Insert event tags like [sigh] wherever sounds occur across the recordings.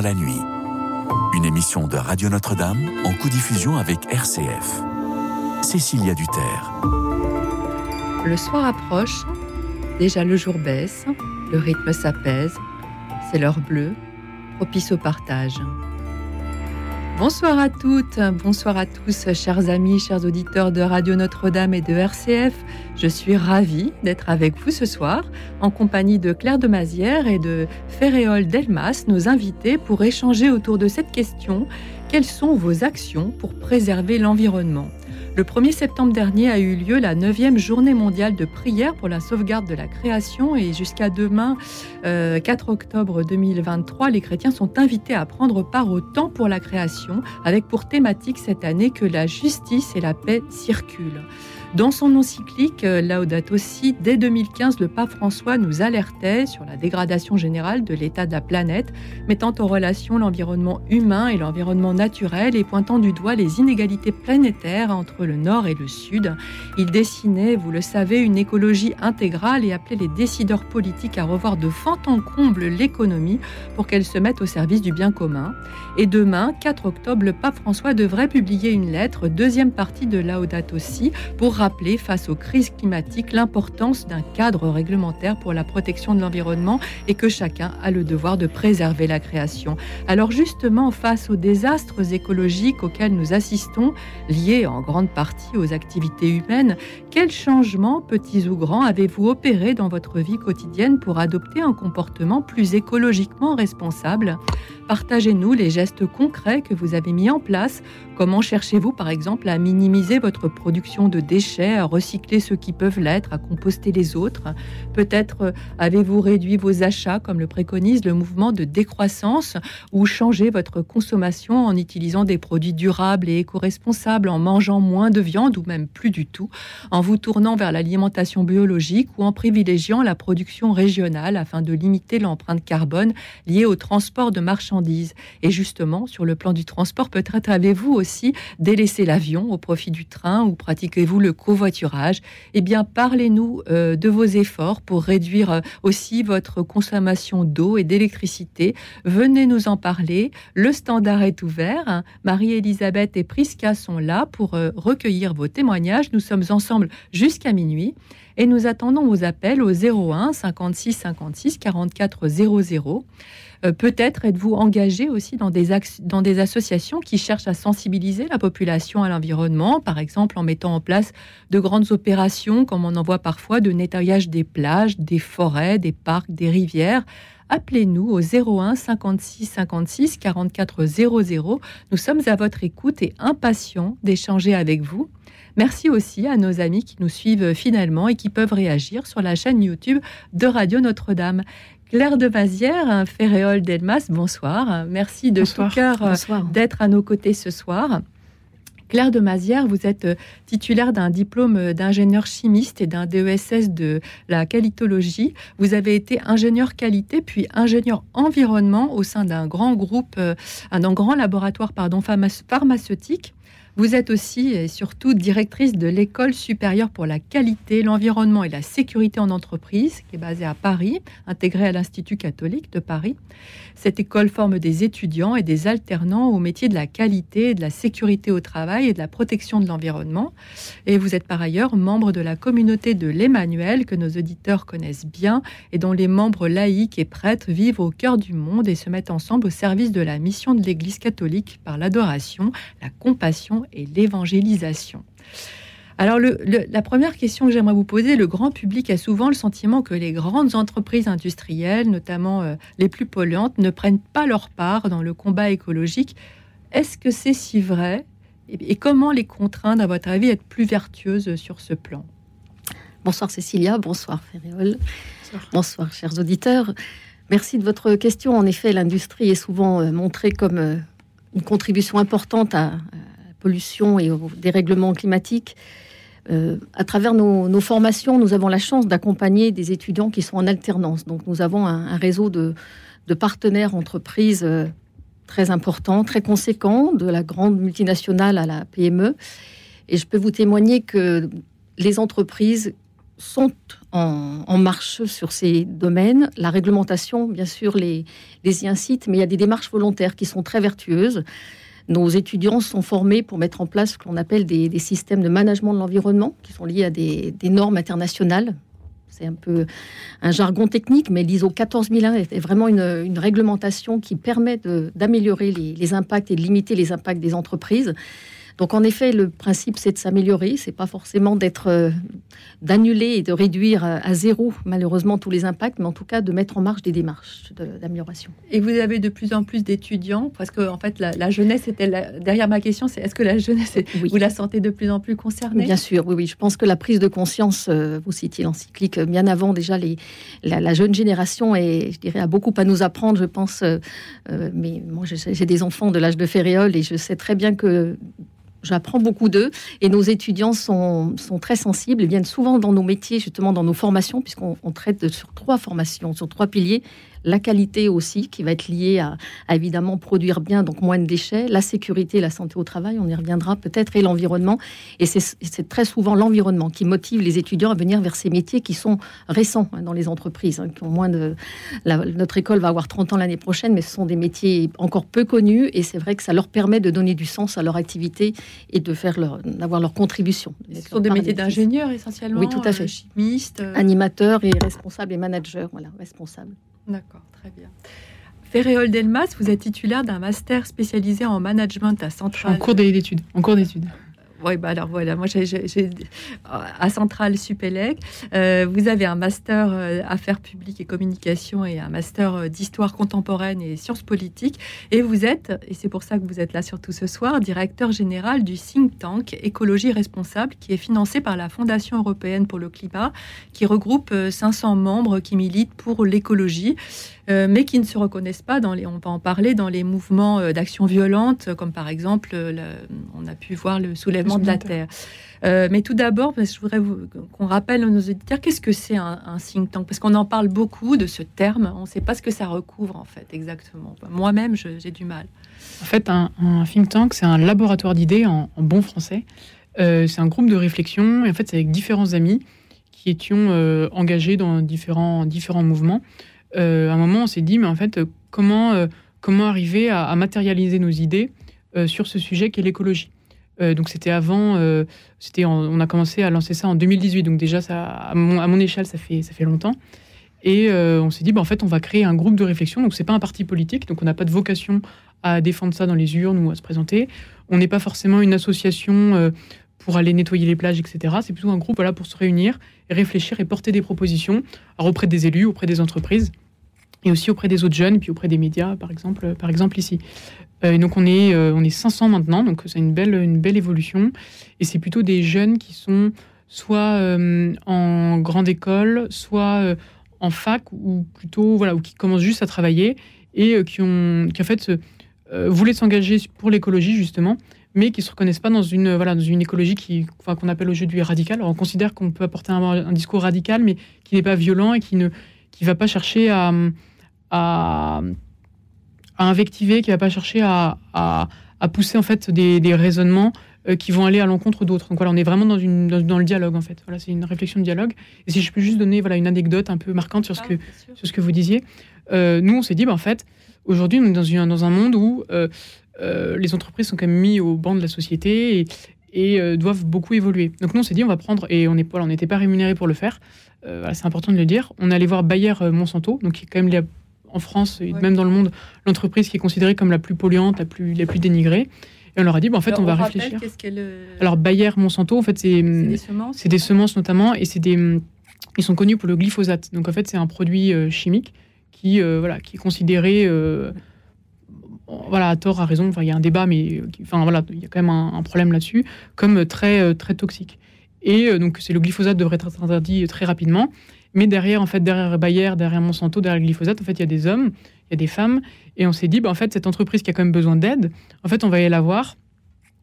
la nuit. Une émission de Radio Notre-Dame en co-diffusion avec RCF. Cécilia Duterre. Le soir approche, déjà le jour baisse, le rythme s'apaise, c'est l'heure bleue, propice au partage. Bonsoir à toutes, bonsoir à tous, chers amis, chers auditeurs de Radio Notre-Dame et de RCF. Je suis ravie d'être avec vous ce soir, en compagnie de Claire de Mazière et de Ferréol Delmas, nos invités, pour échanger autour de cette question quelles sont vos actions pour préserver l'environnement? Le 1er septembre dernier a eu lieu la 9e journée mondiale de prière pour la sauvegarde de la création et jusqu'à demain, 4 euh, octobre 2023, les chrétiens sont invités à prendre part au temps pour la création avec pour thématique cette année que la justice et la paix circulent. Dans son encyclique euh, Laudato Si, dès 2015, le pape François nous alertait sur la dégradation générale de l'état de la planète, mettant en relation l'environnement humain et l'environnement naturel et pointant du doigt les inégalités planétaires entre le nord et le sud. Il dessinait, vous le savez, une écologie intégrale et appelait les décideurs politiques à revoir de fond en comble l'économie pour qu'elle se mette au service du bien commun. Et demain, 4 octobre, le pape François devrait publier une lettre, deuxième partie de Laudato Si, pour rappeler face aux crises climatiques l'importance d'un cadre réglementaire pour la protection de l'environnement et que chacun a le devoir de préserver la création. Alors justement, face aux désastres écologiques auxquels nous assistons, liés en grande partie aux activités humaines, quels changements, petits ou grands, avez-vous opéré dans votre vie quotidienne pour adopter un comportement plus écologiquement responsable? Partagez-nous les gestes concrets que vous avez mis en place. Comment cherchez-vous, par exemple, à minimiser votre production de déchets, à recycler ceux qui peuvent l'être, à composter les autres? Peut-être euh, avez-vous réduit vos achats, comme le préconise le mouvement de décroissance, ou changé votre consommation en utilisant des produits durables et éco-responsables, en mangeant moins de viande ou même plus du tout, en vous tournant vers l'alimentation biologique ou en privilégiant la production régionale afin de limiter l'empreinte carbone liée au transport de marchandises? Et justement, sur le plan du transport, peut-être avez-vous aussi délaissé l'avion au profit du train ou pratiquez-vous le covoiturage? Eh bien, parlez-nous euh, de vos efforts pour réduire euh, aussi votre consommation d'eau et d'électricité. Venez nous en parler. Le standard est ouvert. Marie-Elisabeth et Prisca sont là pour euh, recueillir vos témoignages. Nous sommes ensemble jusqu'à minuit et nous attendons vos appels au 01 56 56 44 00. Euh, peut-être êtes-vous engagé aussi dans des, dans des associations qui cherchent à sensibiliser la population à l'environnement, par exemple en mettant en place de grandes opérations, comme on en voit parfois, de nettoyage des plages, des forêts, des parcs, des rivières. Appelez-nous au 01 56 56 44 00. Nous sommes à votre écoute et impatients d'échanger avec vous. Merci aussi à nos amis qui nous suivent finalement et qui peuvent réagir sur la chaîne YouTube de Radio Notre-Dame. Claire de Mazière, Ferréol Delmas, bonsoir. Merci de tout cœur euh, d'être à nos côtés ce soir. Claire de Mazière, vous êtes euh, titulaire d'un diplôme d'ingénieur chimiste et d'un DESS de la qualitologie. Vous avez été ingénieur qualité puis ingénieur environnement au sein d'un grand groupe, euh, un grand laboratoire pardon, pharmaceutique. Vous êtes aussi et surtout directrice de l'École supérieure pour la qualité, l'environnement et la sécurité en entreprise, qui est basée à Paris, intégrée à l'Institut catholique de Paris. Cette école forme des étudiants et des alternants au métier de la qualité, de la sécurité au travail et de la protection de l'environnement. Et vous êtes par ailleurs membre de la communauté de l'Emmanuel, que nos auditeurs connaissent bien et dont les membres laïcs et prêtres vivent au cœur du monde et se mettent ensemble au service de la mission de l'Église catholique par l'adoration, la compassion et l'évangélisation. Alors, la première question que j'aimerais vous poser, le grand public a souvent le sentiment que les grandes entreprises industrielles, notamment euh, les plus polluantes, ne prennent pas leur part dans le combat écologique. Est-ce que c'est si vrai? Et, comment les contraindre, à votre avis, à être plus vertueuses sur ce plan? Bonsoir Cécilia, bonsoir Ferréol, bonsoir. bonsoir chers auditeurs. Merci de votre question. En effet, l'industrie est souvent euh, montrée comme euh, une contribution importante à, pollution et au dérèglement climatique. Euh, à travers nos, formations, nous avons la chance d'accompagner des étudiants qui sont en alternance. Donc nous avons un, réseau de, partenaires entreprises euh, très important, très conséquent, de la grande multinationale à la PME. Et je peux vous témoigner que les entreprises sont en, marche sur ces domaines. La réglementation, bien sûr, les, les y incite, mais il y a des démarches volontaires qui sont très vertueuses. Nos étudiants sont formés pour mettre en place ce qu'on appelle des, systèmes de management de l'environnement, qui sont liés à des, normes internationales. C'est un peu un jargon technique, mais l'ISO 14001 est vraiment une, réglementation qui permet d'améliorer les impacts et de limiter les impacts des entreprises. Donc en effet, le principe c'est de s'améliorer, c'est pas forcément d'être euh, d'annuler et de réduire à zéro malheureusement tous les impacts, mais en tout cas de mettre en marche des démarches d'amélioration. Et vous avez de plus en plus d'étudiants, parce que en fait la, jeunesse était derrière ma question, c'est est-ce que la jeunesse vous la sentez de plus en plus concernée? Bien sûr, oui, oui. Je pense que la prise de conscience, euh, vous citiez l'encyclique bien avant déjà les, la, jeune génération et je dirais a beaucoup à nous apprendre, je pense. Euh, mais moi j'ai des enfants de l'âge de Ferréol et je sais très bien que j'apprends beaucoup d'eux et nos étudiants sont, très sensibles et viennent souvent dans nos métiers, justement dans nos formations, puisqu'on traite sur trois formations, sur trois piliers la qualité aussi, qui va être liée à, évidemment produire bien, donc moins de déchets, la sécurité, la santé au travail, on y reviendra peut-être, et l'environnement. Et c'est très souvent l'environnement qui motive les étudiants à venir vers ces métiers qui sont récents hein, dans les entreprises, hein, qui ont moins de... notre école va avoir 30 ans l'année prochaine, mais ce sont des métiers encore peu connus, et c'est vrai que ça leur permet de donner du sens à leur activité et de faire leur, d'avoir leur contribution. Ce sont des métiers d'ingénieurs essentiellement Oui, tout à fait. Euh, chimistes euh. Animateurs et responsables et managers, voilà, responsables. D'accord, très bien. Ferréol Delmas, vous êtes titulaire d'un master spécialisé en management à Centrale. En cours d'études. En cours d'études. Oui, bah alors voilà, moi j'ai à Centrale Supélec, euh, vous avez un master euh, affaires publiques et communication et un master euh, d'histoire contemporaine et sciences politiques, et vous êtes, et c'est pour ça que vous êtes là surtout ce soir, directeur général du think tank Écologie responsable, qui est financé par la Fondation européenne pour le climat, qui regroupe 500 membres qui militent pour l'écologie. Euh, mais qui ne se reconnaissent pas dans les, on va en parler, dans les mouvements euh, d'action violente, comme par exemple, euh, on a pu voir le soulèvement de la terre. mais tout d'abord, je voudrais qu'on rappelle à nos auditeurs qu'est-ce que c'est un, think tank, parce qu'on en parle beaucoup de ce terme, on ne sait pas ce que ça recouvre en fait exactement. Moi-même, j'ai du mal. En fait, un, think tank, c'est un laboratoire d'idées en, bon français. c'est un groupe de réflexion, et en fait, c'est avec différents amis qui étions engagés dans différents, différents mouvements. Euh, à un moment, on s'est dit, mais en fait, comment, euh, comment arriver à, matérialiser nos idées euh, sur ce sujet qu'est l'écologie donc c'était avant, c'était on a commencé à lancer ça en 2018, donc déjà ça, à mon, échelle ça fait ça fait longtemps. Et on s'est dit, bah, en fait, on va créer un groupe de réflexion. Donc, c'est pas un parti politique, donc on n'a pas de vocation à défendre ça dans les urnes ou à se présenter. On n'est pas forcément une association pour aller nettoyer les plages, etc. C'est plutôt un groupe voilà, pour se réunir, réfléchir et porter des propositions auprès des élus, auprès des entreprises et aussi auprès des autres jeunes, puis auprès des médias, par exemple, par exemple ici. Euh, et donc on est, euh, on est 500 maintenant, donc c'est une belle, une belle évolution. Et c'est plutôt des jeunes qui sont soit euh, en grande école, soit en fac, ou plutôt voilà, ou qui commencent juste à travailler et qui ont, qui en fait voulaient s'engager pour l'écologie justement, mais qui se reconnaissent pas dans une voilà dans une écologie qui enfin, qu'on appelle aujourd'hui radicale. Alors on considère qu'on peut apporter un, un, discours radical, mais qui n'est pas violent et qui ne qui va pas chercher à à, invectiver, qui va pas chercher à, pousser en fait des, raisonnements euh, qui vont aller à l'encontre d'autres. Donc voilà, on est vraiment dans, une, dans, le dialogue en fait. Voilà, c'est une réflexion de dialogue. Et si je peux juste donner voilà une anecdote un peu marquante sur ce que sur ce que vous disiez, euh, nous on s'est dit bah, en fait aujourd'hui on est dans, une, dans un monde où euh, les entreprises sont quand même mises au banc de la société et, et doivent beaucoup évoluer. Donc nous on s'est dit on va prendre et on n'était pas rémunéré pour le faire. c'est important de le dire. On allait voir Bayer Monsanto, donc qui est quand même en France et même dans le monde l'entreprise qui est considérée comme la plus polluante, la plus, la plus dénigrée. Et on leur a dit, bah, en fait, on, va réfléchir. Alors Bayer, Monsanto, en fait, c'est des semences, des semences notamment, et c'est des, ils sont connus pour le glyphosate. Donc en fait, c'est un produit euh, chimique qui, euh, voilà, qui est considéré, euh, voilà, à tort, à raison. Il y a un débat, mais enfin voilà, il y a quand même un, problème là-dessus, comme très, très toxique. Et donc, c'est le glyphosate devrait être interdit très rapidement. Mais derrière, en fait, derrière Bayer, derrière Monsanto, derrière le glyphosate, en fait, il y a des hommes, il y a des femmes. Et on s'est dit, bah, en fait, cette entreprise qui a quand même besoin d'aide, en fait, on va y la voir.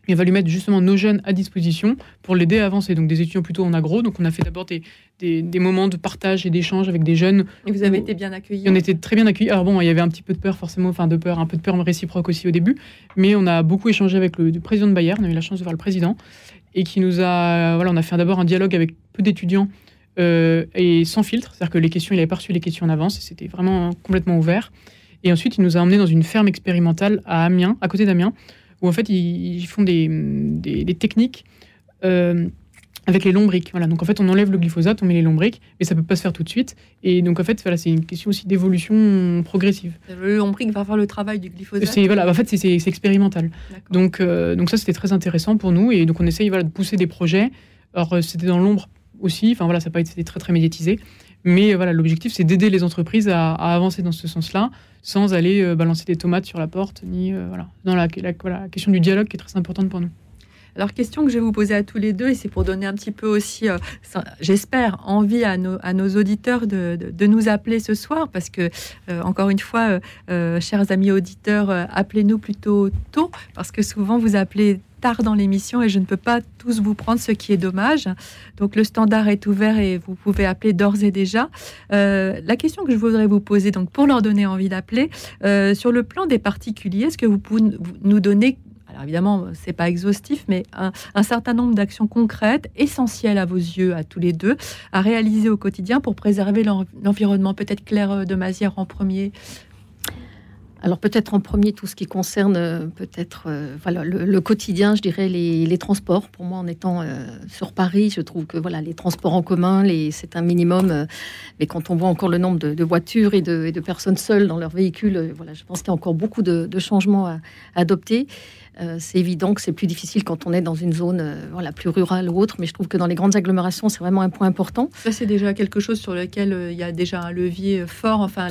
On va lui mettre justement nos jeunes à disposition pour l'aider à avancer. Donc des étudiants plutôt en agro. Donc on a fait d'abord des, des, moments de partage et d'échange avec des jeunes. Et vous avez été bien accueillis On était très bien accueillis. Alors bon, il y avait un petit peu de peur forcément, enfin de peur, un peu de peur réciproque aussi au début. Mais on a beaucoup échangé avec le, président de Bayer. On a eu la chance de voir le président et qui nous a, voilà, on a fait d'abord un dialogue avec peu d'étudiants et sans filtre. C'est-à-dire que les questions, il avait pas reçu les questions en avance, et c'était vraiment complètement ouvert. Et ensuite, il nous a emmenés dans une ferme expérimentale à Amiens, à côté d'Amiens, où en fait, ils, font des, des, techniques avec les lombriques. Voilà. Donc en fait, on enlève le glyphosate, on met les lombriques, mais ça peut pas se faire tout de suite. Et donc en fait, voilà, c'est une question aussi d'évolution progressive. Le lombrique va faire le travail du glyphosate. C'est voilà, en fait, c'est expérimental. Donc euh, donc ça, c'était très intéressant pour nous et donc on essaye voilà de pousser des projets. Alors euh, c'était dans l'ombre aussi. Enfin voilà, ça n'a pas été très très médiatisé. Mais voilà, l'objectif, c'est d'aider les entreprises à, avancer dans ce sens-là, sans aller euh, balancer des tomates sur la porte, ni voilà, dans la, question du dialogue qui est très importante pour nous. Alors, question que je vais vous poser à tous les deux, et c'est pour donner un petit peu aussi, euh, j'espère, envie à nos, auditeurs de, nous appeler ce soir, parce que, euh, encore une fois, euh, chers amis auditeurs, appelez-nous plutôt tôt, parce que souvent vous appelez tard dans l'émission et je ne peux pas tous vous prendre, ce qui est dommage. Donc le standard est ouvert et vous pouvez appeler d'ores et déjà. la question que je voudrais vous poser, donc pour leur donner envie d'appeler, sur le plan des particuliers, est-ce que vous pouvez nous donner alors évidemment, c'est pas exhaustif, mais un, certain nombre d'actions concrètes, essentielles à vos yeux, à tous les deux, à réaliser au quotidien pour préserver l'environnement. Peut-être Claire de Mazière en premier. Alors peut-être en premier tout ce qui concerne euh, peut-être euh, voilà le, quotidien, je dirais les, transports. Pour moi, en étant euh, sur Paris, je trouve que voilà les transports en commun, c'est un minimum. mais quand on voit encore le nombre de, voitures et de, personnes seules dans leurs véhicules, voilà, je pense qu'il y a encore beaucoup de, changements à adopter. Euh, c'est évident que c'est plus difficile quand on est dans une zone euh, voilà, plus rurale ou autre, mais je trouve que dans les grandes agglomérations, c'est vraiment un point important. Ça, c'est déjà quelque chose sur lequel euh, il y a déjà un levier fort. Enfin,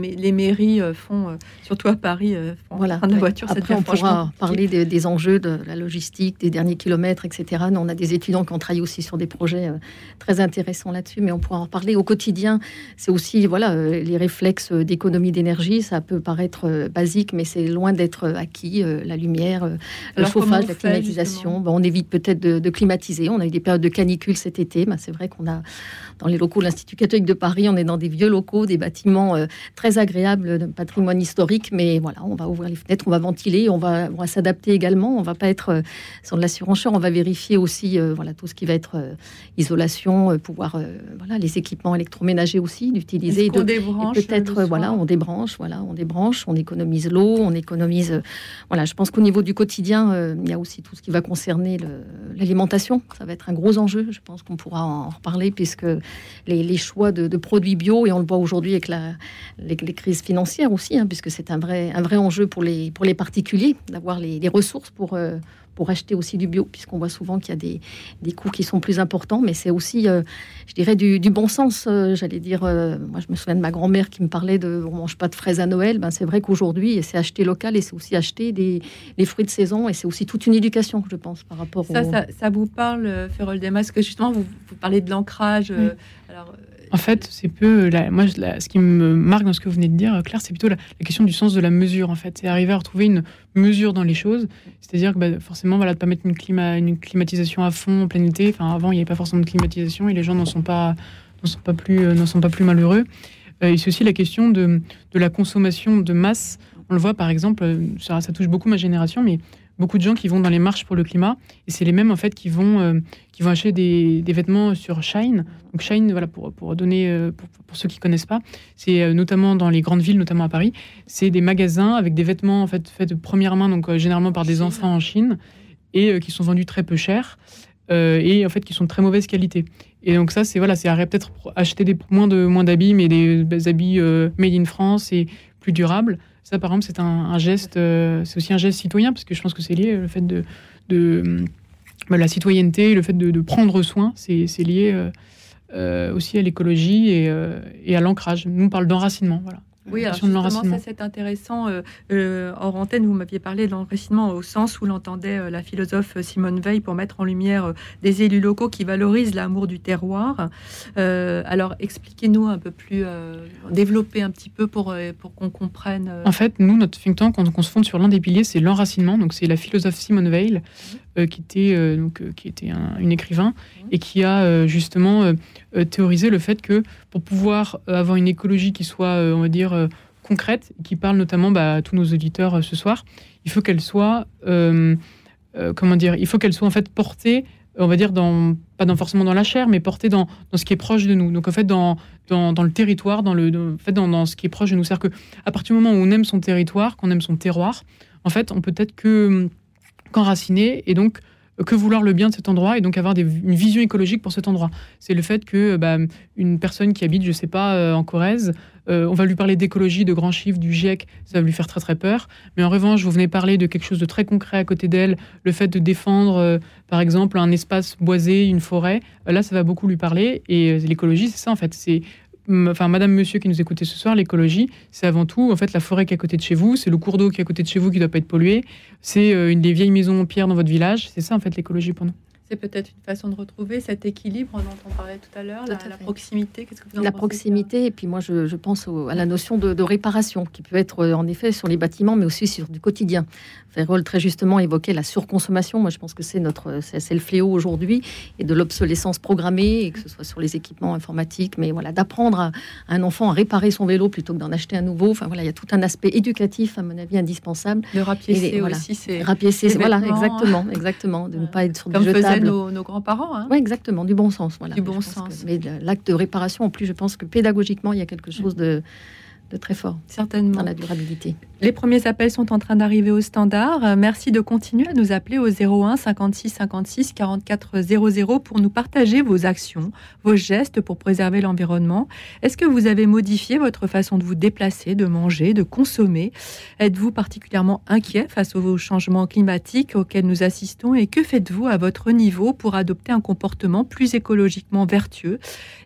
les mairies font, surtout à Paris, font voilà. de voiture. Après, on pourra parler des, enjeux de la logistique, des derniers kilomètres, etc. Nous, on a des étudiants qui ont travaillé aussi sur des projets très intéressants là-dessus, mais on pourra en parler. Au quotidien, c'est aussi voilà, les réflexes d'économie d'énergie. Ça peut paraître basique, mais c'est loin d'être acquis. la lumière, euh, le chauffage, la climatisation. on évite peut-être de, climatiser. On a eu des périodes de canicule cet été. c'est vrai qu'on a dans les locaux de l'Institut catholique de Paris, on est dans des vieux locaux, des bâtiments euh, très agréables de patrimoine historique. Mais voilà, on va ouvrir les fenêtres, on va ventiler, on va, s'adapter également. On va pas être euh, sur de la surenchère. On va vérifier aussi voilà tout ce qui va être isolation, pouvoir voilà les équipements électroménagers aussi d'utiliser. peut-être voilà, on débranche, voilà, on débranche, on économise l'eau, on économise. voilà, je pense qu'au niveau du quotidien, euh, il y a aussi tout ce qui va concerner l'alimentation. Ça va être un gros enjeu. Je pense qu'on pourra en reparler puisque les, choix de, produits bio, et on le voit aujourd'hui avec les, crises financières aussi, hein, puisque c'est un vrai, un vrai enjeu pour les, pour les particuliers d'avoir les, ressources pour, euh, pour acheter aussi du bio, puisqu'on voit souvent qu'il y a des, des, coûts qui sont plus importants, mais c'est aussi, euh, je dirais, du, bon sens. Euh, j'allais dire, euh, moi, je me souviens de ma grand-mère qui me parlait de on mange pas de fraises à Noël. Ben, c'est vrai qu'aujourd'hui, c'est acheter local et c'est aussi acheter des les fruits de saison et c'est aussi toute une éducation, je pense, par rapport ça, ça, ça, vous parle, Ferrol Demas, que justement, vous, vous parlez de l'ancrage. Alors, en fait, c'est peu. moi, ce qui me marque dans ce que vous venez de dire, Claire, c'est plutôt la, question du sens de la mesure. En fait, c'est arriver à retrouver une mesure dans les choses. C'est-à-dire que bah, forcément, voilà, de pas mettre une, climat, une climatisation à fond en plein été. Enfin, avant, il n'y avait pas forcément de climatisation et les gens n'en sont pas, euh, n'en sont pas plus malheureux. Euh, et c'est aussi la question de, de, la consommation de masse. On le voit, par exemple, euh, ça, ça touche beaucoup ma génération, mais beaucoup de gens qui vont dans les marches pour le climat, et c'est les mêmes en fait qui vont, euh, qui vont acheter des, des, vêtements sur Shine. Donc Shine, voilà, pour, pour donner, euh, pour, pour, ceux qui connaissent pas, c'est euh, notamment dans les grandes villes, notamment à Paris, c'est des magasins avec des vêtements en fait faits de première main, donc généralement par des enfants en Chine, et qui sont vendus très peu cher, et en fait qui sont de très mauvaise qualité. Et donc ça, c'est voilà, c'est peut-être acheter des, moins de moins d'habits, mais des habits made in France et plus durables. Ça, par exemple, c'est un, geste, euh, aussi un geste citoyen, parce que je pense que c'est lié, le fait de, de bah, la citoyenneté, le fait de, prendre soin, c'est lié euh, euh, aussi à l'écologie et, et, à l'ancrage. Nous, on parle d'enracinement, voilà. Oui, alors justement, ça c'est intéressant. Euh, euh, hors antenne, vous m'aviez parlé d'enracinement au sens où l'entendait euh, la philosophe Simone Veil pour mettre en lumière des élus locaux qui valorisent l'amour du terroir. alors expliquez-nous un peu plus, développer un petit peu pour, pour qu'on comprenne. En fait, nous, notre think tank, on, on se fonde sur l'un des piliers, c'est l'enracinement. Donc c'est la philosophe Simone Veil qui était, donc, qui était un, une écrivain et qui a justement théorisé le fait que pour pouvoir avoir une écologie qui soit, on va dire, euh, concrète, qui parle notamment bah, à tous nos auditeurs euh, ce soir, il faut qu'elle soit, euh, comment dire, il faut qu'elle soit en fait portée on va dire, dans, pas dans, forcément dans la chair, mais porté dans, dans, ce qui est proche de nous. Donc en fait, dans, dans, dans le territoire, dans, le, en fait, dans, ce qui est proche de nous. C'est-à-dire qu'à partir du moment où on aime son territoire, qu'on aime son terroir, en fait, on peut être que qu'enraciner et donc que vouloir le bien de cet endroit et donc avoir une vision écologique pour cet endroit. C'est le fait que bah, une personne qui habite, je sais pas, euh, en Corrèze, euh, on va lui parler d'écologie, de grands chiffres, du GIEC, ça va lui faire très très peur. Mais en revanche, vous venez parler de quelque chose de très concret à côté d'elle, le fait de défendre, euh, par exemple, un espace boisé, une forêt, là, ça va beaucoup lui parler. Et l'écologie, c'est ça en fait. Enfin madame, monsieur qui nous écoutez ce soir, l'écologie, c'est avant tout en fait la forêt qui est à côté de chez vous, c'est le cours d'eau qui est à côté de chez vous qui doit pas être pollué, c'est euh, une des vieilles maisons en pierre dans votre village, c'est ça en fait l'écologie pour nous? C'est peut-être une façon de retrouver cet équilibre dont on parlait tout à l'heure, la, proximité. Qu'est-ce que vous en La proximité, et puis moi je, pense à la notion de, réparation qui peut être euh, en effet sur les bâtiments, mais aussi sur du quotidien. Ferrol très justement évoquait la surconsommation. Moi je pense que c'est notre, c'est le fléau aujourd'hui et de l'obsolescence programmée, et que ce soit sur les équipements informatiques, mais voilà d'apprendre à, un enfant à réparer son vélo plutôt que d'en acheter un nouveau. Enfin voilà, il y a tout un aspect éducatif à mon avis indispensable. Le rapiécer aussi, c'est rapiécer, voilà exactement, exactement, de ne pas être sur du jetable nos, grands-parents. Hein. Oui, exactement, du bon sens. Voilà. Du bon sens. mais l'acte de réparation, en plus, je pense que pédagogiquement, il y a quelque chose de, de très fort. Certainement. Dans la durabilité. Les premiers appels sont en train d'arriver au standard. Euh, merci de continuer à nous appeler au 01 56 56 44 00 pour nous partager vos actions, vos gestes pour préserver l'environnement. Est-ce que vous avez modifié votre façon de vous déplacer, de manger, de consommer? Êtes-vous particulièrement inquiet face aux changements climatiques auxquels nous assistons et que faites-vous à votre niveau pour adopter un comportement plus écologiquement vertueux?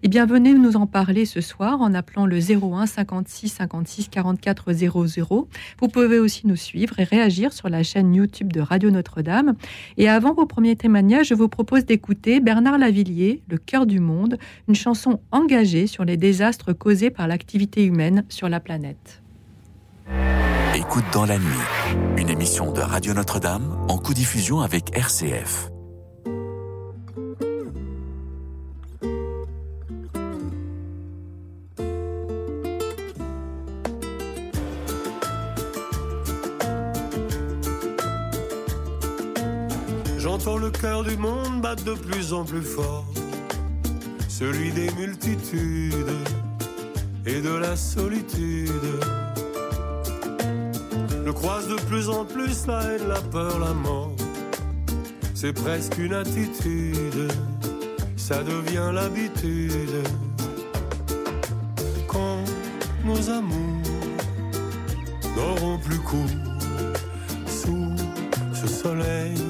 Eh bien, venez nous en parler ce soir en appelant le 01 56 56 44 00. Vous pouvez aussi nous suivre et réagir sur la chaîne YouTube de Radio Notre-Dame. Et avant vos premiers témoignages, je vous propose d'écouter Bernard Lavillier, Le cœur du monde, une chanson engagée sur les désastres causés par l'activité humaine sur la planète. Écoute dans la nuit, une émission de Radio Notre-Dame en co-diffusion avec RCF. J'entends le cœur du monde battre de plus en plus fort, celui des multitudes et de la solitude. Je croise de plus en plus la haine, la peur, la mort. C'est presque une attitude, ça devient l'habitude. Quand nos amours n'auront plus cours sous ce soleil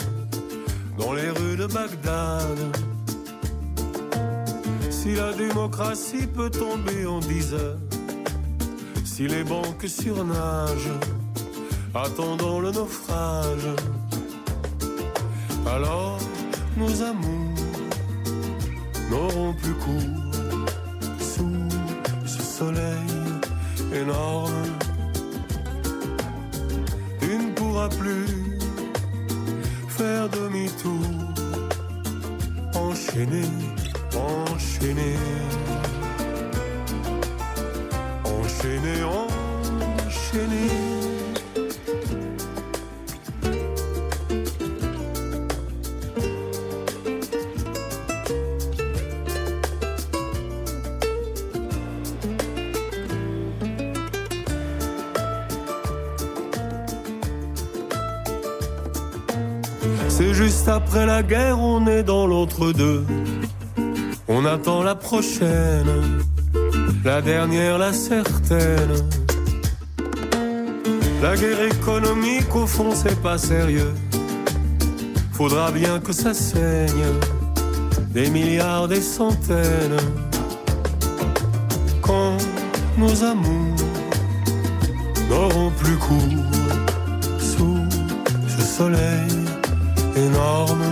dans les rues de Bagdad. Si la démocratie peut tomber en dix heures, si les banques surnagent, attendant le naufrage, alors nos amours n'auront plus cours prochaine, la dernière, la certaine. La guerre économique, au fond, c'est pas sérieux. Faudra bien que ça saigne, des milliards, des centaines. Quand nos amours n'auront plus cours sous ce soleil énorme.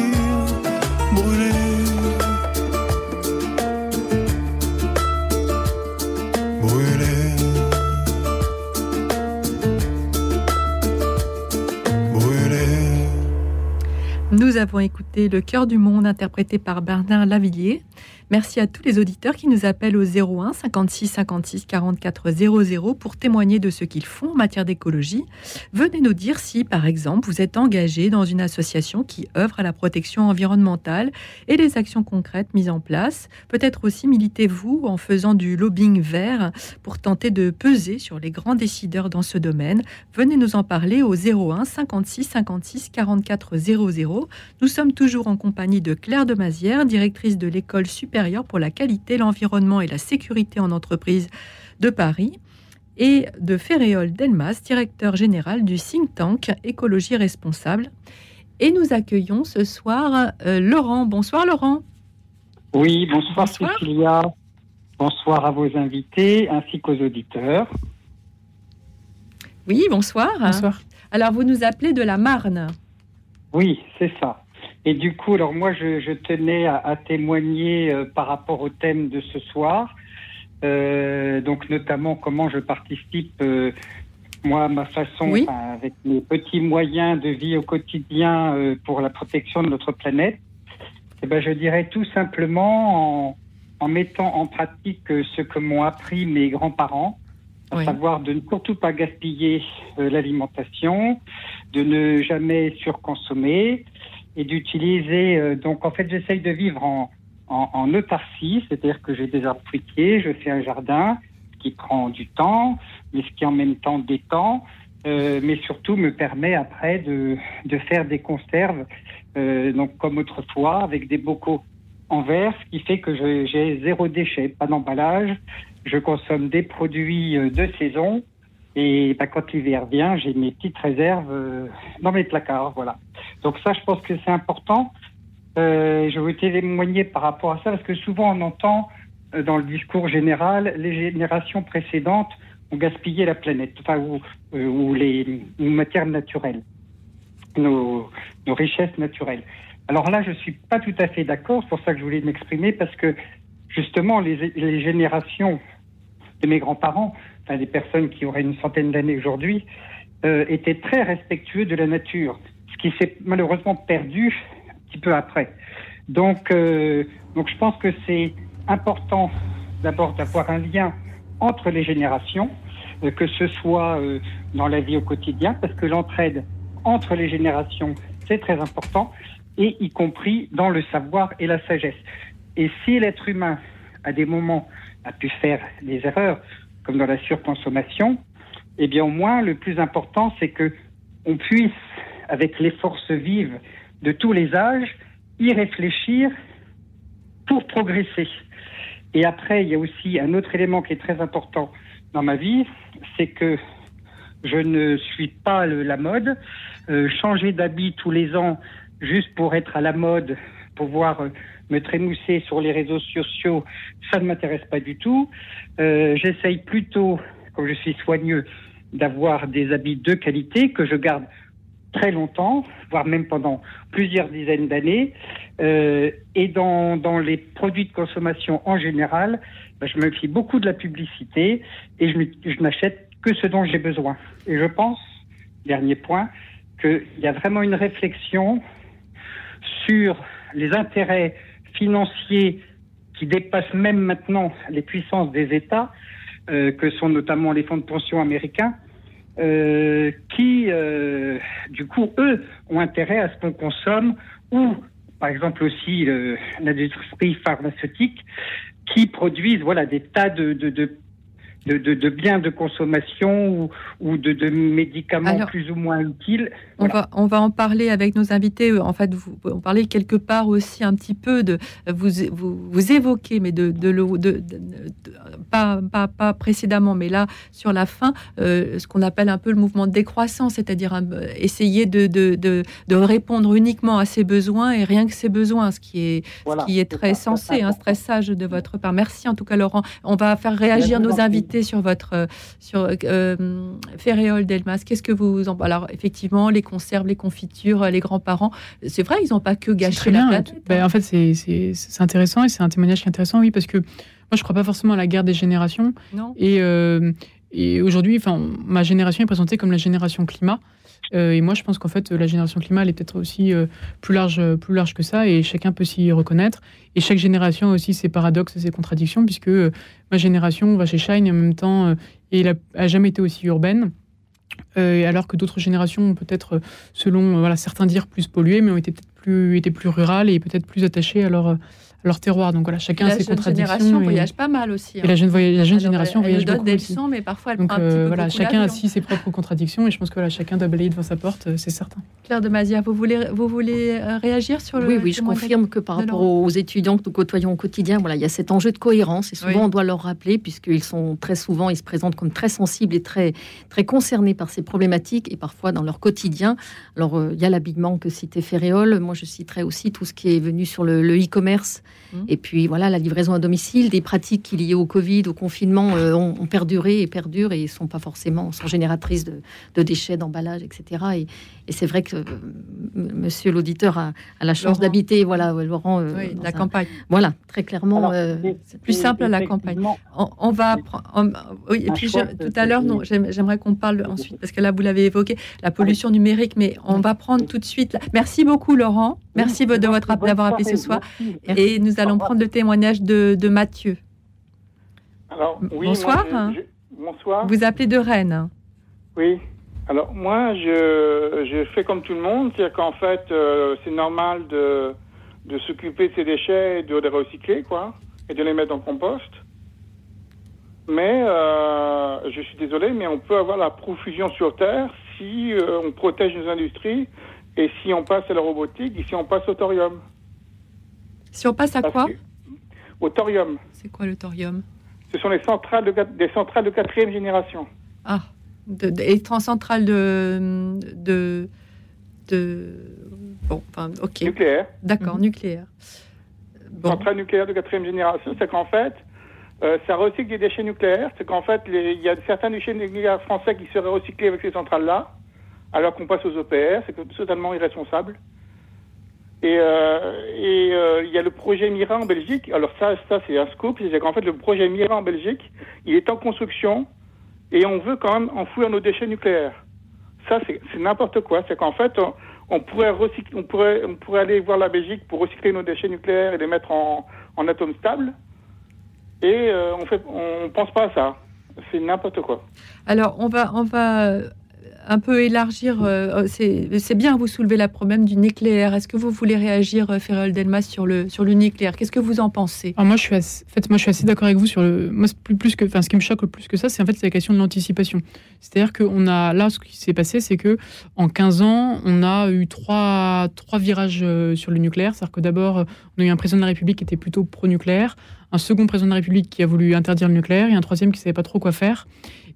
avons écouté Le cœur du monde interprété par Bernard Lavillier. Merci à tous les auditeurs qui nous appellent au 01 56 56 44 00 pour témoigner de ce qu'ils font en matière d'écologie. Venez nous dire si, par exemple, vous êtes engagé dans une association qui œuvre à la protection environnementale et les actions concrètes mises en place. Peut-être aussi militez-vous en faisant du lobbying vert pour tenter de peser sur les grands décideurs dans ce domaine. Venez nous en parler au 01 56 56 44 00. Nous sommes toujours en compagnie de Claire de Mazière, directrice de l'école supérieure pour la qualité, l'environnement et la sécurité en entreprise de Paris, et de Ferréol Delmas, directeur général du think tank Écologie Responsable. Et nous accueillons ce soir euh, Laurent. Bonsoir Laurent. Oui, bonsoir, Bonsoir. Cécilia. Bonsoir à vos invités ainsi qu'aux auditeurs. Oui, bonsoir. Bonsoir. Alors vous nous appelez de la Marne. Oui, c'est ça. Et du coup, alors moi, je, je tenais à, à témoigner euh, par rapport au thème de ce soir. Euh, donc notamment comment je participe, euh, moi, à ma façon, Oui. avec mes petits moyens de vie au quotidien euh, pour la protection de notre planète. Eh ben, je dirais tout simplement en, en mettant en pratique euh, ce que m'ont appris mes grands-parents, à Oui. savoir de ne surtout pas gaspiller euh, l'alimentation, de ne jamais surconsommer et d'utiliser. euh, donc, en fait, j'essaye de vivre en, en, en autarcie, c'est-à-dire que j'ai des arbres fruitiers, je fais un jardin, qui prend du temps, mais ce qui en même temps détend, euh, mais surtout me permet après de, de faire des conserves, euh, donc comme autrefois, avec des bocaux en verre, ce qui fait que j'ai zéro déchet, pas d'emballage. Je consomme des produits euh, de saison. Et bah, quand l'hiver vient, j'ai mes petites réserves euh, dans mes placards. Voilà. Donc ça, je pense que c'est important. Euh, je veux témoigner par rapport à ça parce que souvent on entend euh, dans le discours général les générations précédentes ont gaspillé la planète, enfin ou, euh, ou les ou matières naturelles, nos, nos richesses naturelles. Alors là, je suis pas tout à fait d'accord. C'est pour ça que je voulais m'exprimer parce que justement les, les générations de mes grands-parents, enfin des personnes qui auraient une centaine d'années aujourd'hui, euh, étaient très respectueux de la nature, ce qui s'est malheureusement perdu un petit peu après. Donc, euh, donc je pense que c'est important d'abord d'avoir un lien entre les générations, euh, que ce soit euh, dans la vie au quotidien, parce que l'entraide entre les générations, c'est très important, et y compris dans le savoir et la sagesse. Et si l'être humain, à des moments, a pu faire des erreurs, comme dans la surconsommation, eh bien au moins le plus important, c'est que on puisse, avec les forces vives de tous les âges, y réfléchir pour progresser. Et après, il y a aussi un autre élément qui est très important dans ma vie, c'est que je ne suis pas le- la mode. Euh, changer d'habit tous les ans juste pour être à la mode, pouvoir euh, me trémousser sur les réseaux sociaux, ça ne m'intéresse pas du tout. Euh, J'essaye plutôt, comme je suis soigneux, d'avoir des habits de qualité que je garde très longtemps, voire même pendant plusieurs dizaines d'années. Euh, et dans, dans les produits de consommation en général, ben, je me fie beaucoup de la publicité et je n'achète que ce dont j'ai besoin. Et je pense, dernier point, qu'il y a vraiment une réflexion sur les intérêts financiers qui dépassent même maintenant les puissances des États, euh, que sont notamment les fonds de pension américains, euh, qui, euh, du coup, eux, ont intérêt à ce qu'on consomme, ou, par exemple, aussi l'industrie pharmaceutique, qui produisent voilà, des tas de de, de, biens de consommation ou, ou de, de, médicaments plus ou moins utiles. On, va, on va en parler avec nos invités. En fait, vous, on parlait quelque part aussi un petit peu de. Vous, vous, vous évoquez, mais de, de, pas, pas, pas, précédemment, mais là, sur la fin, euh, ce qu'on appelle un peu le mouvement de décroissance, c'est-à-dire essayer de, de, de, répondre uniquement à ses besoins et rien que ses besoins, ce qui est, ce qui est très sensé, un stress sage de votre part. Merci en tout cas, Laurent. On va faire réagir nos invités sur votre euh, sur euh, Ferréol Delmas. Qu'est-ce que vous en alors effectivement les conserves, les confitures, les grands-parents, c'est vrai, ils n'ont pas que gâché la planète. Ben, hein. en fait, c'est intéressant et c'est un témoignage qui est intéressant, oui, parce que moi je crois pas forcément à la guerre des générations. Non. Et euh, et aujourd'hui, enfin, ma génération est présentée comme la génération climat. Euh, et moi, je pense qu'en fait, la génération climat, est peut-être aussi euh, plus, large, plus large que ça, et chacun peut s'y reconnaître. Et chaque génération a aussi ses paradoxes et ses contradictions, puisque euh, ma génération va chez Shine et en même temps, et elle a, jamais été aussi urbaine. alors que d'autres générations ont peut-être, selon certains dire, plus polluées, mais ont été peut-être plus, plus rurales et peut-être plus attachées à leur, leur terroir. Donc voilà, chacun a ses contradictions. La jeune génération voyage pas mal aussi. Et la jeune, la jeune génération voyage beaucoup des aussi. mais parfois elle Donc, prend un petit euh, peu voilà, chacun a aussi ses propres contradictions et je pense que voilà, chacun doit balayer devant sa porte, euh, c'est certain. Claire de Mazia, vous voulez, vous voulez euh, réagir sur le Oui, oui, je confirme que par rapport aux étudiants que nous côtoyons au quotidien, voilà, il y a cet enjeu de cohérence et souvent on doit leur rappeler puisqu'ils sont très souvent, ils se présentent comme très sensibles et très, très concernés par ces problématiques et parfois dans leur quotidien. Alors il y a l'habillement que citait Ferréol, moi je citerai aussi tout ce qui est venu sur le e-commerce mmh. et puis voilà, la livraison à domicile, des pratiques qui liées au Covid, au confinement, euh, ont, perduré et perdurent et sont pas forcément sont génératrices de, déchets, d'emballage, etc. Et, c'est vrai que euh, Monsieur l'auditeur a, la chance d'habiter, voilà, Laurent, euh, la campagne. Voilà, très clairement, c'est plus simple à la campagne. On, va, oui, et puis tout à l'heure, non, j'aimerais qu'on parle ensuite parce que là vous l'avez évoqué, la pollution numérique, mais on va prendre tout de suite. Merci beaucoup, Laurent. Merci de votre d'avoir appelé ce soir, et nous allons prendre le témoignage de, de Mathieu. Alors, oui, bonsoir. bonsoir. Vous appelez de Rennes. Oui. Alors, moi, je, je fais comme tout le monde, c'est-à-dire qu'en fait, euh, c'est normal de, de s'occuper de ces déchets et de les recycler, quoi, et de les mettre en compost. Mais euh, je suis désolé, mais on peut avoir la profusion sur Terre si euh, on protège nos industries et si on passe à la robotique et si on passe au thorium. Si on passe à quoi Au thorium. C'est quoi le thorium Ce sont les centrales de, des centrales de quatrième génération. Ah, de, des centrales de, de, de, bon, enfin, ok. Nucléaire. D'accord, mhm. nucléaire. Bon. Centrales nucléaires de quatrième génération, c'est qu'en fait, euh, ça recycle des déchets nucléaires. C'est qu'en fait, il y a certains déchets nucléaires français qui seraient recyclés avec ces centrales-là, alors qu'on passe aux EPR. C'est totalement irresponsable. Et euh, euh, il y a le projet Mira en Belgique. Alors ça, ça c'est un scoop, c'est qu'en fait le projet Mira en Belgique, il est en construction et on veut quand même enfouir nos déchets nucléaires. Ça c'est n'importe quoi. C'est qu'en fait on, pourrait recycler, on pourrait on pourrait aller voir la Belgique pour recycler nos déchets nucléaires et les mettre en, en atomes stables. Et euh, on fait on pense pas à ça. C'est n'importe quoi. Alors on va on va un peu élargir. Euh, c'est bien, vous soulevez la problème du nucléaire. Est-ce que vous voulez réagir, euh, Ferrol Delmas, sur le, sur le nucléaire? Qu'est-ce que vous en pensez? Moi, je suis assez, en fait, moi, assez d'accord avec vous sur le. Moi, plus, que, ce qui me choque le plus que ça, c'est en fait la question de l'anticipation. C'est-à-dire qu'on a là, ce qui s'est passé, c'est que en 15 ans, on a eu trois, trois virages euh, sur le nucléaire. C'est-à-dire que d'abord, on a eu un président de la République qui était plutôt pro-nucléaire, un second président de la République qui a voulu interdire le nucléaire et un troisième qui savait pas trop quoi faire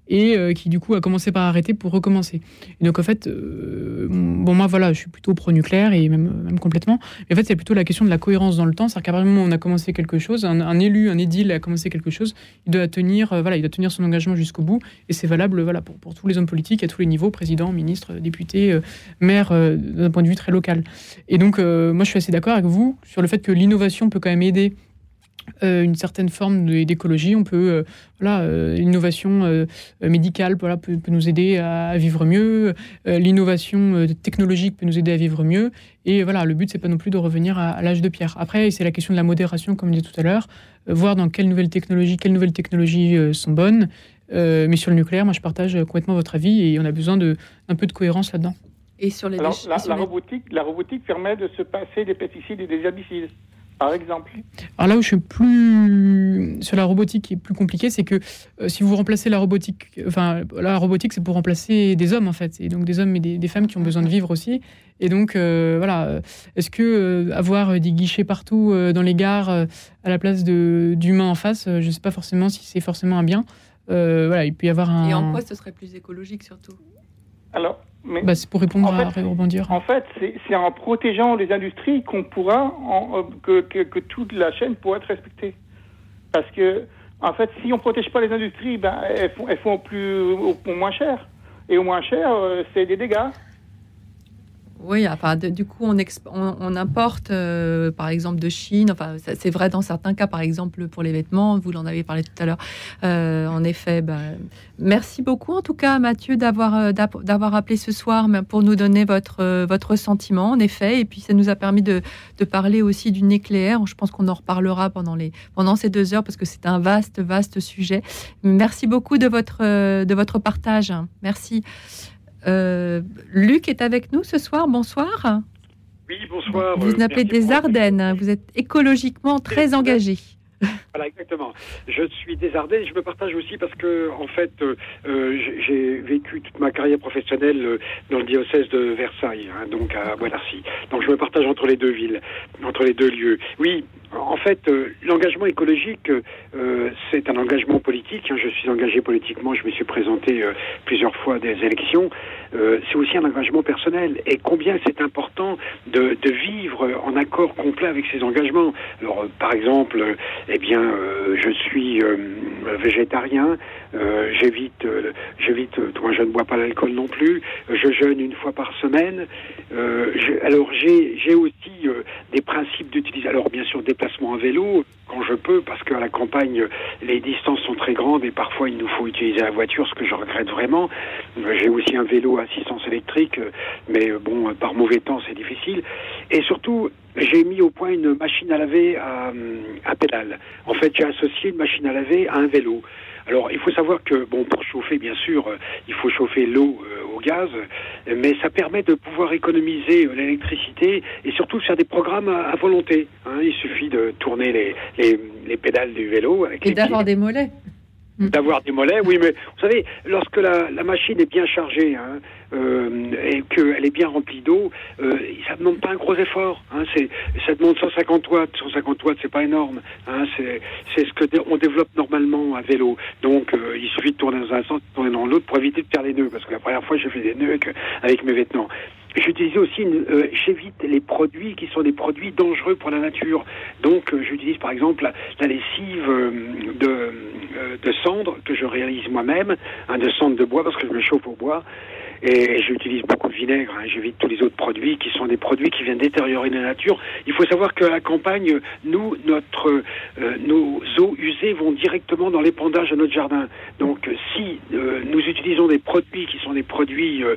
et euh, qui du coup a commencé par arrêter pour recommencer. Donc en fait, euh, bon moi voilà, je suis plutôt pro-nucléaire et même, même complètement. Mais en fait, c'est plutôt la question de la cohérence dans le temps. C'est-à-dire qu'à partir du moment où on a commencé quelque chose, un, élu, un édile a commencé quelque chose, il doit tenir, euh, voilà, il doit tenir son engagement jusqu'au bout. Et c'est valable voilà, pour, pour, tous les hommes politiques à tous les niveaux, président, ministre, député, maire, d'un point de vue très local. Et donc moi je suis assez d'accord avec vous sur le fait que l'innovation peut quand même aider euh, une certaine forme d'écologie. On peut, euh, voilà, euh, l'innovation médicale voilà, peut, nous aider à, vivre mieux. l'innovation technologique peut nous aider à vivre mieux. Et voilà, le but, c'est pas non plus de revenir à, l'âge de pierre. Après, c'est la question de la modération, comme je disais tout à l'heure, voir dans quelles nouvelles technologies, quelles nouvelles technologies sont bonnes. mais sur le nucléaire, moi, je partage complètement votre avis et on a besoin d'un peu de cohérence là-dedans. Et sur les Alors, la, robotique, la robotique permet de se passer des pesticides et des herbicides par exemple. Alors là où je suis plus sur la robotique qui est plus compliqué, c'est que euh, si vous remplacez la robotique, enfin la robotique c'est pour remplacer des hommes en fait, et donc des hommes et des, femmes qui ont besoin de vivre aussi. Et donc euh, voilà, est-ce que euh, avoir des guichets partout dans les gares à la place d'humains en face, je ne sais pas forcément si c'est forcément un bien. voilà, il peut y avoir un. Et en quoi ce serait plus écologique surtout? Alors, bah, c'est pour répondre à rebondir. En fait, c'est en protégeant les industries qu'on pourra, en, que, que, toute la chaîne pourra être respectée. Parce que, en fait, si on ne protège pas les industries, ben, elles, font, elles font plus, au, moins cher. Et au moins cher, euh, c'est des dégâts. Oui, enfin, du coup, on, importe, euh, par exemple, de Chine. Enfin, c'est vrai dans certains cas, par exemple, pour les vêtements. Vous l'en avez parlé tout à l'heure. Euh, en effet, bah, merci beaucoup, en tout cas, Mathieu, d'avoir euh, appelé ce soir pour nous donner votre votre sentiment, en effet. Et puis, ça nous a permis de, de parler aussi du nucléaire. Je pense qu'on en reparlera pendant les pendant ces deux heures parce que c'est un vaste, vaste sujet. Merci beaucoup de votre de votre partage. Merci. Euh, Luc est avec nous ce soir. Bonsoir. Oui, bonsoir. Vous appelez des Ardennes. Vous êtes écologiquement très engagé. Voilà, exactement. Je suis des Ardennes. Je me partage aussi parce que, en fait, euh, euh, j'ai vécu toute ma carrière professionnelle dans le diocèse de Versailles, hein, donc à Bois-d'Arcy. Donc, je me partage entre les deux villes, entre les deux lieux. Oui, en fait, euh, l'engagement écologique, euh, c'est un engagement politique. Hein. Je suis engagé politiquement, je me suis présenté euh, plusieurs fois des élections. c'est aussi un engagement personnel. Et combien c'est important de, vivre en accord complet avec ces engagements. Alors, par exemple, eh bien, je suis végétarien, j'évite, j'évite, moi je ne bois pas l'alcool non plus, je jeûne une fois par semaine. alors, j'ai aussi des principes d'utilisation. Alors, bien sûr, des déplacement à vélo quand je peux, parce qu'à la campagne, les distances sont très grandes et parfois il nous faut utiliser la voiture, ce que je regrette vraiment. J'ai aussi un vélo à assistance électrique, mais bon, par mauvais temps, c'est difficile. Et surtout, j'ai mis au point une machine à laver à, à pédale. En fait, j'ai associé une machine à laver à un vélo. Alors, il faut savoir que, bon, pour chauffer, bien sûr, euh, il faut chauffer l'eau euh, au gaz, mais ça permet de pouvoir économiser euh, l'électricité et surtout faire des programmes à, volonté. Hein. Il suffit de tourner les, les, les pédales du vélo. Avec et d'avoir des mollets. Mm. d'avoir des mollets. Oui, mais vous savez, lorsque la, la machine est bien chargée hein, euh, et qu'elle est bien remplie d'eau, euh, ça demande pas un gros effort. Hein, c'est, ça demande 150 watts. 150 watts, c'est pas énorme. Hein, c'est, c'est ce que on développe normalement à vélo. Donc, euh, il suffit de tourner dans un sens, de tourner dans l'autre pour éviter de faire les nœuds. Parce que la première fois, j'ai fait des nœuds avec, avec mes vêtements. J'utilise aussi, euh, j'évite les produits qui sont des produits dangereux pour la nature. Donc, euh, j'utilise par exemple la, lessive euh, de, de cendre que je réalise moi-même, hein, de cendre de bois parce que je me chauffe au bois. Et j'utilise beaucoup de vinaigre, hein, j'évite tous les autres produits qui sont des produits qui viennent détériorer la nature. Il faut savoir qu'à la campagne, nous, notre, euh, nos eaux usées vont directement dans l'épandage de notre jardin. Donc si euh, nous utilisons des produits qui sont des produits euh,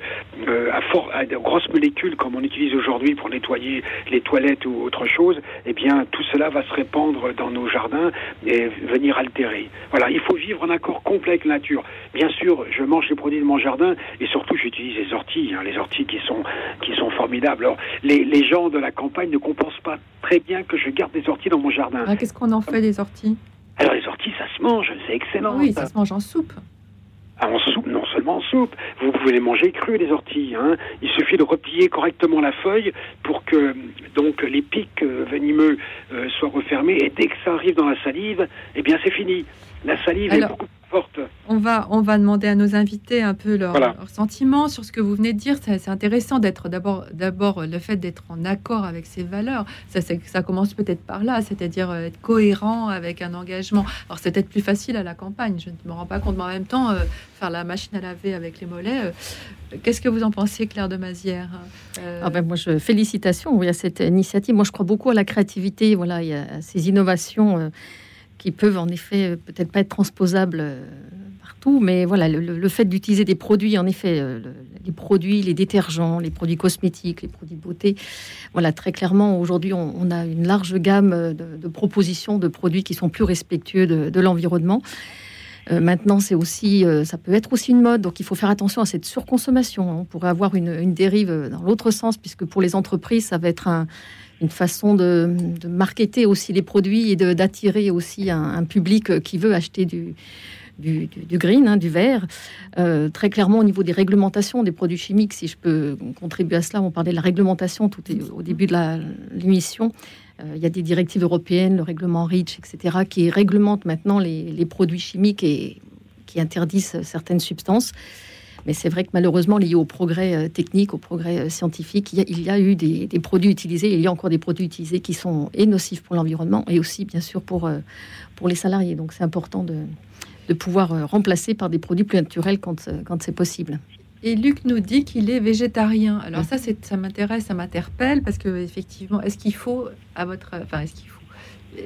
à, fort, à de molécules comme on utilise aujourd'hui pour nettoyer les toilettes ou autre chose, eh bien tout cela va se répandre dans nos jardins et venir altérer. Voilà, il faut vivre en accord complet avec la nature. Bien sûr, je mange les produits de mon jardin et surtout j'utilise les orties, hein, les orties qui sont, qui sont formidables. Alors, les, les, gens de la campagne ne compensent pas très bien que je garde des orties dans mon jardin. Ah, qu'est-ce qu'on en fait des orties? Alors, les orties, ça se mange, c'est excellent. Oui, ça se mange en soupe. Ah, en soupe, non seulement en soupe, vous pouvez les manger crues, les orties. Hein. Il suffit de replier correctement la feuille pour que donc les pics euh, venimeux euh, soient refermés. Et dès que ça arrive dans la salive, eh bien c'est fini. La salive est beaucoup on va, on va demander à nos invités un peu leur, sentiment sur ce que vous venez de dire. C'est intéressant d'être d'abord, d'abord le fait d'être en accord avec ses valeurs. Ça, ça commence peut-être par là, c'est-à-dire euh, être cohérent avec un engagement. Alors c'est peut-être plus facile à la campagne. Je ne me rends pas compte, mais en même temps, euh, faire la machine à laver avec les mollets. Euh, qu'est-ce que vous en pensez, Claire de Mazière ah ben moi, je félicitations oui, à cette initiative. Moi, je crois beaucoup à la créativité. Voilà, il y a ces innovations qui peuvent en effet peut-être pas être transposables euh, partout, mais voilà, le, fait d'utiliser des produits, en effet, euh, les produits, les détergents, les produits cosmétiques, les produits beauté, voilà, très clairement, aujourd'hui, on, a une large gamme de, propositions de produits qui sont plus respectueux de, l'environnement. maintenant, c'est aussi, ça peut être aussi une mode, donc il faut faire attention à cette surconsommation. On pourrait avoir une, dérive dans l'autre sens, puisque pour les entreprises, ça va être une façon de, de marketer aussi les produits et d'attirer aussi un, public qui veut acheter du, du, green, hein, du vert. Euh, très clairement, au niveau des réglementations des produits chimiques, si je peux contribuer à cela, on parlait de la réglementation tout au début de l'émission. Euh, il y a des directives européennes, le règlement REACH, etc., qui réglementent maintenant les, produits chimiques et qui interdisent certaines substances. Mais c'est vrai que malheureusement, lié au progrès euh, technique, au progrès scientifique, il y a, eu des, des, produits utilisés, il y a encore des produits utilisés qui sont et nocifs pour l'environnement et aussi, bien sûr, pour, pour les salariés. Donc c'est important de, de pouvoir euh, remplacer par des produits plus naturels quand, euh, quand c'est possible. Et Luc nous dit qu'il est végétarien. Alors ça, c'est, ça m'intéresse, ça m'interpelle parce que effectivement, est-ce qu'il faut, à votre, enfin, est-ce qu'il faut, euh,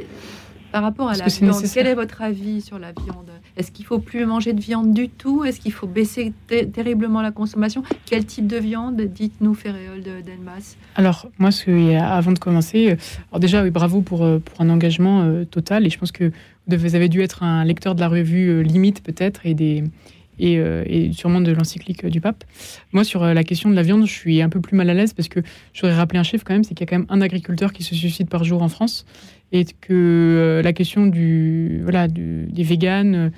par rapport à la viande, quel est votre avis sur la viande? Est-ce qu'il faut plus manger de viande du tout? Est-ce qu'il faut baisser terriblement la consommation? Quel type de viande? Dites-nous, Ferréol de Delmas. Alors moi, ce avant de commencer, alors déjà, oui, bravo pour, pour un engagement total. Et je pense que vous avez dû être un lecteur de la revue euh, Limite peut-être et des euh, et, sûrement de l'encyclique du pape. Moi, sur euh, la question de la viande, je suis un peu plus mal à l'aise parce que je voudrais rappeler un chiffre quand même, c'est qu'il y a quand même un agriculteur qui se suicide par jour en France et que la question des véganes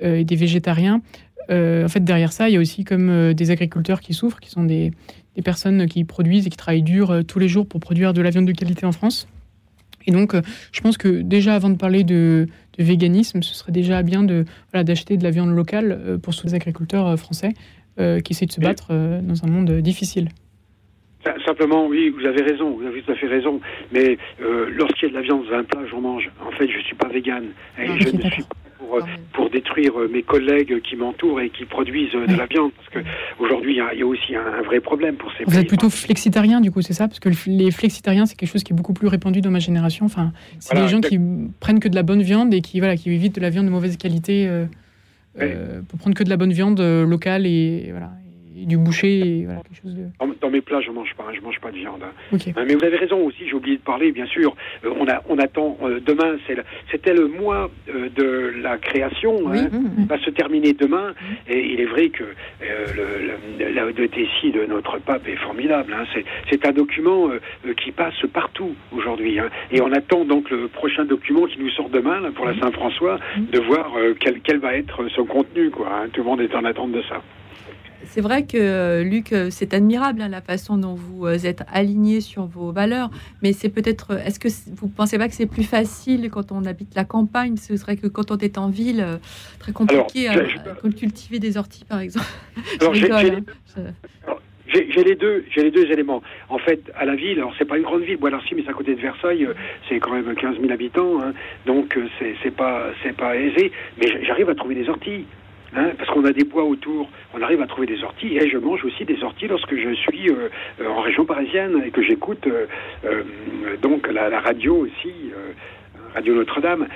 et des végétariens, en fait, derrière ça, il y a aussi comme des agriculteurs qui souffrent, qui sont des, personnes qui produisent et qui travaillent dur tous les jours pour produire de la viande de qualité en France. Et donc, je pense que déjà, avant de parler de, de véganisme, ce serait déjà bien de voilà, d'acheter de la viande locale euh, pour tous les agriculteurs euh, français euh, qui essaient de se battre dans un monde difficile. Simplement, oui, vous avez raison, vous avez tout à fait raison. Mais lorsqu'il y a de la viande dans un plat, j'en mange. En fait, je ne suis pas végane. Et je ne suis pas pour, pour détruire mes collègues qui m'entourent et qui produisent de la viande. Parce qu'aujourd'hui, il y, a aussi un, vrai problème pour ces Vous êtes plutôt flexitarien, du coup, c'est ça? Parce que les flexitariens, c'est quelque chose qui est beaucoup plus répandu dans ma génération. Enfin, c'est des gens qui prennent que de la bonne viande et qui, voilà, qui évitent de la viande de mauvaise qualité euh, euh, pour prendre que de la bonne viande euh, locale et, voilà, du boucher. voilà, quelque chose de... dans, mes plats, je mange pas, je mange pas de viande. Hein. Hein, mais vous avez raison aussi. J'ai oublié de parler, bien sûr. Euh, on a, on attend euh, demain. C'était le mois euh, de la création. Hein, mmh, mmh. va se terminer demain. Mmh. Et il est vrai que le, la de notre pape est formidable. C'est un document qui passe partout aujourd'hui. Et on attend donc le prochain document qui nous sort demain pour la Saint-François de voir quel, quel va être son contenu. Quoi, Tout le monde est en attente de ça. C'est vrai que, euh, Luc, euh, c'est admirable hein, la façon dont vous euh, êtes aligné sur vos valeurs, mais c'est peut-être. Est-ce que vous ne pensez pas que c'est plus facile quand on habite la campagne? Ce serait que quand on est en ville, très compliqué à, cultiver des orties, par exemple. J'ai les deux, j'ai les deux éléments. En fait, à la ville, alors c'est pas une grande ville, Bois-l'Arcy, mais c'est à côté de Versailles, c'est quand même 15 000 habitants, hein, donc c'est pas c'est pas aisé. Mais j'arrive à trouver des orties. Hein, parce qu'on a des bois autour, on arrive à trouver des orties, et je mange aussi des orties lorsque je suis euh, euh, en région parisienne et que j'écoute euh, donc la, radio aussi. Radio Notre-Dame.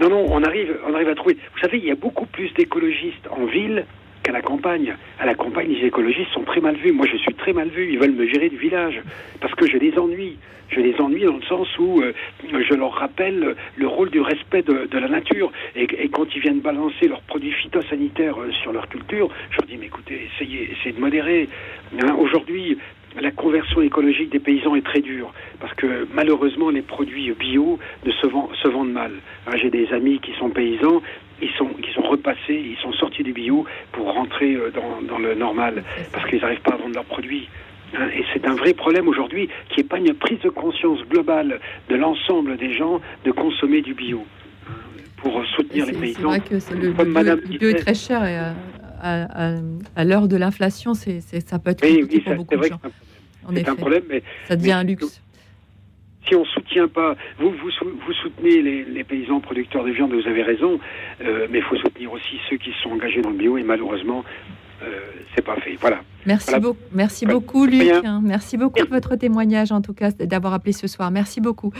non, non, on arrive, on arrive à trouver. Vous savez, il y a beaucoup plus d'écologistes en ville qu'à la campagne. À la campagne, les écologistes sont très mal vus. Moi, je suis très mal vu. Ils veulent me gérer du village parce que je les ennuie. Je les ennuie dans le sens où euh, je leur rappelle le rôle du respect de, la nature. Et, quand ils viennent balancer leurs produits phytosanitaires euh, sur leur culture, je leur dis, mais écoutez, essayez, de modérer. Hein, aujourd'hui, la conversion écologique des paysans est très dure parce que malheureusement les produits bio ne se, se vendent mal. Hein, j'ai des amis qui sont paysans, ils sont, ils sont repassés, ils sont sortis du bio pour rentrer euh, dans, dans le normal parce qu'ils n'arrivent pas à vendre leurs produits. Hein, et c'est un vrai problème aujourd'hui qui n'est pas une prise de conscience globale de l'ensemble des gens de consommer du bio pour soutenir les paysans. C'est vrai que le, le, bio, est très cher et à, à, à l'heure de l'inflation, c'est, ça peut être oui, pour beaucoup de gens. C'est un problème, mais ça devient un luxe. Si on soutient pas, vous, vous, vous soutenez les, paysans producteurs de viande, vous avez raison, euh, mais il faut soutenir aussi ceux qui sont engagés dans le bio, et malheureusement, c'est pas fait. Voilà. Merci, beaucoup, merci beaucoup, Luc. Merci beaucoup de votre témoignage, en tout cas, d'avoir appelé ce soir. Merci beaucoup.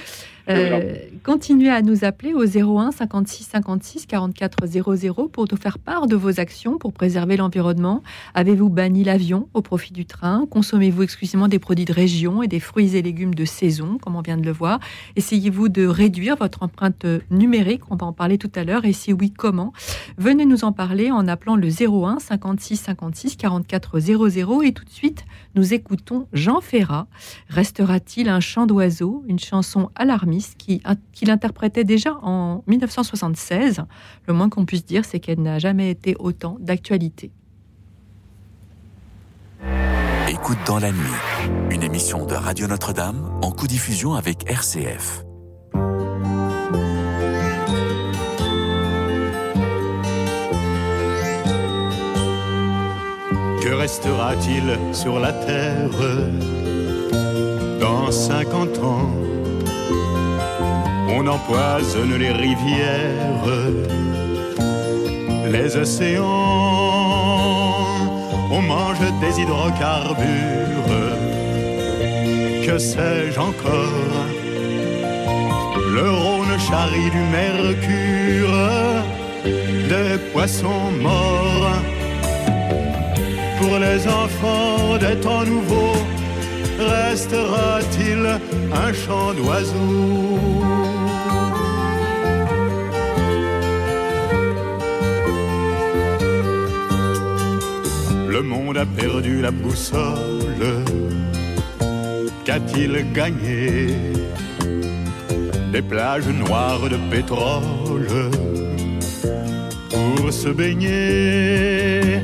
Euh, continuez à nous appeler au 01 56 56 44 00 pour nous faire part de vos actions pour préserver l'environnement. Avez-vous banni l'avion au profit du train? Consommez-vous exclusivement des produits de région et des fruits et légumes de saison, comme on vient de le voir? Essayez-vous de réduire votre empreinte numérique? On va en parler tout à l'heure. Et si oui, comment? Venez nous en parler en appelant le 01 56 56 44 00 et tout de suite, nous écoutons Jean Ferrat. Restera-t-il un chant d'oiseau, une chanson alarmiste qu'il interprétait déjà en 1976 Le moins qu'on puisse dire, c'est qu'elle n'a jamais été autant d'actualité. Écoute dans la nuit, une émission de Radio Notre-Dame en co-diffusion avec RCF. Que restera-t-il sur la terre dans 50 ans? On empoisonne les rivières, les océans, on mange des hydrocarbures. Que sais-je encore? Le Rhône charrie du mercure, des poissons morts pour les enfants des temps nouveaux, restera-t-il un chant d'oiseaux Le monde a perdu la boussole, qu'a-t-il gagné? Des plages noires de pétrole. Pour se baigner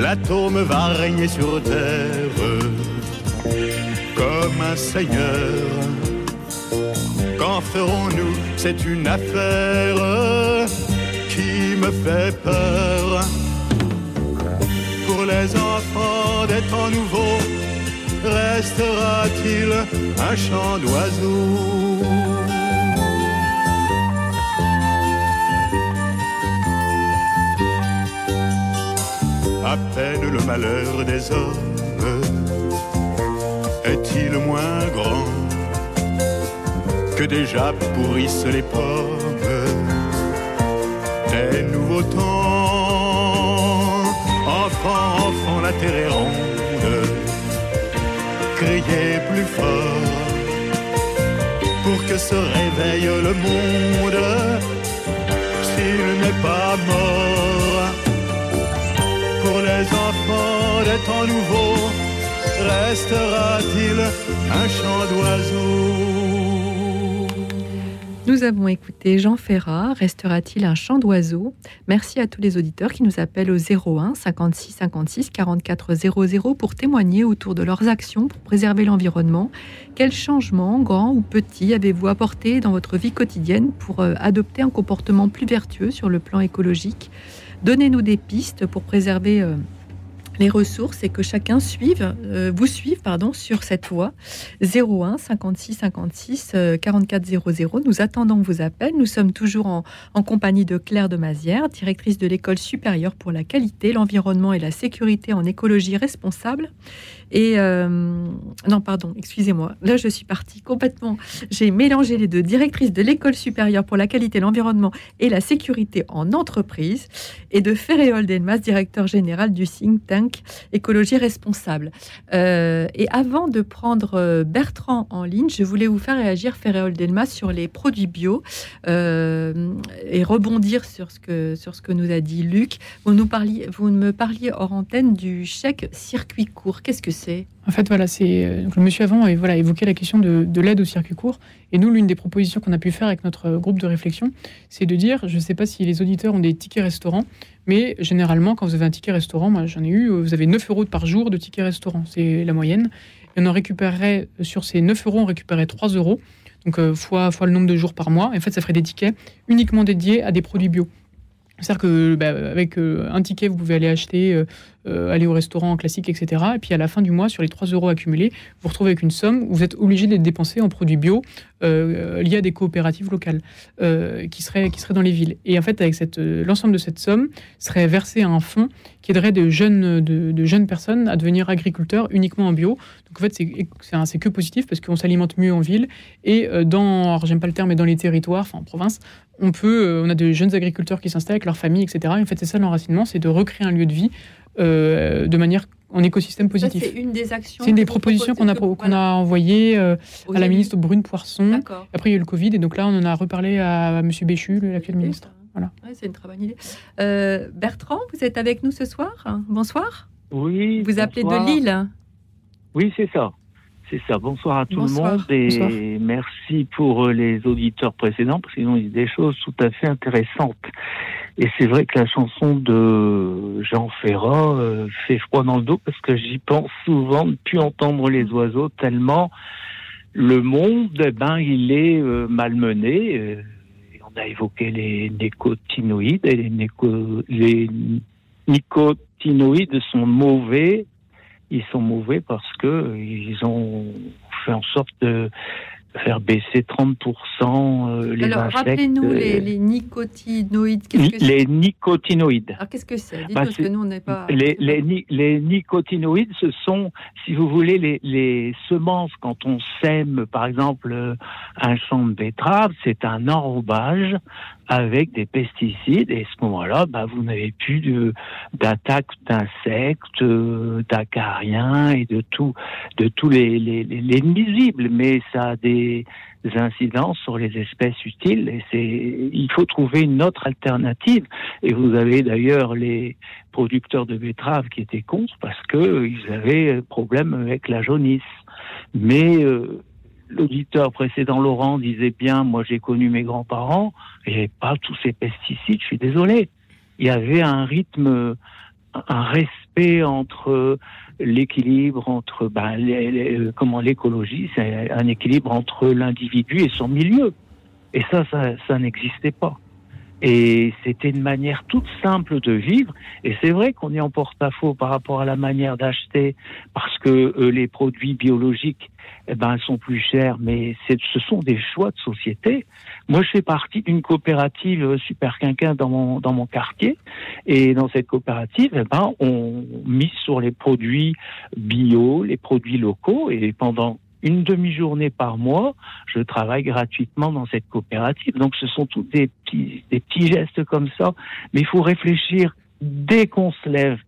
l'atome va régner sur terre comme un seigneur. Qu'en ferons-nous? C'est une affaire qui me fait peur. Pour les enfants des temps nouveaux, restera-t-il un chant d'oiseaux à peine le malheur des hommes est-il moins grand que déjà pourrissent les pommes des nouveaux temps. Enfants, enfants, la terre est ronde, criez plus fort pour que se réveille le monde s'il n'est pas mort les enfants des temps nouveaux, restera-t-il un chant d'oiseaux nous avons écouté Jean Ferrat, Restera-t-il un chant d'oiseau? Merci à tous les auditeurs qui nous appellent au 01 56 56 44 00 pour témoigner autour de leurs actions pour préserver l'environnement. Quels changements, grands ou petits, avez-vous apporté dans votre vie quotidienne pour euh, adopter un comportement plus vertueux sur le plan écologique? Donnez-nous des pistes pour préserver euh, les ressources et que chacun suive, euh, vous suive sur cette voie. 01 56 56 44 00. Nous attendons vos appels. Nous sommes toujours en, en compagnie de Claire de Mazière, directrice de l'École supérieure pour la qualité, l'environnement et la sécurité en écologie responsable. Et euh, non, pardon, excusez-moi. Là, je suis partie complètement. J'ai mélangé les deux. Directrice de l'école supérieure pour la qualité, l'environnement et la sécurité en entreprise, et de Ferréol Delmas, directeur général du think tank écologie responsable. Euh, et avant de prendre euh, Bertrand en ligne, je voulais vous faire réagir Ferréol Delmas sur les produits bio et rebondir sur ce que sur ce que nous a dit Luc. Vous nous parliez, vous me parliez hors antenne du chèque circuit court. Qu'est-ce que en fait, voilà, c'est euh, le monsieur avant et voilà évoqué la question de, l'aide au circuit court. Et nous, l'une des propositions qu'on a pu faire avec notre groupe de réflexion, c'est de dire, je ne sais pas si les auditeurs ont des tickets restaurants, mais généralement, quand vous avez un ticket restaurant, moi j'en ai eu, vous avez 9 euros par jour de ticket restaurant, c'est la moyenne. Et on en récupérerait sur ces 9 euros, on récupérerait 3 euros, donc euh, fois, fois le nombre de jours par mois. Et en fait, ça ferait des tickets uniquement dédiés à des produits bio. C'est-à-dire que bah, euh, un ticket, vous pouvez aller acheter, euh, euh, aller au restaurant classique, etc. Et puis à la fin du mois, sur les 3 euros accumulés, vous vous retrouvez avec une somme où vous êtes obligé de les dépenser en produits bio liées à des coopératives locales qui, seraient, dans les villes. Et en fait, l'ensemble de cette somme serait versé à un fonds aiderait de jeunes, de, jeunes personnes à devenir agriculteurs uniquement en bio. Donc en fait, c'est que positif parce qu'on s'alimente mieux en ville. Et dans, alors j'aime pas le terme, mais dans les territoires, enfin en province, on peut, on a de jeunes agriculteurs qui s'installent avec leur famille, etc. Et en fait, c'est ça l'enracinement, c'est de recréer un lieu de vie de manière en écosystème positif. C'est une des actions. C'est une des propositions qu'on a, qu'on a envoyées euh, à la ministre Brune Poisson. Après, il y a eu le Covid, et donc là, on en a reparlé à, M. Béchu, l'actuel ministre. Voilà. c'est une très bonne idée. Euh, Bertrand, vous êtes avec nous ce soir? Bonsoir. Oui. Vous appelez de Lille Oui, c'est ça. C'est ça. Bonsoir à tout le monde et merci pour euh, les auditeurs précédents parce qu'ils ont dit des choses tout à fait intéressantes. Et c'est vrai que la chanson de Jean Ferrat euh, fait froid dans le dos parce que j'y pense souvent de plus entendre les oiseaux tellement le monde, eh ben, il est euh, malmené. On a évoqué les nicotinoïdes et les, les nicotinoïdes sont mauvais. Ils sont mauvais parce que ils ont fait en sorte de faire baisser 30% euh, les Alors, rappelez-nous les, euh, les, nicotinoïdes. les nicotinoïdes. Alors, qu'est-ce que c'est? Bah, que nous, on n'est pas... Les, les, les, nicotinoïdes, ce sont, si vous voulez, les, les semences. Quand on sème, par exemple, un champ de betterave, c'est un enrobage avec des pesticides et à ce moment-là, bah, vous n'avez plus d'attaque d'insectes, euh, d'acariens et de tout, de tous les, les, les, nuisibles, mais ça a des incidences sur les espèces utiles et il faut trouver une autre alternative. Et vous avez d'ailleurs les producteurs de betteraves qui étaient contre parce que ils avaient problème avec la jaunisse. Mais euh, l'auditeur précédent, Laurent, disait bien, moi j'ai connu mes grands-parents, il n'y avait pas tous ces pesticides, je suis désolé. Il y avait un rythme, un respect entre l'équilibre entre ben, comment l'écologie, c'est un équilibre entre l'individu et son milieu. Et ça, ça, ça n'existait pas. Et c'était une manière toute simple de vivre. Et c'est vrai qu'on est en porte-à-faux par rapport à la manière d'acheter, parce que euh, les produits biologiques, eh ben, sont plus chers, mais ce sont des choix de société. Moi, je fais partie d'une coopérative super quinquin dans mon, dans mon quartier. Et dans cette coopérative, eh ben, on mise sur les produits bio, les produits locaux. Et pendant une demi-journée par mois, je travaille gratuitement dans cette coopérative. Donc ce sont tous des petits, des petits gestes comme ça, mais il faut réfléchir dès qu'on se lève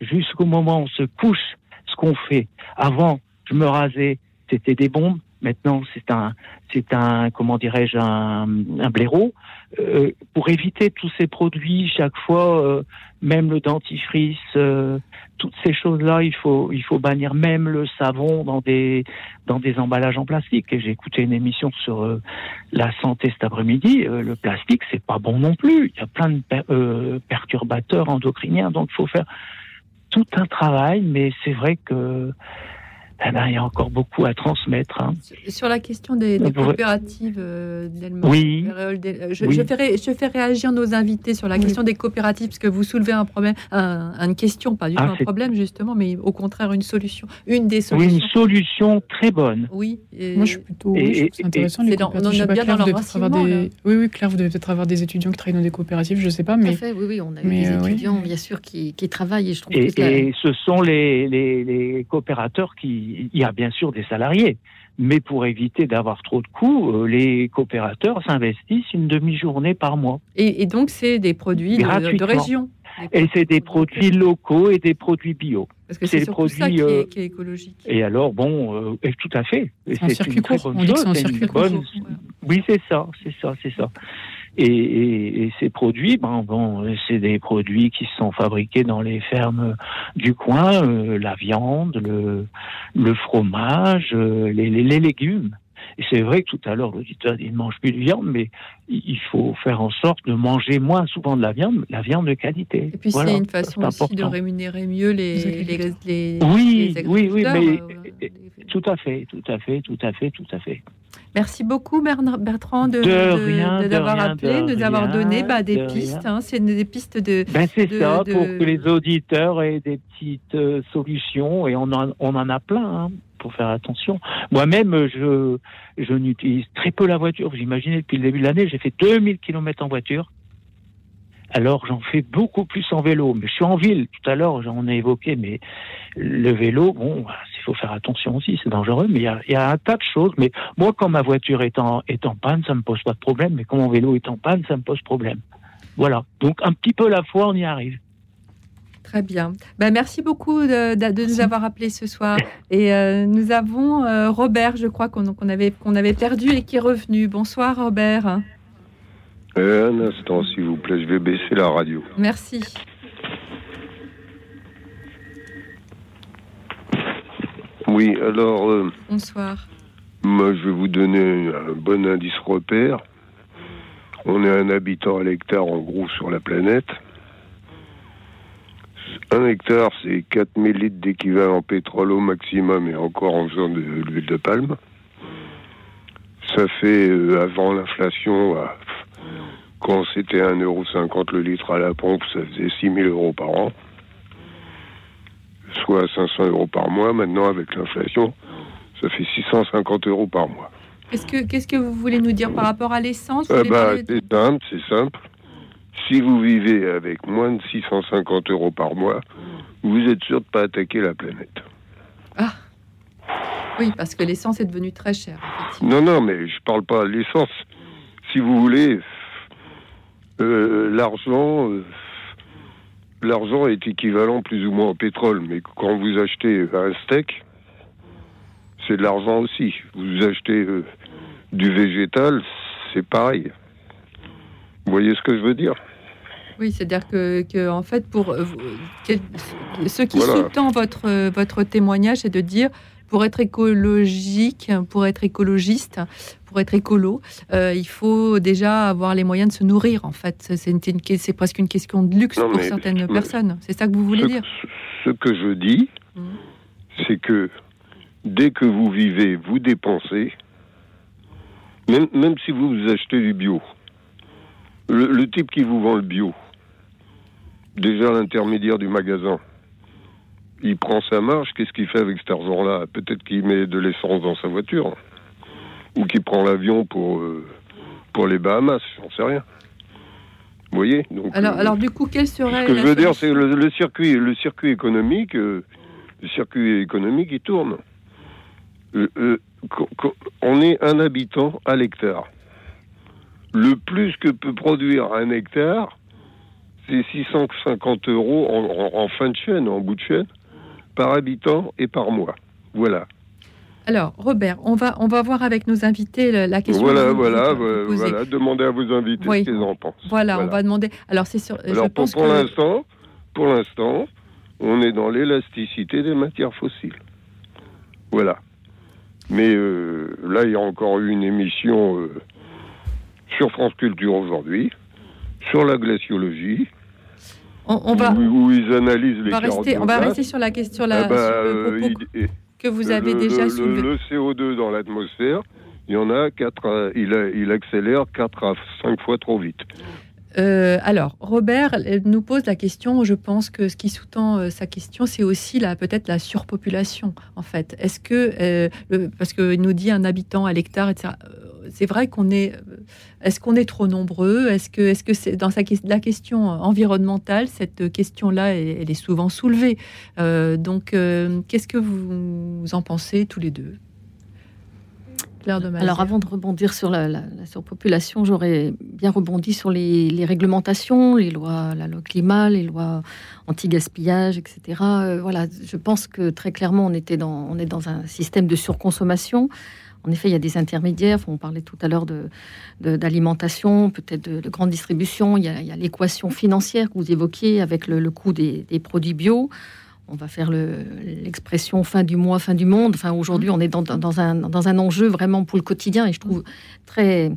jusqu'au moment où on se couche, ce qu'on fait. Avant, je me rasais, c'était des bombes. Maintenant, c'est un, c'est un, comment dirais-je, un, blaireau. Euh, pour éviter tous ces produits, chaque fois, euh, même le dentifrice, euh, toutes ces choses-là, il faut, il faut bannir même le savon dans des, dans des emballages en plastique. J'ai écouté une émission sur la santé cet après-midi. le plastique, c'est pas bon non plus. Il y a plein de perturbateurs endocriniens, donc il faut faire tout un travail. Mais c'est vrai que eh ben, il y a encore beaucoup à transmettre. Hein. Sur la question des, coopératives, euh, oui. Euh, je, je, fais réagir nos invités sur la question des coopératives, parce que vous soulevez un problème, une question, pas du tout ah, un problème justement, mais au contraire une solution, une des solutions. Oui, une solution très bonne. Oui. Moi, je suis plutôt. c'est intéressant. Les on en a bien dans leur des... Oui, oui, Claire, vous devez peut-être avoir des étudiants qui travaillent dans des coopératives, je ne sais pas, mais. Fait, oui, oui, on a des euh, étudiants, bien sûr, qui, qui, travaillent, et je trouve et, et ce sont les, les, les coopérateurs qui il y a bien sûr des salariés, mais pour éviter d'avoir trop de coûts, euh, les coopérateurs s'investissent une demi-journée par mois. Et, donc, c'est des produits de, région Et c'est des produits locaux et des produits bio. Parce que c'est des produits ça qui, est, euh, écologique. Et alors, bon, euh, tout à fait. C'est un circuit court. On dit que c'est un circuit court. Oui, c'est ça, c'est ça, c'est ça. Et, ces produits, ben, bon, c'est des produits qui sont fabriqués dans les fermes du coin, euh, la viande, le, fromage, euh, les, légumes. Et c'est vrai que tout à l'heure, l'auditeur dit ne mange plus de viande, mais il faut faire en sorte de manger moins souvent de la viande, la viande de qualité. Et puis c'est une façon aussi de rémunérer mieux les, les, les, oui, oui, oui, mais euh, tout à fait, tout à fait, tout à fait, tout à fait. Merci beaucoup Bertrand de, de, d'avoir appelé, de, nous avoir donné bah, des pistes. Hein, c'est des pistes de. Ben c'est ça pour que les auditeurs aient des petites euh, solutions et on en, on en a plein. Hein, pour faire attention. Moi-même, je, je n'utilise très peu la voiture. Vous imaginez, depuis le début de l'année, j'ai fait 2000 km en voiture. Alors j'en fais beaucoup plus en vélo, mais je suis en ville. Tout à l'heure, j'en ai évoqué, mais le vélo, bon, bah, il faut faire attention aussi, c'est dangereux, mais il y, a, un tas de choses. Mais moi, quand ma voiture est en, est en panne, ça me pose pas de problème, mais quand mon vélo est en panne, ça me pose problème. Voilà. Donc un petit peu la fois, on y arrive. Très bien. Ben, merci beaucoup de, nous avoir appelés ce soir. Et euh, nous avons euh, Robert, je crois qu'on avait, qu'on avait perdu et qui est revenu. Bonsoir Robert. Euh, un instant, s'il vous plaît, je vais baisser la radio. Merci. Oui, alors. Euh, Bonsoir. Moi, je vais vous donner un bon indice repère. On est un habitant à l'hectare, en gros, sur la planète. Un hectare, c'est 4000 litres d'équivalent pétrole au maximum et encore en faisant de l'huile de palme. Ça fait, euh, avant l'inflation, quand c'était 1,50€ le litre à la pompe, ça faisait 6000 euros par an. Soit 500 euros par mois. Maintenant, avec l'inflation, ça fait 650 euros par mois. Qu'est-ce que, qu'est-ce que vous voulez nous dire par rapport à l'essence? C'est simple, c'est simple. Si vous vivez avec moins de 650 euros par mois, vous êtes sûr de ne pas attaquer la planète. Ah Oui, parce que l'essence est devenue très chère. Non, non, mais je ne parle pas de l'essence. Si vous voulez, euh, l'argent, euh, l'argent est équivalent plus ou moins au pétrole, mais quand vous achetez un steak, c'est de l'argent aussi. Vous achetez euh, du végétal, c'est pareil. Vous voyez ce que je veux dire? Oui, c'est-à-dire que, en fait, pour ce qui sous-tend votre, votre témoignage, c'est de dire pour être écologique, pour être écologiste, pour être écolo, euh, il faut déjà avoir les moyens de se nourrir. En fait, c'est presque une question de luxe pour certaines personnes. C'est ça que vous voulez dire? Ce que je dis, mmh. c'est que dès que vous vivez, vous dépensez, même, même si vous achetez du bio. Le, type qui vous vend le bio, déjà l'intermédiaire du magasin, il prend sa marge, qu'est-ce qu'il fait avec cet argent-là? Peut-être qu'il met de l'essence dans sa voiture, ou qu'il prend l'avion pour, euh, pour les Bahamas, j'en sais rien. Vous voyez? Donc, alors, euh, alors, du coup, quel serait. Ce que je veux dire, c'est le, le, circuit, le circuit économique, euh, le circuit économique, il tourne. on est un habitant à l'hectare. Le plus que peut produire un hectare, c'est 650 euros en, fin de chaîne, en bout de chaîne par habitant et par mois. Voilà. Alors, Robert, on va, on va voir avec nos invités la question. Voilà, voilà, voilà. Demandez à vos invités ce qu'ils en pensent. Voilà, on va demander. Alors, c'est sur. Alors, pour, pour l'instant, pour l'instant, on est dans l'élasticité des matières fossiles. Voilà. Mais euh, là, il y a encore eu une émission euh, sur France Culture aujourd'hui sur la glaciologie. On, va, où, ils analysent les on va rester, On va rester sur la question la, ah bah, euh, que vous avez déjà soulevé. Le CO2 dans l'atmosphère, il y en a 4 il, il accélère 4 à 5 fois trop vite. Euh, alors, Robert nous pose la question. Je pense que ce qui sous-tend euh, sa question, c'est aussi la peut-être la surpopulation. En fait, est-ce que parce qu'il nous dit un habitant à l'hectare, etc c'est vrai qu'on est. Est-ce qu'on est trop nombreux? Est-ce que, est-ce que c'est dans la question environnementale, cette question-là, elle, est souvent soulevée. Euh, donc, euh, qu'est-ce que vous, en pensez tous les deux? Alors avant de rebondir sur la, surpopulation, j'aurais bien rebondi sur les, réglementations, les lois, la loi climat, les lois anti-gaspillage, etc. Euh, voilà, je pense que très clairement on était dans, on est dans un système de surconsommation en effet, il y a des intermédiaires. On parlait tout à l'heure d'alimentation, de, peut-être de, grande distribution. Il y a, l'équation financière que vous évoquiez avec le, coût des, produits bio. On va faire l'expression fin du mois, fin du monde. Enfin, aujourd'hui, on est dans, un, dans un enjeu vraiment pour le quotidien et je trouve très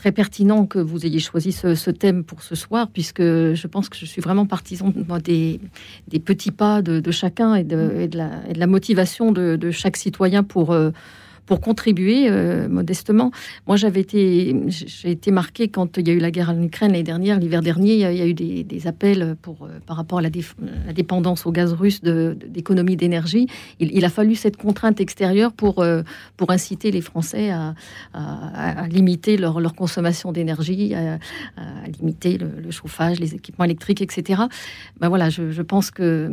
très pertinent que vous ayez choisi ce, thème pour ce soir, puisque je pense que je suis vraiment partisan des, des petits pas de, chacun et de, la, et de, la, motivation de, chaque citoyen pour, euh, pour contribuer euh, modestement. Moi, j'avais été, j'ai été marqué quand il y a eu la guerre en Ukraine l'année dernière, l'hiver dernier, il y, a, eu des, appels pour, par rapport à la, dépendance au gaz russe d'économie d'énergie. Il, a fallu cette contrainte extérieure pour, pour inciter les Français à, limiter leur, consommation d'énergie, à, limiter le, chauffage, les équipements électriques, etc. Ben voilà, je, pense que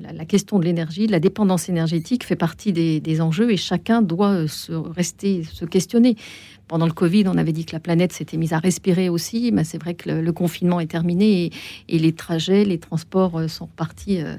la, question de l'énergie, la dépendance énergétique fait partie des, enjeux et chacun doit euh, se rester, se questionner. Pendant le Covid, on avait dit que la planète s'était mise à respirer aussi, mais c'est vrai que le, confinement est terminé et, et, les trajets, les transports euh, sont repartis euh,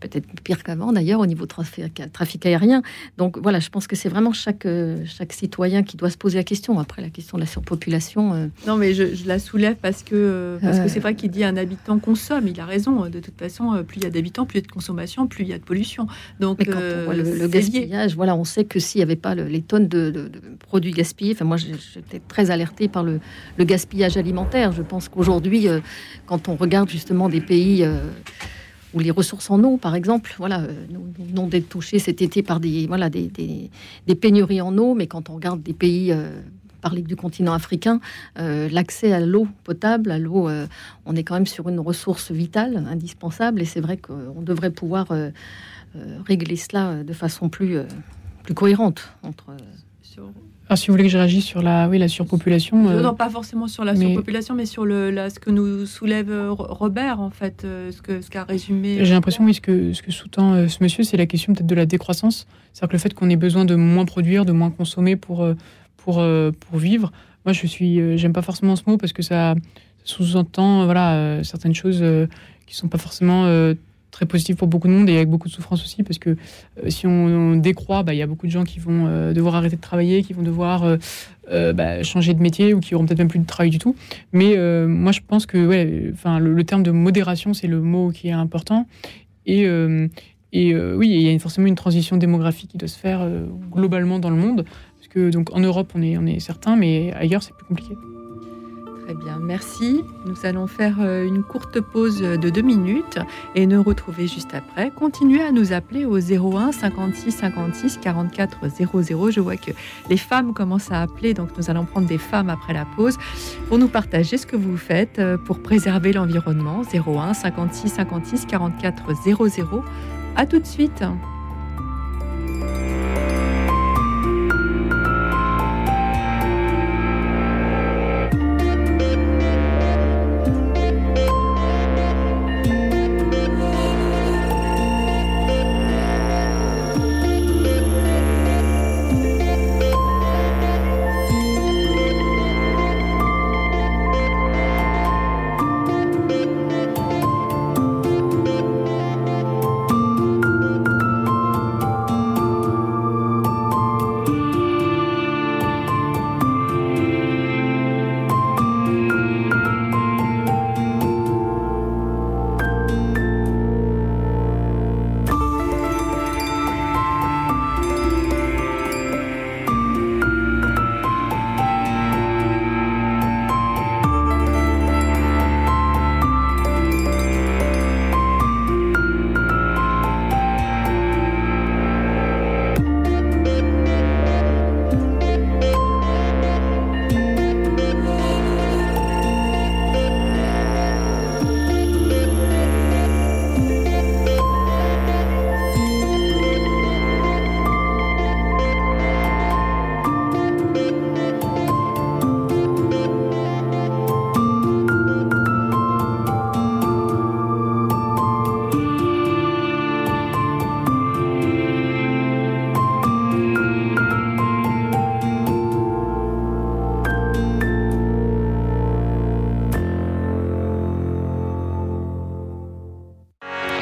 peut-être pire qu'avant d'ailleurs au niveau trafic, trafic aérien. Donc voilà, je pense que c'est vraiment chaque, euh, chaque citoyen qui doit se poser la question. Après, la question de la surpopulation. Euh, non, mais je, la soulève parce que parce que c'est vrai qu'il dit un habitant consomme. Il a raison. De toute façon, plus il y a d'habitants, plus il y a de consommation, plus il y a de pollution. Donc le, gaspillage, voilà, on sait que s'il n'y avait pas les tonnes de, produits gaspillés, enfin moi j'étais très alertée par le, gaspillage alimentaire. Je pense qu'aujourd'hui, euh, quand on regarde justement des pays ou les ressources en eau, par exemple. Voilà, euh, nous venons d'être touchés cet été par des, voilà, des, pénuries en eau, mais quand on regarde des pays, euh, parler du continent africain, euh, l'accès à l'eau potable, à l'eau, on est quand même sur une ressource vitale, indispensable, et c'est vrai qu'on devrait pouvoir régler cela de façon plus, plus cohérente entre si vous voulez que je réagisse sur la, oui, la surpopulation. Euh, non, pas forcément sur la surpopulation, mais sur le, là, ce que nous soulève euh, Robert, en fait, euh, ce qu'a ce qu'a résumé. J'ai l'impression, oui, ce que, ce que sous-tend ce monsieur, c'est la question peut-être de la décroissance. C'est-à-dire que le fait qu'on ait besoin de moins produire, de moins consommer pour, pour, pour vivre. Moi, je suis, j'aime pas forcément ce mot parce que ça sous-entend voilà, certaines choses qui sont pas forcément très positif pour beaucoup de monde et avec beaucoup de souffrance aussi parce que euh, si on, décroît, bah, il y a beaucoup de gens qui vont euh, devoir arrêter de travailler, qui vont devoir euh, bah, changer de métier ou qui auront peut-être même plus de travail du tout. Mais moi, je pense que le, terme de modération, c'est le mot qui est important. Et, et oui, il y a forcément une transition démographique qui doit se faire globalement dans le monde. Parce que donc en Europe, on est, on est certain, mais ailleurs, c'est plus compliqué. Très bien, merci. Nous allons faire euh, une courte pause de deux minutes et nous retrouver juste après. Continuez à nous appeler au 01 56 56 44 00. Je vois que les femmes commencent à appeler, donc nous allons prendre des femmes après la pause pour nous partager ce que vous faites euh, pour préserver l'environnement. 01 56 56 44 00. À tout de suite.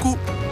Radio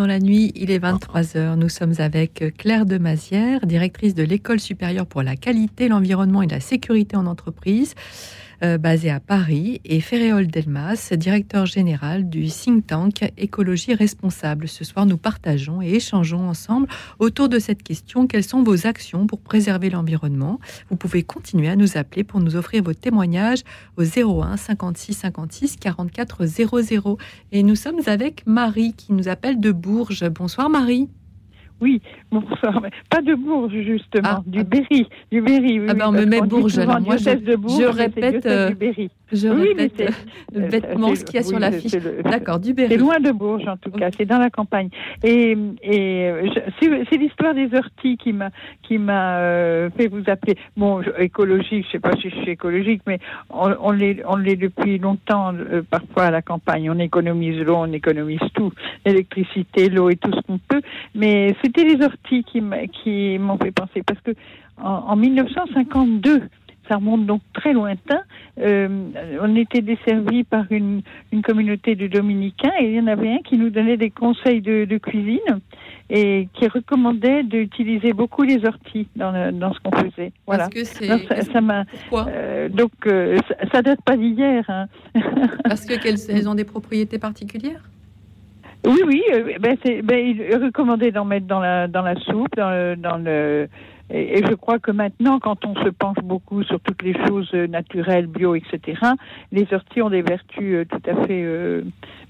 dans la nuit, il est 23h. Nous sommes avec Claire Demazière, directrice de l'École supérieure pour la qualité, l'environnement et la sécurité en entreprise. Euh, basé à Paris, et Ferréol Delmas, directeur général du think tank Écologie Responsable. Ce soir, nous partageons et échangeons ensemble autour de cette question. Quelles sont vos actions pour préserver l'environnement? Vous pouvez continuer à nous appeler pour nous offrir vos témoignages au 01 56 56 44 00. Et nous sommes avec Marie qui nous appelle de Bourges. Bonsoir Marie. Oui, bonsoir. Pas de Bourges, justement, ah, du Berry. Du Berry ah ben on me met Bourges. Alors moi, je, Bourges, je répète, euh, je oui, répète euh, [laughs] bêtement ce qu'il y a sur l'affiche. D'accord, du Berry. C'est loin de Bourges, en tout cas. C'est dans la campagne. Et, et c'est l'histoire des orties qui m'a qui m'a euh, fait vous appeler. Bon, écologique, je sais pas si je suis écologique, mais on, on l'est depuis longtemps. parfois à la campagne, on économise l'eau, on économise tout, l'électricité, l'eau et tout ce qu'on peut. Mais c'était les orties qui m'ont fait penser, parce que en, 1952, ça remonte donc très lointain. Euh, on était desservi par une, communauté de dominicains et il y en avait un qui nous donnait des conseils de, cuisine et qui recommandait d'utiliser beaucoup les orties dans, ce qu'on faisait. Voilà. Parce que c'est. Ça, m'a. Euh, donc euh, ça, date pas d'hier. Hein. Parce que qu'elles [laughs] ont des propriétés particulières? Oui, oui, euh, ben c'est, ben, il recommandait d'en mettre dans la dans la soupe, dans le, dans le et, je crois que maintenant, quand on se penche beaucoup sur toutes les choses euh, naturelles, bio, etc., les orties ont des vertus euh, tout à fait. Euh,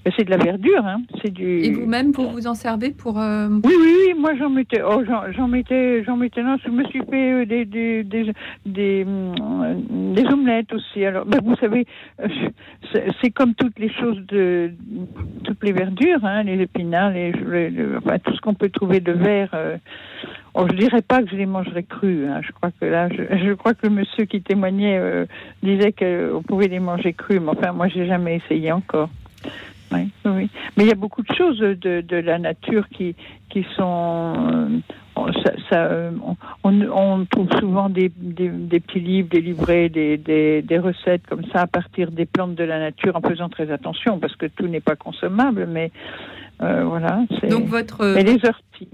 ben, c'est de la verdure, hein. C'est du. Et vous-même, vous vous en servez pour. Oui, oui, oui. Moi, j'en mettais. Oh, j'en, mettais. J'en mettais. Non, je me suis fait des des des, des, des omelettes aussi. Alors, ben, vous savez, c'est, comme toutes les choses de toutes les verdures, hein, les épinards, les, enfin, tout ce qu'on peut trouver de vert. Oh, je dirais pas que je les mangerais crus. Hein. Je crois que là, je, crois que le monsieur qui témoignait euh, disait qu'on pouvait les manger crus, mais enfin, moi, j'ai jamais essayé encore. Oui, oui. Mais il y a beaucoup de choses de, la nature qui, qui sont. Euh, euh, on, on, trouve souvent des, des, des, petits livres, des livrets, des, des, des, recettes comme ça à partir des plantes de la nature en faisant très attention parce que tout n'est pas consommable, mais euh, voilà. Donc votre,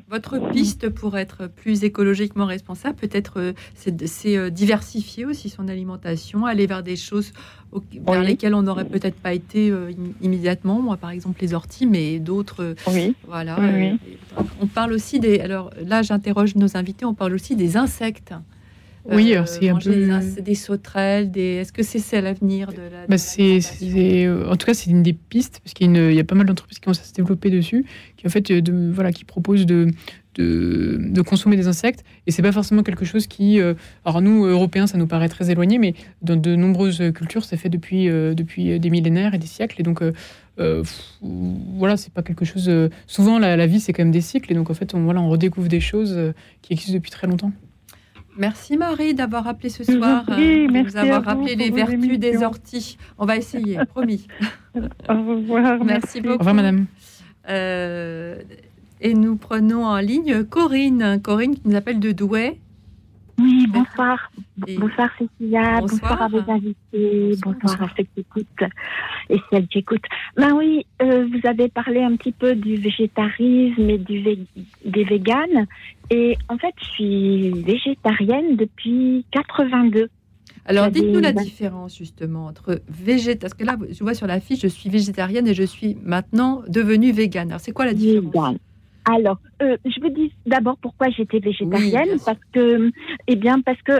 votre piste pour être plus écologiquement responsable, peut-être, euh, c'est euh, diversifier aussi son alimentation, aller vers des choses vers lesquelles on n'aurait peut-être pas été immédiatement. Moi, par exemple, les orties, mais d'autres. Oui. Voilà. on parle aussi des. Alors là, j'interroge nos invités. On parle aussi des insectes. Oui, euh, c'est un peu des, des sauterelles. Des... Est-ce que c'est ça l'avenir de la bah c'est, euh, En tout cas, c'est une des pistes parce qu'il y, a, il y a pas mal d'entreprises qui commencent à se développer dessus, qui en fait, euh, de, voilà, qui proposent de, de, de, consommer des insectes. Et c'est pas forcément quelque chose qui, alors nous Européens, ça nous paraît très éloigné, mais dans de nombreuses cultures, c'est fait depuis depuis des millénaires et des siècles. Et donc euh, voilà, c'est pas quelque chose. souvent, la, la vie, c'est quand même des cycles, et donc en fait, on, voilà, on redécouvre des choses qui existent depuis très longtemps. Merci Marie d'avoir appelé ce soir, euh, de nous avoir rappelé les vertus des orties. On va essayer, [laughs] promis. Au revoir. [laughs] Merci beaucoup. Au revoir Madame. Euh, et nous prenons en ligne Corinne. Corinne qui nous appelle de Douai. Oui, bonsoir. Bonsoir Cécilia, bonsoir. à vos invités, bonsoir, à ceux qui écoutent et celles qui écoutent. Ben oui, euh, vous avez parlé un petit peu du végétarisme et du des véganes. Et en fait, je suis végétarienne depuis 82. Alors, dites-nous la différence justement entre végétarien, parce que là, je vois sur la fiche, je suis végétarienne et je suis maintenant devenue végane. Alors, c'est quoi la différence? Alors, euh, je vous dis d'abord pourquoi j'étais végétarienne, parce que, eh bien, parce que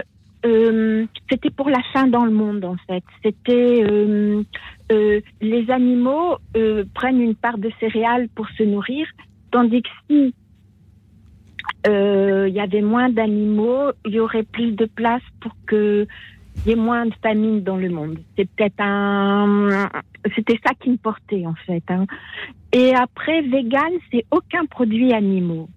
euh, c'était pour la faim dans le monde en fait. C'était euh, les animaux prennent une part de céréales pour se nourrir, tandis que si il y avait moins d'animaux, il y aurait plus de place pour que y ait moins de famine dans le monde. C'est peut-être un, c'était ça qui me portait en fait. Hein. Et après, vegan, c'est aucun produit animaux.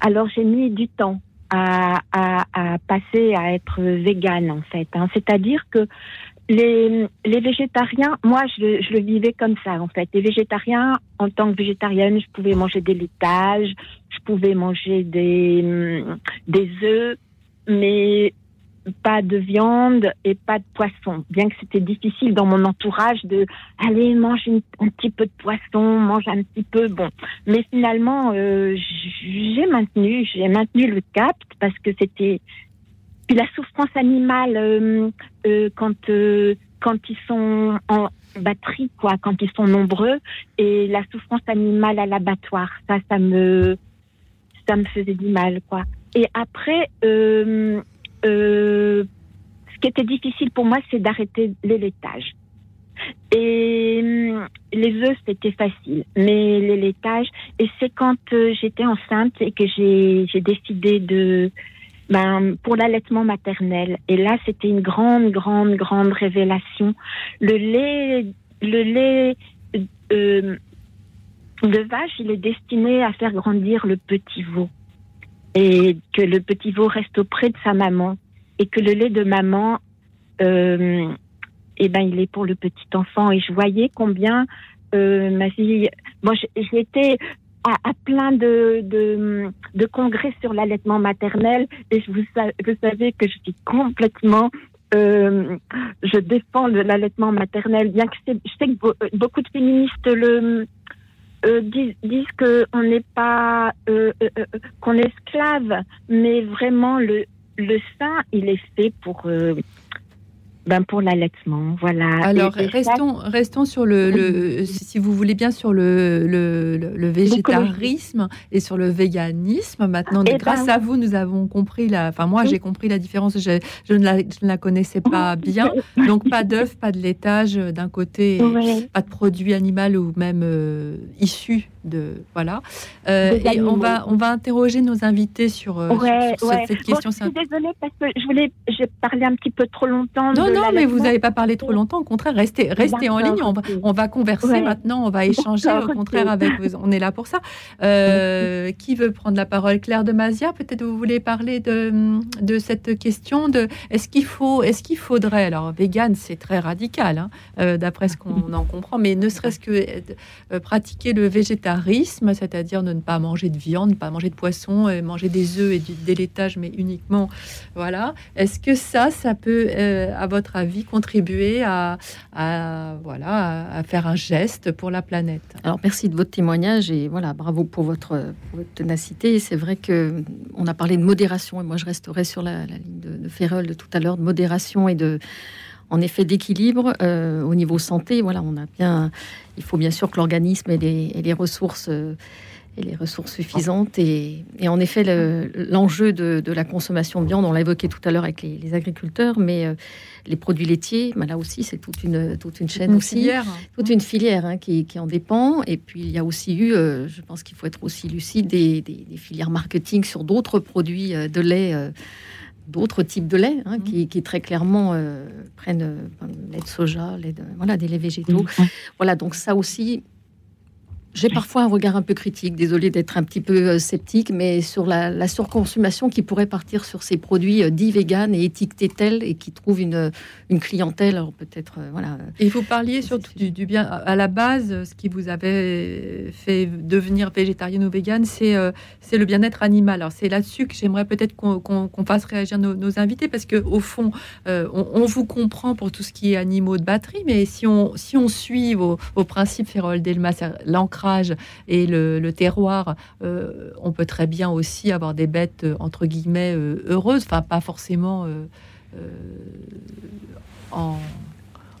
Alors j'ai mis du temps à, à, à, passer à être vegan en fait. Hein. C'est-à-dire que les, les végétariens, moi je, je, le vivais comme ça en fait. Les végétariens, en tant que végétarienne, je pouvais manger des laitages, je pouvais manger des, des œufs, mais pas de viande et pas de poisson. Bien que c'était difficile dans mon entourage de aller manger un petit peu de poisson, manger un petit peu. Bon, mais finalement, euh, j'ai maintenu, j'ai maintenu le cap parce que c'était puis la souffrance animale euh, euh, quand quand ils sont en batterie, quoi, quand ils sont nombreux, et la souffrance animale à l'abattoir, ça, ça me ça me faisait du mal, quoi. Et après, euh, euh, ce qui était difficile pour moi, c'est d'arrêter les laitages. Et euh, les œufs, c'était facile, mais les laitages, et c'est quand j'étais enceinte et que j'ai décidé de, ben, pour l'allaitement maternel. Et là, c'était une grande, grande, grande révélation. Le lait, le lait euh, de vache, il est destiné à faire grandir le petit veau et que le petit veau reste auprès de sa maman. Et que le lait de maman, euh, eh ben, il est pour le petit enfant. Et je voyais combien euh, ma fille, moi, j'étais à, à, plein de, de, de congrès sur l'allaitement maternel. Et je vous, vous savez que je suis complètement euh, je défends l'allaitement maternel, bien que je sais que beaucoup de féministes le, euh, disent, disent qu'on n'est pas euh, euh, euh, qu'on est esclave, mais vraiment le le sein il est fait pour ben pour l'allaitement, voilà. Alors restons, restons sur le, le, si vous voulez bien, sur le, le, le végétarisme et sur le véganisme. Maintenant, Eh grâce ben- à vous, nous avons compris la. Enfin, moi, j'ai compris la différence. Je, je ne, la, je ne la connaissais pas [laughs] bien. Donc, pas d'œufs, pas de laitage euh, d'un côté, pas de produits animaux ou même euh, issus de voilà. Euh, et on va on va interroger nos invités sur, euh, sur- Ouais, sur ouais. cette Bon, question. je suis désolée parce que je voulais, j'ai parlé un petit peu trop longtemps. Non, non, mais vous n'avez pas parlé trop longtemps. Au contraire, restez, restez en ligne. On va, on va converser Ouais. maintenant. On va échanger. Au contraire, avec vous. On est là pour ça. Euh, qui veut prendre la parole? Claire de Mazia, peut-être vous voulez parler de, de cette question de est-ce qu'il faut, est-ce qu'il faudrait alors vegan, c'est très radical, hein, euh, d'après ce qu'on [laughs] en comprend, mais ne serait-ce que pratiquer le végétarisme, c'est-à-dire de ne pas manger de viande, ne pas manger de poisson, et manger des œufs et du délaitage, mais uniquement voilà. Est-ce que ça, ça peut, euh, à votre avis, contribuer à, voilà, à, faire un geste pour la planète? Alors merci de votre témoignage et voilà, bravo pour votre, pour ténacité. C'est vrai que on a parlé de modération et moi je resterai sur la, la ligne de, de Ferrol de tout à l'heure de modération et de en effet d'équilibre euh, au niveau santé. Voilà, on a bien, il faut bien sûr que l'organisme ait les, ait les ressources. euh, et les ressources suffisantes. Et, et en effet, le- l'enjeu de, de la consommation de viande, on l'a évoqué tout à l'heure avec les, les agriculteurs, mais euh, les produits laitiers, ben là aussi, c'est toute une, toute une chaîne Une aussi filière. toute une filière hein, qui, qui en dépend. Et puis, il y a aussi eu, euh, je pense qu'il faut être aussi lucide, des, des- des filières marketing sur d'autres produits de lait, euh, d'autres types de lait, hein, qui, qui très clairement euh, prennent euh, lait de soja, lait de, voilà, des laits végétaux. Voilà, donc ça aussi. J'ai parfois un regard un peu critique, désolé d'être un petit peu euh, sceptique, mais sur la, la surconsommation qui pourrait partir sur ces produits euh, dits véganes et étiquetés tels et qui trouvent une, une clientèle, alors peut-être, euh, voilà, Et vous parliez surtout du, du bien. À la base, ce qui vous avait fait devenir végétarienne ou végane, c'est euh, c'est le bien-être animal. Alors c'est là-dessus que j'aimerais peut-être qu'on qu'on- qu'on fasse réagir nos, nos invités, parce que au fond, euh, on, on vous comprend pour tout ce qui est animaux de batterie, mais si on si on suit vos, vos principes, Férol Delmas, c'est-à-dire l'ancrage et le, le terroir, euh, on peut très bien aussi avoir des bêtes euh, entre guillemets euh, heureuses, enfin pas forcément. en,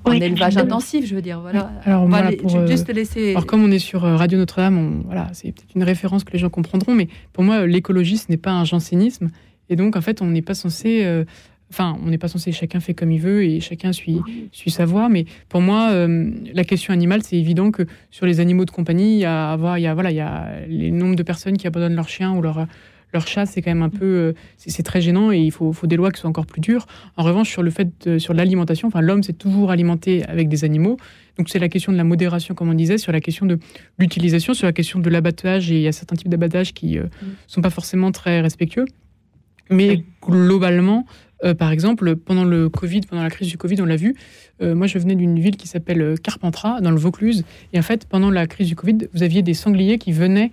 en Oui. élevage intensif, je veux dire. Voilà. Alors, On va voilà, pour, ju- juste laisser. Alors, comme on est sur Radio Notre-Dame, voilà, c'est peut-être une référence que les gens comprendront, mais pour moi, l'écologie, ce n'est pas un jansénisme. Et donc, en fait, on n'est pas censé. euh, Enfin, on n'est pas censé, chacun fait comme il veut et chacun suit, suit sa voie. Mais pour moi, euh, la question animale, c'est évident que sur les animaux de compagnie, il y a, avoir, il y a, voilà, il y a les nombres de personnes qui abandonnent leur chien ou leur, leur chat, c'est quand même un peu, euh, c'est très gênant et il faut, faut des lois qui soient encore plus dures. En revanche, sur le fait, de- sur l'alimentation, enfin, l'homme s'est toujours alimenté avec des animaux. Donc c'est la question de la modération, comme on disait, sur la question de l'utilisation, sur la question de l'abattage. Et il y a certains types d'abattage qui ne sont pas forcément très respectueux. Mais globalement, euh, par exemple, pendant le Covid, pendant la crise du Covid, on l'a vu, euh, moi je venais d'une ville qui s'appelle euh, Carpentras, dans le Vaucluse. Et en fait, pendant la crise du Covid, vous aviez des sangliers qui venaient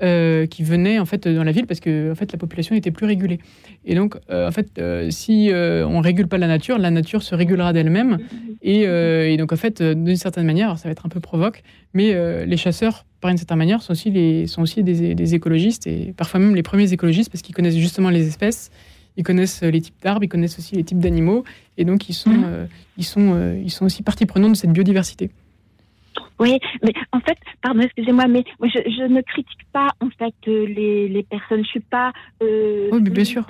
qui venaient en fait dans la ville parce que en fait la population était plus régulée. Et donc en fait si on régule pas la nature, la nature se régulera d'elle-même. Et, donc en fait d'une certaine manière, ça va être un peu provoque, mais les chasseurs par une certaine manière sont aussi les des écologistes et parfois même les premiers écologistes parce qu'ils connaissent justement les espèces ils connaissent les types d'arbres, ils connaissent aussi les types d'animaux, et donc ils sont, mmh. ils, sont, ils sont aussi partie prenante de cette biodiversité. Oui, mais en fait, pardon, excusez-moi, mais je, ne critique pas en fait euh, les, les personnes. Je suis pas. Euh, oui, bien sûr.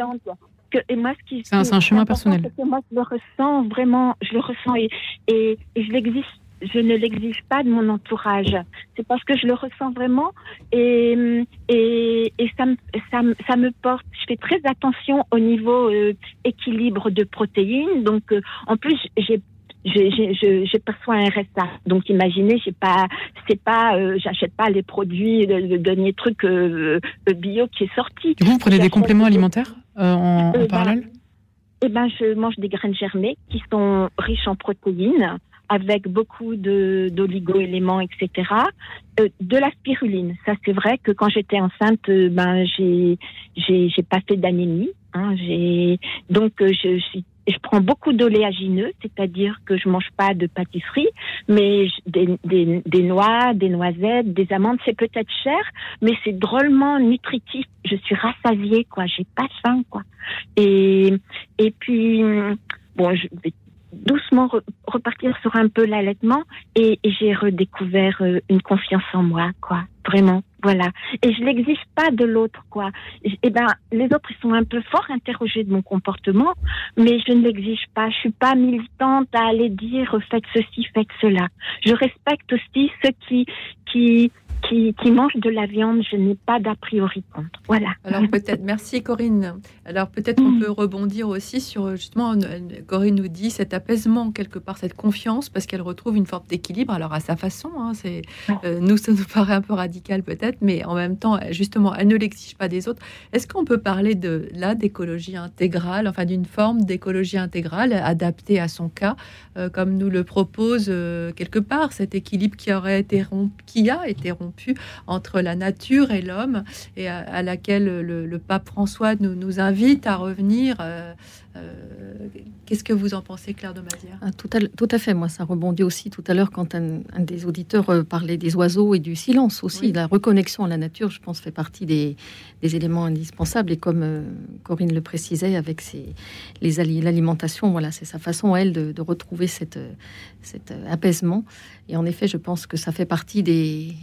Que, et moi, ce qui c'est un, chemin personnel. Que moi, je le ressens vraiment, je le ressens et, et, je l'exige. Je ne l'exige pas de mon entourage. C'est parce que je le ressens vraiment et, et, et ça, me, ça, ça, me porte. Je fais très attention au niveau euh, équilibre de protéines. Donc, euh, en plus, j'ai j'ai perçois un RSA. Donc imaginez, j'ai pas, c'est pas, euh, j'achète pas les produits, le, dernier truc euh, euh, bio qui est sorti. Du coup, vous prenez des compléments alimentaires en, ben, parallèle? Eh ben, je mange des graines germées qui sont riches en protéines avec beaucoup d'oligo-éléments, etc. de la spiruline. Ça, c'est vrai que quand j'étais enceinte, ben, j'ai j'ai pas fait d'anémie. Hein, donc je, suis je prends beaucoup d'oléagineux, c'est-à-dire que je mange pas de pâtisserie, mais des, noix, des noisettes, des amandes, c'est peut-être cher, mais c'est drôlement nutritif. Je suis rassasiée, quoi. J'ai pas faim, quoi. Et, et puis, bon, je vais doucement repartir sur un peu l'allaitement et, j'ai redécouvert euh, une confiance en moi, quoi. Vraiment, voilà. Et je l'exige pas de l'autre, quoi. Eh ben, les autres, ils sont un peu fort interrogés de mon comportement, mais je ne l'exige pas. Je suis pas militante à aller dire faites ceci, faites cela. Je respecte aussi ceux qui, qui, qui, qui mangent de la viande, je n'ai pas d'a priori contre. Voilà. Alors peut-être, merci Corinne. Alors peut-être on mm. peut rebondir aussi sur justement, Corinne nous dit cet apaisement quelque part, cette confiance, parce qu'elle retrouve une forme d'équilibre. Alors à sa façon, hein, c'est euh, nous ça nous paraît un peu radical peut-être, mais en même temps, justement, elle ne l'exige pas des autres. Est-ce qu'on peut parler de là d'écologie intégrale, enfin d'une forme d'écologie intégrale adaptée à son cas, euh, comme nous le propose euh, quelque part cet équilibre qui aurait été rompu, qui a été rompu entre la nature et l'homme, et à, laquelle le, pape François nous, nous, invite à revenir. Euh, euh, qu'est-ce que vous en pensez, Claire de Mazière ah, tout, à, tout à fait. Moi, ça rebondit aussi tout à l'heure quand un, des auditeurs euh, parlait des oiseaux et du silence aussi. La reconnexion à la nature, je pense, fait partie des, éléments indispensables. Et comme Corinne le précisait, avec l'alimentation, voilà, c'est sa façon, elle, de, retrouver cette, cet apaisement. Et en effet, je pense que ça fait partie des,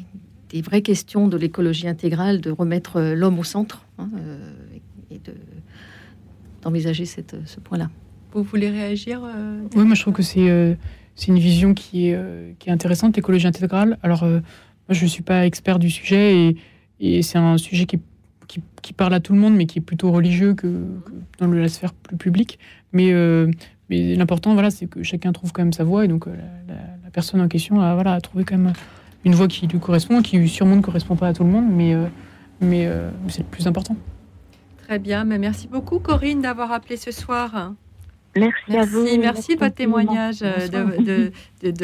des vraies questions de l'écologie intégrale, de remettre euh, l'homme au centre hein, euh, et de, d'envisager cette, ce point-là. Vous voulez réagir euh, Oui, moi je trouve que c'est, une vision qui est, qui est intéressante, l'écologie intégrale. Alors, moi je ne suis pas expert du sujet et, et c'est un sujet qui, qui, parle à tout le monde, mais qui est plutôt religieux que, dans la sphère plus publique. Mais, mais l'important, voilà, c'est que chacun trouve quand même sa voie et donc la, personne en question a, voilà, a trouvé quand même une voix qui lui correspond, qui sûrement ne correspond pas à tout le monde, mais, euh, mais euh, c'est le plus important. Très bien, mais merci beaucoup Corinne d'avoir appelé ce soir. Merci, à vous. Merci, de votre témoignage euh,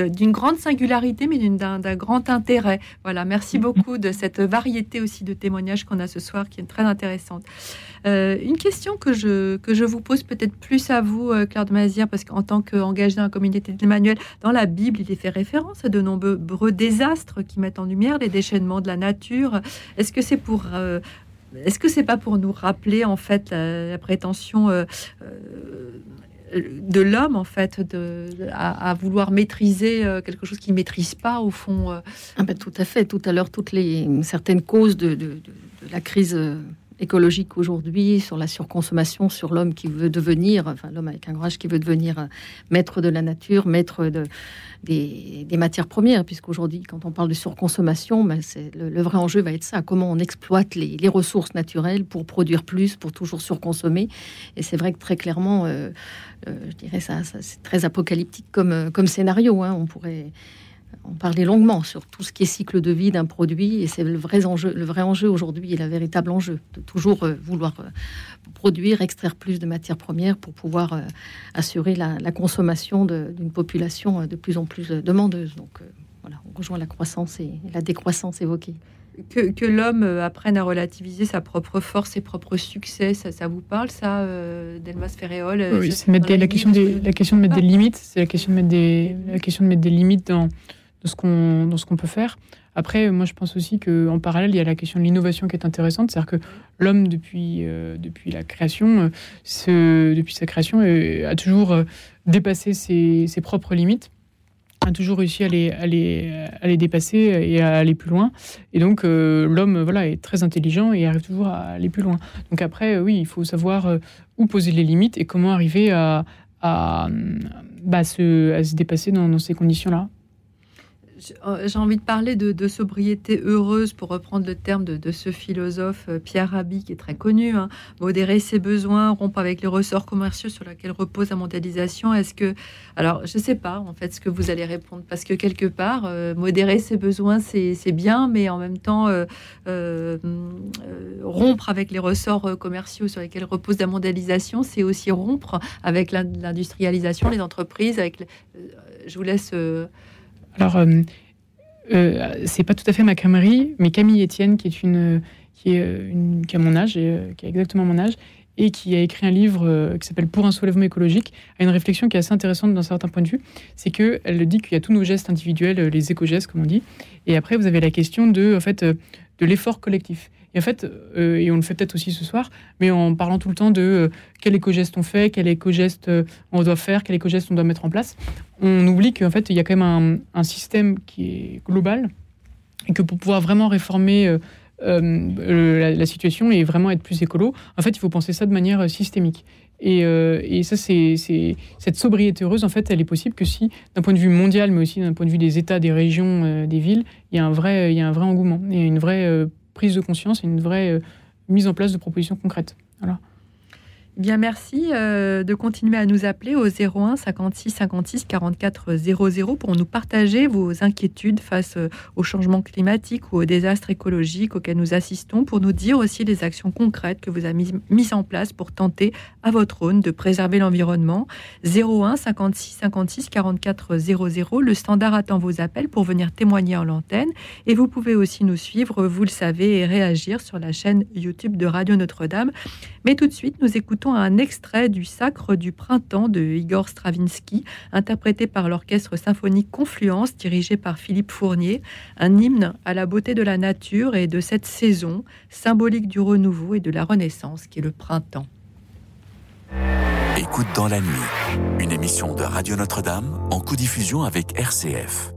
d'une grande singularité, mais d'un grand intérêt. Voilà, merci [laughs] beaucoup de cette variété aussi de témoignages qu'on a ce soir, qui est très intéressante. Euh, une question que je, que je vous pose peut-être plus à vous, euh, Claire de Mazière, parce qu'en tant qu'engagée dans la communauté d'Emmanuel, dans la Bible, il est fait référence à de nombreux désastres qui mettent en lumière les déchaînements de la nature. Est-ce que c'est pour est-ce que c'est pas pour nous rappeler en fait la, prétention de l'homme en fait à, vouloir maîtriser euh, quelque chose qu'il maîtrise pas au fond. Euh. Ah ben, tout à fait. Tout à l'heure, toutes les certaines causes de, de la crise euh, écologique aujourd'hui, sur la surconsommation, sur l'homme qui veut devenir, enfin l'homme avec un courage qui veut devenir euh, maître de la nature, maître de, des, matières premières, puisqu'aujourd'hui, quand on parle de surconsommation, ben c'est le, vrai enjeu va être ça, comment on exploite les, ressources naturelles pour produire plus, pour toujours surconsommer. Et c'est vrai que très clairement, euh, euh, je dirais ça, c'est très apocalyptique comme, comme scénario. Hein. On pourrait on parlait longuement sur tout ce qui est cycle de vie d'un produit et c'est le vrai enjeu, le vrai enjeu aujourd'hui et le véritable enjeu de toujours euh, vouloir euh, produire, extraire plus de matières premières pour pouvoir euh, assurer la, consommation d'une population de plus en plus demandeuse. Donc voilà, on rejoint la croissance et la décroissance évoquée. que, l'homme apprenne à relativiser sa propre force, ses propres succès, ça, ça vous parle, ça, Delmas Ferréol Oui, c'est la, la, question la question de mettre des limites. C'est la question de mettre des, la question de mettre des limites dans, dans ce qu'on peut faire. Après, moi, je pense aussi qu'en parallèle, il y a la question de l'innovation qui est intéressante. C'est-à-dire que l'homme, depuis, euh, la création, euh, depuis sa création, euh, a toujours dépassé ses, propres limites, a toujours réussi à les, dépasser et à aller plus loin. Et donc, l'homme voilà, est très intelligent et arrive toujours à aller plus loin. Donc après, oui, il faut savoir où poser les limites et comment arriver à, à, bah, se dépasser dans ces conditions-là. Euh, j'ai envie de parler de, sobriété heureuse, pour reprendre le terme de, ce philosophe euh, Pierre Rabhi, qui est très connu. Hein. Modérer ses besoins, rompre avec les ressorts commerciaux sur lesquels repose la mondialisation. Est-ce que, alors, je ne sais pas en fait ce que vous allez répondre, parce que quelque part, euh, modérer ses besoins, c'est bien, mais en même temps, rompre avec les ressorts commerciaux sur lesquels repose la mondialisation, c'est aussi rompre avec l'industrialisation, les entreprises. Avec, je vous laisse. Alors, euh, euh, c'est pas tout à fait ma camerie, mais Camille Etienne, qui est une, qui est euh, une, qui a mon âge, et, qui a exactement mon âge, et qui a écrit un livre qui s'appelle Pour un soulèvement écologique, a une réflexion qui est assez intéressante d'un certain point de vue. C'est qu'elle dit qu'il y a tous nos gestes individuels, les éco-gestes, comme on dit, et après vous avez la question de, en fait, de l'effort collectif. Et en fait, euh, et on le fait peut-être aussi ce soir, mais en parlant tout le temps de euh, quel éco-geste on fait, quel éco-geste euh, on doit faire, quel éco-geste on doit mettre en place, on oublie qu'en fait, il y a quand même un, système qui est global et que pour pouvoir vraiment réformer la, situation et vraiment être plus écolo, en fait, il faut penser ça de manière systémique. Et, et ça, c'est cette sobriété heureuse, en fait, elle est possible que si, d'un point de vue mondial, mais aussi d'un point de vue des États, des régions, des villes, il y a un vrai, il y a un vrai engouement et une vraie prise de conscience et une vraie euh, mise en place de propositions concrètes. Bien, merci euh, de continuer à nous appeler au 01 56 56 44 00 pour nous partager vos inquiétudes face euh, au changement climatique ou aux désastres écologiques auxquels nous assistons, pour nous dire aussi les actions concrètes que vous avez mises en place pour tenter à votre aune de préserver l'environnement. 01 56 56 44 00. Le standard attend vos appels pour venir témoigner en l'antenne et vous pouvez aussi nous suivre, vous le savez, et réagir sur la chaîne YouTube de Radio Notre-Dame. Mais tout de suite, nous écoutons un extrait du Sacre du printemps de Igor Stravinsky, interprété par l'orchestre symphonique Confluence, dirigé par Philippe Fournier, un hymne à la beauté de la nature et de cette saison, symbolique du renouveau et de la renaissance, qui est le printemps. Écoute dans la nuit, une émission de Radio Notre-Dame en co-diffusion avec RCF.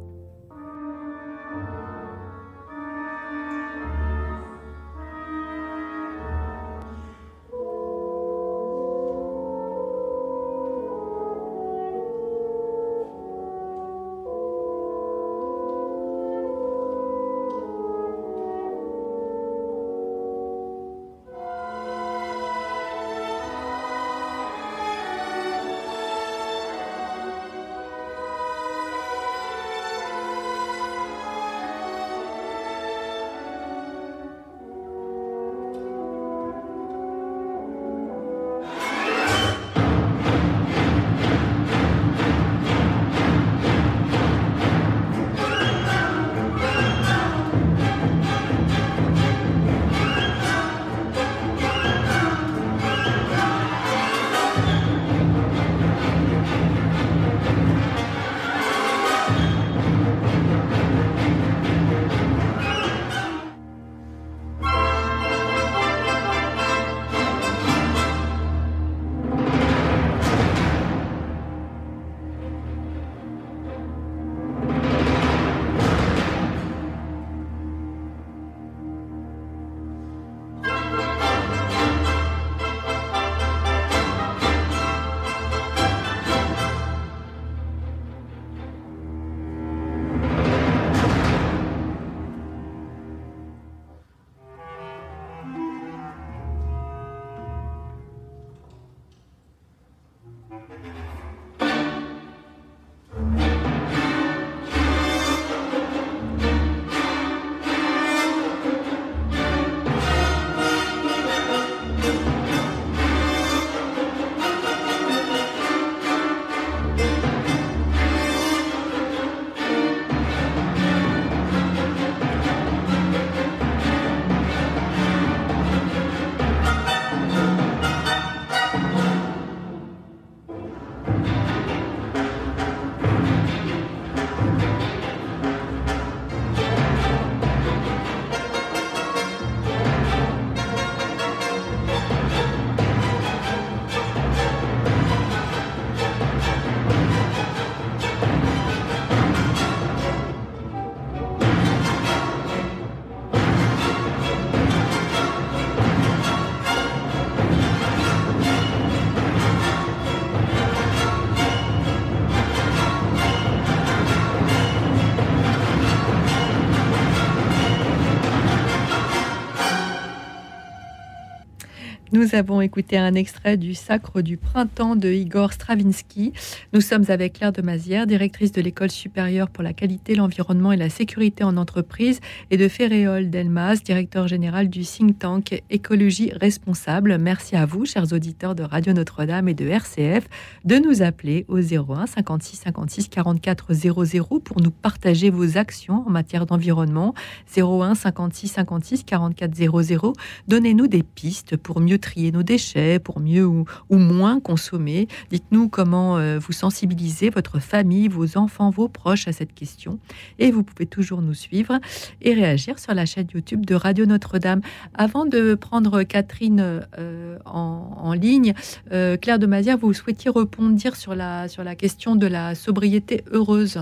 Nous avons écouté un extrait du Sacre du printemps de Igor Stravinsky. Nous sommes avec Claire de Mazière, directrice de l'École supérieure pour la qualité, l'environnement et la sécurité en entreprise, et de Ferréol Delmas, directeur général du think tank Écologie responsable. Merci à vous, chers auditeurs de Radio Notre-Dame et de RCF, de nous appeler au 01 56 56 44 00 pour nous partager vos actions en matière d'environnement. 01 56 56 44 00. Donnez-nous des pistes pour mieux trier nos déchets, pour mieux ou, moins consommer. Dites-nous comment euh, vous sensibilisez votre famille, vos enfants, vos proches à cette question. Et vous pouvez toujours nous suivre et réagir sur la chaîne YouTube de Radio Notre-Dame. Avant de prendre Catherine euh, en, ligne, euh, Claire de Mazière, vous souhaitiez répondre sur la, sur la question de la sobriété heureuse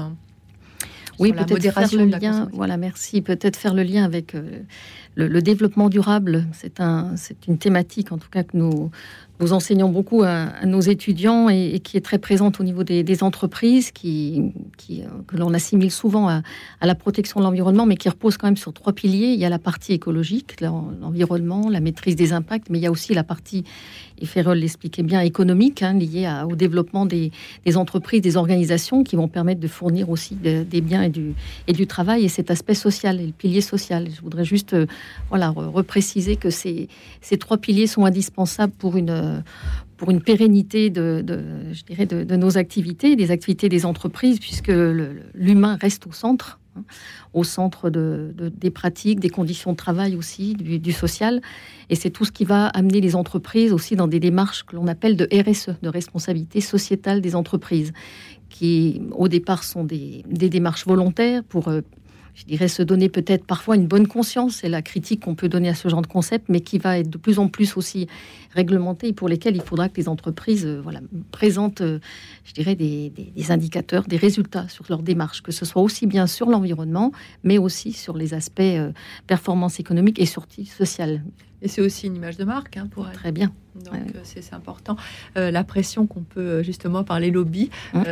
oui, peut-être faire le lien. Voilà, merci. Peut-être faire le lien avec le, développement durable, c'est un, une thématique en tout cas que nous, nous enseignons beaucoup à, nos étudiants et, qui est très présente au niveau des, entreprises, qui, euh, que l'on assimile souvent à, la protection de l'environnement, mais qui repose quand même sur trois piliers. Il y a la partie écologique, l'environnement, la maîtrise des impacts, mais il y a aussi la partie, et Ferrol l'expliquait bien, économique, hein, liée au développement des, entreprises, des organisations qui vont permettre de fournir aussi des biens et du, travail, et cet aspect social, et le pilier social. Je voudrais juste euh, voilà, repréciser que ces trois piliers sont indispensables pour une, pour une pérennité de, je dirais de, nos activités, des activités des entreprises, puisque l'humain reste au centre, hein, au centre de, des pratiques, des conditions de travail aussi, du, social. Et c'est tout ce qui va amener les entreprises aussi dans des démarches que l'on appelle de RSE, de responsabilité sociétale des entreprises, qui au départ sont des, des démarches volontaires pour euh, je dirais, se donner peut-être parfois une bonne conscience, c'est la critique qu'on peut donner à ce genre de concept, mais qui va être de plus en plus aussi réglementé et pour lesquels il faudra que les entreprises euh, voilà, présentent, euh, je dirais, des, indicateurs, des résultats sur leur démarche, que ce soit aussi bien sur l'environnement, mais aussi sur les aspects euh, performance économique et sortie sociale. Et c'est aussi une image de marque hein, pour elle. Très bien. Donc c'est important. la pression qu'on peut justement par les lobbies. Hum.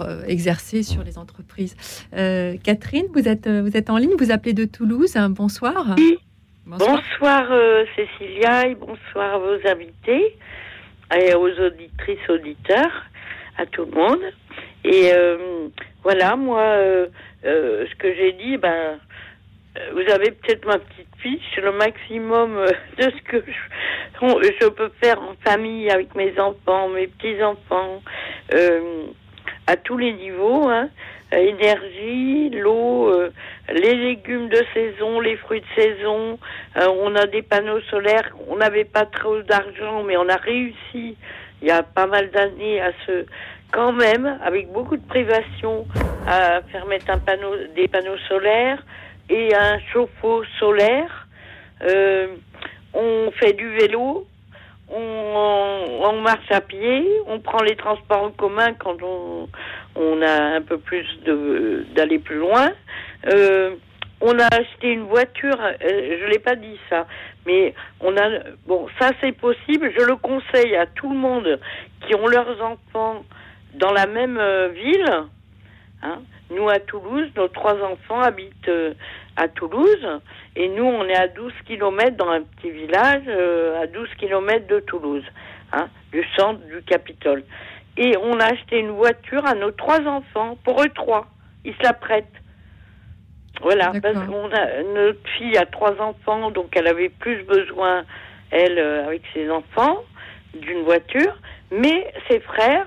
Euh, exercer sur les entreprises. Euh, Catherine, vous êtes, euh, vous êtes en ligne, vous appelez de Toulouse. Bonsoir. Bonsoir, Cécilia et bonsoir à vos invités et aux auditrices, auditeurs, à tout le monde. Et voilà, moi, ce que j'ai dit, ben, vous avez peut-être ma petite fiche, le maximum de ce que je, je, peux faire en famille avec mes enfants, mes petits-enfants à tous les niveaux, hein. énergie, l'eau, euh, les légumes de saison, les fruits de saison. Euh, on a des panneaux solaires. On n'avait pas trop d'argent, mais on a réussi il y a pas mal d'années à se, quand même, avec beaucoup de privation, à faire mettre un panneau, des panneaux solaires et un chauffe-eau solaire. Euh, on fait du vélo, on, marche à pied, on prend les transports en commun quand on, a un peu plus d'aller plus loin. Euh, on a acheté une voiture, euh, je l'ai pas dit ça, mais on a bon ça c'est possible. Je le conseille à tout le monde qui ont leurs enfants dans la même euh, ville. Hein. Nous à Toulouse, nos trois enfants habitent à Toulouse. Et nous, on est à 12 km dans un petit village, euh, à 12 km de Toulouse, hein, du centre du Capitole. Et on a acheté une voiture à nos trois enfants, pour eux trois. Ils se la prêtent. Voilà, parce qu'on a notre fille a trois enfants, donc elle avait plus besoin, elle, euh, avec ses enfants, d'une voiture. Mais ses frères,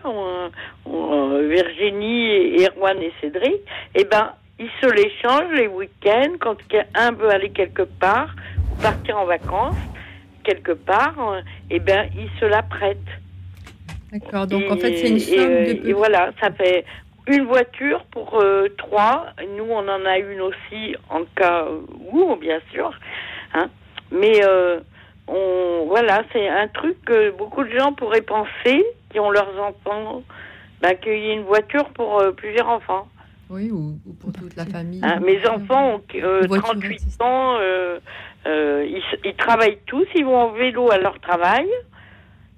Virginie, Erwan et Cédric, eh ben, ils se l'échangent les week-ends quand un veut aller quelque part ou partir en vacances quelque part, euh, eh ben ils se la prêtent. D'accord. Donc en fait c'est une somme de... et voilà, ça fait une voiture pour euh, trois. Nous on en a une aussi en cas où bien sûr. Hein. Mais euh, on voilà, c'est un truc que beaucoup de gens pourraient penser qui ont leurs enfants, ben, qu'il y ait une voiture pour plusieurs enfants. Oui, ou, pour toute la famille. Ah, mes enfants ont 38 euh, ans, euh, euh, ils, travaillent tous, ils vont en vélo à leur travail.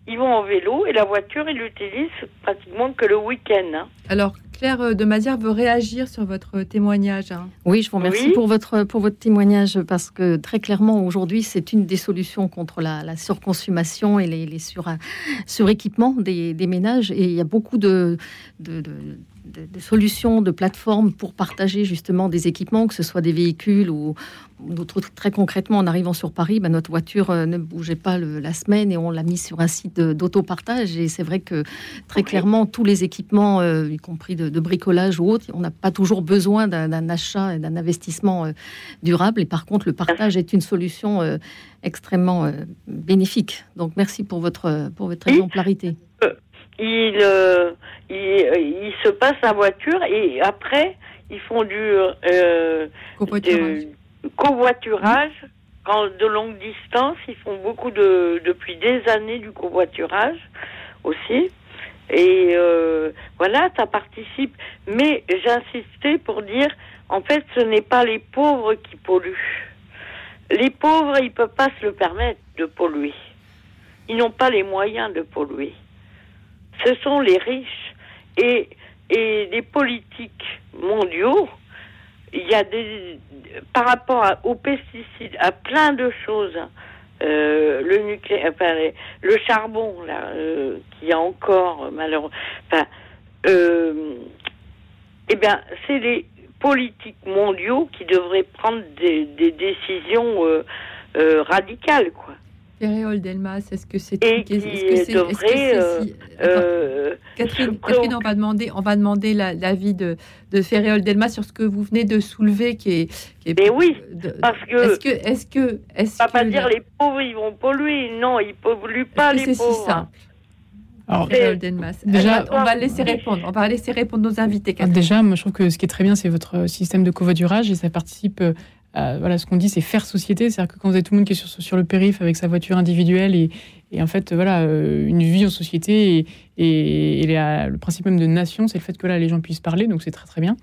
Ils vont en vélo et la voiture, ils l'utilisent pratiquement que le week-end. hein. Alors, Claire de Mazière veut réagir sur votre témoignage. hein. Oui, je vous remercie Oui. pour, votre, pour votre témoignage parce que très clairement, aujourd'hui, c'est une des solutions contre la, la surconsommation et les, les sur, suréquipements des, des ménages. Et il y a beaucoup de, de, de- de- de solutions, de plateformes pour partager justement des équipements, que ce soit des véhicules ou d'autres. Très concrètement, en arrivant sur Paris, ben, notre voiture euh, ne bougeait pas le- la semaine et on l'a mis sur un site d'autopartage. Et c'est vrai que très clairement, tous les équipements, euh, y compris de, de bricolage ou autre, on n'a pas toujours besoin d'un achat et d'un investissement euh, durable. Et par contre, le partage est une solution euh, extrêmement bénéfique. Donc, merci pour votre, pour votre exemplarité. Ils, euh, ils, euh, ils se passent la voiture et après, ils font du euh, Covoiturage. de- covoiturage. Quand de longue distance, ils font beaucoup de depuis des années du covoiturage aussi. Et euh, voilà, ça participe. Mais j'insistais pour dire, en fait, ce n'est pas les pauvres qui polluent. Les pauvres, ils peuvent pas se le permettre de polluer. Ils n'ont pas les moyens de polluer. Ce sont les riches et, et les politiques mondiaux. Il y a des par rapport aux pesticides, à plein de choses. euh, le nucléaire, le charbon là, euh, qui a encore euh, malheureusement. Eh bien, c'est les politiques mondiaux qui devraient prendre des, décisions radicales. Ferréol Delmas, est-ce que c'est Et est-ce qui que c'est- est-ce que devrait, euh, si- euh, Catherine, Catherine, on va demander, on va demander la- l'avis de, de Ferréol Delmas sur ce que vous venez de soulever, qui est. Qui est Mais oui, de- parce que- Est-ce que, est-ce que, va pas que dire la- les pauvres, ils vont polluer. Non, ils polluent pas les c'est si pauvres. simple Alors, Delmas? déjà- on va laisser répondre. On va laisser répondre nos invités. Ah, Déjà, moi, je trouve que ce qui est très bien, c'est votre système de covoiturage et ça participe euh, à voilà, ce qu'on dit, c'est faire société. C'est-à-dire que quand vous avez tout le monde qui est sur, sur le périph' avec sa voiture individuelle et, et en fait, voilà, euh, une vie en société et, et, le principe même de nation, c'est le fait que là, les gens puissent parler, donc c'est très très bien.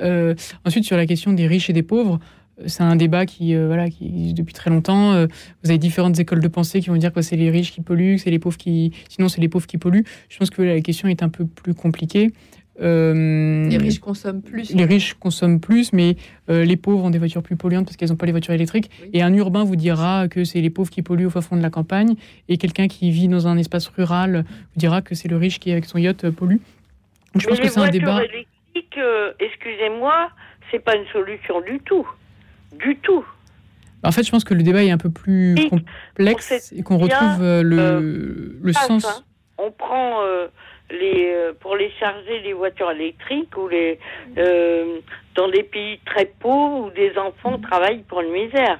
Euh, ensuite, sur la question des riches et des pauvres, euh, c'est un débat qui, euh, voilà, qui existe depuis très longtemps. Euh, vous avez différentes écoles de pensée qui vont dire que c'est les riches qui polluent, que c'est les pauvres qui. Sinon, c'est les pauvres qui polluent. Je pense que la question est un peu plus compliquée. Euh, Les riches consomment plus. les riches consomment plus, mais euh, les pauvres ont des voitures plus polluantes parce qu'elles n'ont pas les voitures électriques. Et un urbain vous dira que c'est les pauvres qui polluent au fin fond de la campagne, et quelqu'un qui vit dans un espace rural vous dira que c'est le riche qui, avec son yacht, euh, pollue. Donc, je Mais pense que c'est un voitures débat. électriques, euh, excusez-moi, c'est pas une solution du tout. Du tout. En fait, je pense que le débat est un peu plus complexe et qu'on bien, retrouve euh, le, sens. hein. On prend euh, les euh, pour les charger les voitures électriques ou les euh, dans des pays très pauvres où des enfants travaillent pour une misère.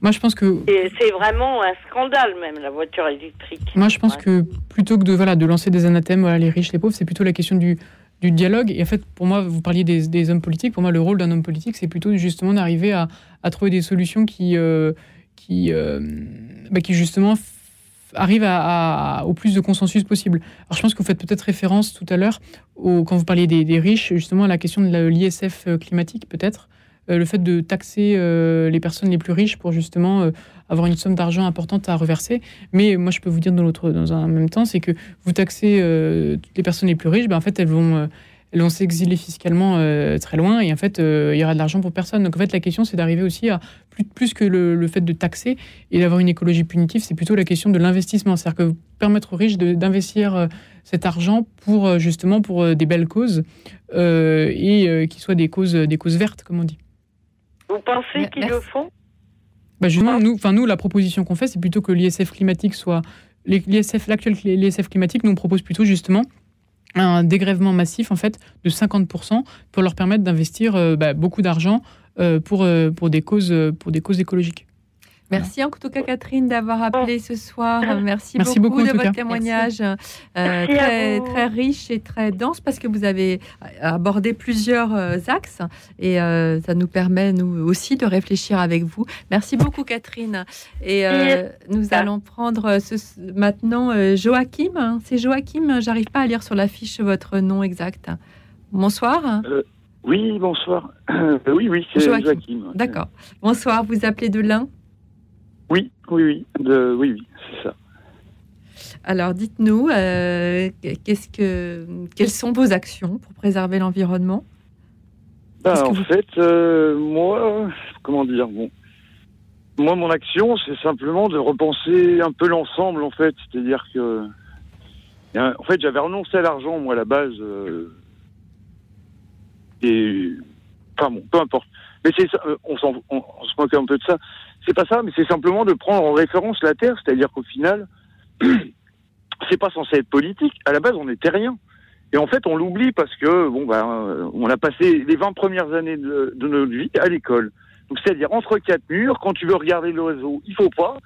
Moi, je pense que c'est vraiment un scandale même la voiture électrique. Moi, je pense que plutôt que de, voilà, de lancer des anathèmes, voilà, les riches, les pauvres, c'est plutôt la question du, du dialogue. Et en fait, pour moi, vous parliez des, des hommes politiques. Pour moi, le rôle d'un homme politique, c'est plutôt justement d'arriver à, à trouver des solutions qui, euh, qui, euh, bah, qui justement à- au plus de consensus possible. Alors, je pense que vous faites peut-être référence tout à l'heure, quand vous parliez des, riches, justement à la question de l'ISF euh, climatique, peut-être. Euh, le fait de taxer euh, les personnes les plus riches pour justement avoir une somme d'argent importante à reverser. Mais moi, je peux vous dire dans dans un même temps, c'est que vous taxez les personnes les plus riches, ben, en fait, elles vont, elles vont s'exiler fiscalement euh, très loin et en fait, euh, il y aura de l'argent pour personne. Donc en fait, la question, c'est d'arriver aussi à plus, plus que le, le fait de taxer et d'avoir une écologie punitive, c'est plutôt la question de l'investissement, c'est-à-dire que permettre aux riches d'investir euh, cet argent pour justement pour des belles causes euh, et euh, qui soient des causes, des causes vertes, comme on dit. Vous pensez qu'ils le font? Bah justement, nous, enfin nous, la proposition qu'on fait, c'est plutôt que l'ISF climatique soit l'ISF, l'actuel l'ISF climatique, nous on propose plutôt justement un dégrèvement massif en fait de 50% pour leur permettre d'investir euh, bah, beaucoup d'argent euh, pour euh, pour des causes pour des causes écologiques. Merci en tout cas Catherine d'avoir appelé ce soir. Merci, Merci beaucoup, de votre cas. témoignage euh, très, très riche et très dense parce que vous avez abordé plusieurs euh, axes et euh, ça nous permet nous aussi de réfléchir avec vous. Merci beaucoup Catherine. Et euh, nous allons prendre ce, maintenant euh, Joachim. C'est Joachim, j'arrive pas à lire sur la fiche votre nom exact. Bonsoir. Oui, bonsoir. [clears throat] Oui, oui, c'est Joachim. Joachim. D'accord. Bonsoir, vous appelez de l'Ain Oui, oui, oui, de, oui, oui, c'est ça. Alors, dites-nous, qu'est-ce que, quelles sont vos actions pour préserver l'environnement? Ben, En fait, moi, comment dire, bon, moi, mon action, c'est simplement de repenser un peu l'ensemble, en fait. C'est-à-dire que, en fait, j'avais renoncé à l'argent, moi, à la base. et, enfin bon, peu importe. Mais c'est on, on, on, se moque un peu de ça. C'est pas ça, mais c'est simplement de prendre en référence la Terre, c'est-à-dire qu'au final, [clears throat] c'est pas censé être politique. À la base, on n'était rien. Et en fait, on l'oublie parce que, bon, ben, on a passé les 20 premières années de, de notre vie à l'école. Donc, c'est-à-dire entre quatre murs, quand tu veux regarder l'oiseau, il faut pas.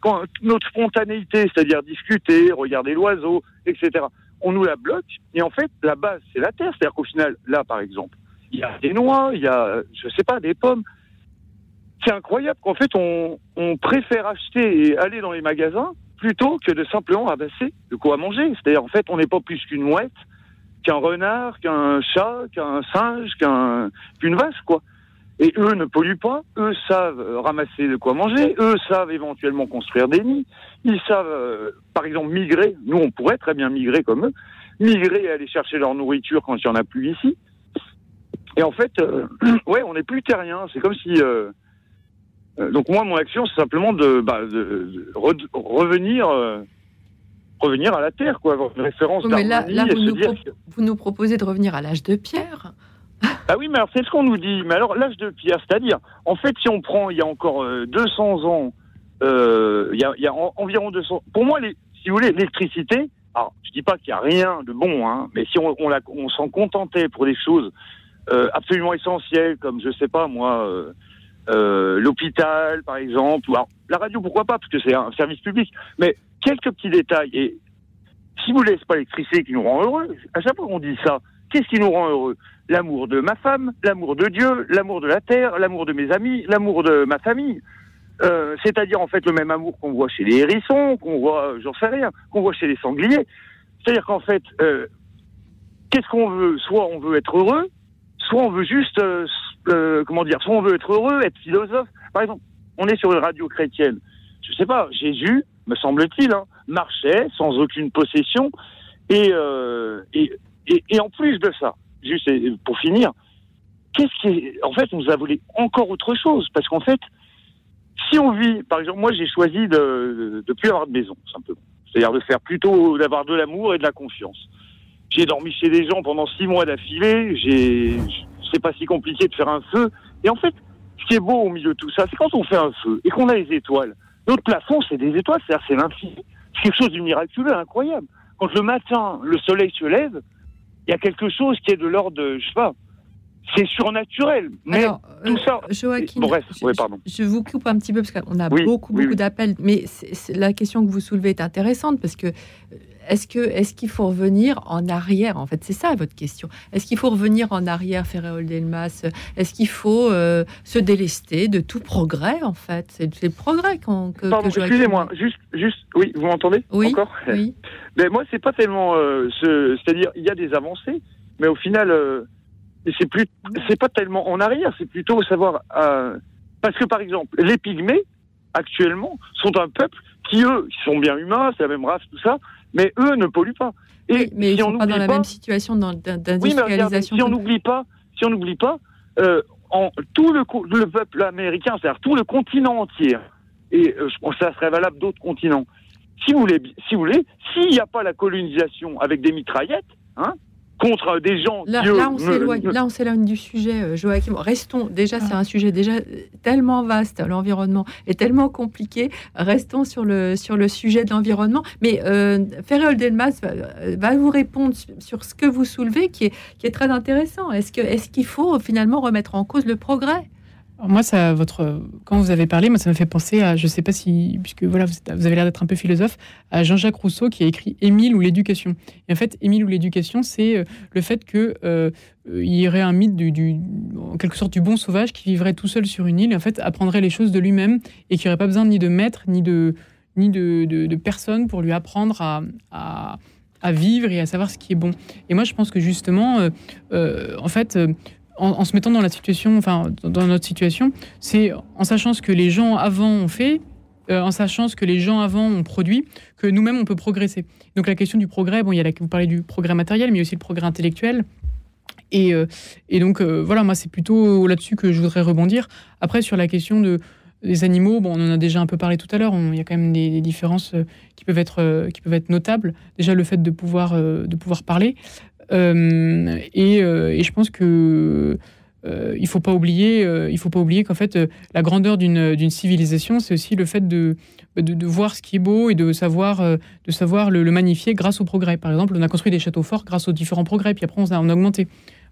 Quand notre spontanéité, c'est-à-dire discuter, regarder l'oiseau, etc., on nous la bloque. Et en fait, la base, c'est la terre. C'est-à-dire qu'au final, là, par exemple, il y a des noix, il y a, je sais pas, des pommes. C'est incroyable qu'en fait, on, on préfère acheter et aller dans les magasins plutôt que de simplement ramasser de quoi manger. C'est-à-dire, en fait, on n'est pas plus qu'une mouette, qu'un renard, qu'un chat, qu'un singe, qu'un, qu'une vache, quoi. Et eux ne polluent pas, eux savent euh, ramasser de quoi manger, eux savent éventuellement construire des nids, ils savent, euh, par exemple, migrer. Nous, on pourrait très bien migrer comme eux, migrer et aller chercher leur nourriture quand il n'y en a plus ici. Et en fait, euh, [clears throat] ouais, on n'est plus terrien. C'est comme si. Donc moi, mon action, c'est simplement de, bah, de, revenir revenir à la terre, quoi, avoir une référence mais là, vous, nous proposez de revenir à l'âge de pierre. [laughs] Ah oui, mais alors c'est ce qu'on nous dit. Mais alors l'âge de pierre, c'est-à-dire, en fait, si on prend il y a encore 200 euh, ans, euh, il, y a, il y a environ 200. Pour moi, les, si vous voulez, l'électricité. Alors, je dis pas qu'il y a rien de bon, hein, mais si on, on, on s'en contentait pour des choses euh, absolument essentielles, comme je sais pas moi, euh, euh, l'hôpital par exemple, ou alors, la radio pourquoi pas, parce que c'est un service public. Mais quelques petits détails. Et si vous c'est pas l'électricité qui nous rend heureux. À chaque fois qu'on dit ça, qu'est-ce qui nous rend heureux? L'amour de ma femme, l'amour de Dieu, l'amour de la terre, l'amour de mes amis, l'amour de ma famille. Euh, c'est-à-dire en fait le même amour qu'on voit chez les hérissons, qu'on voit, j'en sais rien, qu'on voit chez les sangliers. C'est-à-dire qu'en fait, euh, qu'est-ce qu'on veut? Soit on veut être heureux, soit on veut juste, euh, comment dire, soit on veut être heureux, être philosophe. Par exemple, on est sur une radio chrétienne. Je sais pas, Jésus, me semble-t-il, hein, marchait sans aucune possession, et, et, et, et en plus de ça, juste pour finir, qu'est-ce qui en fait, on nous a volé encore autre chose, parce qu'en fait, si on vit, par exemple, moi j'ai choisi de ne plus avoir de maison, simplement. C'est-à-dire de faire plutôt, d'avoir de l'amour et de la confiance. J'ai dormi chez des gens pendant six mois d'affilée, j'ai, c'est pas si compliqué de faire un feu. Et en fait, ce qui est beau au milieu de tout ça, c'est quand on fait un feu et qu'on a les étoiles. Notre plafond, c'est des étoiles, c'est-à-dire c'est l'infini. C'est quelque chose de miraculeux, incroyable. Quand le matin, le soleil se lève, il y a quelque chose qui est de l'ordre de, je sais pas, c'est surnaturel. Mais tout ça. Euh, Joachim, bref, je, pardon. Je, vous coupe un petit peu parce qu'on a beaucoup, beaucoup d'appels. Mais la question que vous soulevez est intéressante parce que est-ce que est-ce qu'il faut revenir en arrière En fait, c'est ça votre question. Est-ce qu'il faut revenir en arrière, Ferréol Delmas? Est-ce qu'il faut euh, se délester de tout progrès En fait, c'est le progrès qu'on. Que, Pardon, excusez-moi. Juste, juste, oui, vous m'entendez Oui. Encore? oui. [laughs] Mais moi, c'est pas tellement. Euh, c'est-à-dire, il y a des avancées, mais au final, euh, c'est plus, c'est pas tellement en arrière. C'est plutôt savoir. parce que par exemple, les pygmées actuellement sont un peuple qui eux, sont bien humains, c'est la même race, tout ça mais eux ne polluent pas. Et mais si ils ne sont pas dans la même situation d'industrialisation. si on n'oublie pas, si on n'oublie pas, euh, en, tout le, le peuple américain, c'est-à-dire tout le continent entier, et euh, je pense que ça serait valable d'autres continents. Si vous voulez, si vous voulez, s'il n'y a pas la colonisation avec des mitraillettes, hein, contre des gens. Là, là on s'éloigne. Là, on s'éloigne du sujet, euh, Joachim. Restons. Déjà, c'est un sujet déjà tellement vaste. L'environnement est tellement compliqué. Restons sur le sur le sujet de l'environnement. Mais euh, Ferréol Delmas va, vous répondre sur ce que vous soulevez, qui est qui est très intéressant. Est-ce que est-ce qu'il faut finalement remettre en cause le progrès? Moi, ça, votre, quand vous avez parlé, moi, ça me fait penser à, je ne sais pas si, puisque voilà, vous, avez l'air d'être un peu philosophe, à Jean-Jacques Rousseau qui a écrit Émile ou l'éducation. Et en fait, Émile ou l'éducation, c'est euh, le fait que euh, il y aurait un mythe du, en quelque sorte, du bon sauvage qui vivrait tout seul sur une île et en fait apprendrait les choses de lui-même et qui n'aurait pas besoin ni de maître ni de ni de, personne pour lui apprendre à, à, vivre et à savoir ce qui est bon. Et moi, je pense que justement, euh, en fait en, se mettant dans la situation, enfin dans notre situation, c'est en sachant ce que les gens avant ont fait, en sachant ce que les gens avant ont produit, que nous-mêmes on peut progresser. Donc la question du progrès, bon, il y a la, vous parlez du progrès matériel, mais aussi le progrès intellectuel. Et, et donc voilà, moi c'est plutôt là-dessus que je voudrais rebondir. Après sur la question de les animaux, bon, on en a déjà un peu parlé tout à l'heure. Il y a quand même des, différences euh, qui peuvent être euh, qui peuvent être notables. Déjà le fait de pouvoir euh, de pouvoir parler. Et, je pense que il faut pas oublier il faut pas oublier qu'en fait la grandeur d'une civilisation, c'est aussi le fait de, de, voir ce qui est beau et de savoir de savoir le, magnifier grâce au progrès. Par exemple, on a construit des châteaux forts grâce aux différents progrès, puis après on a, on a augmenté.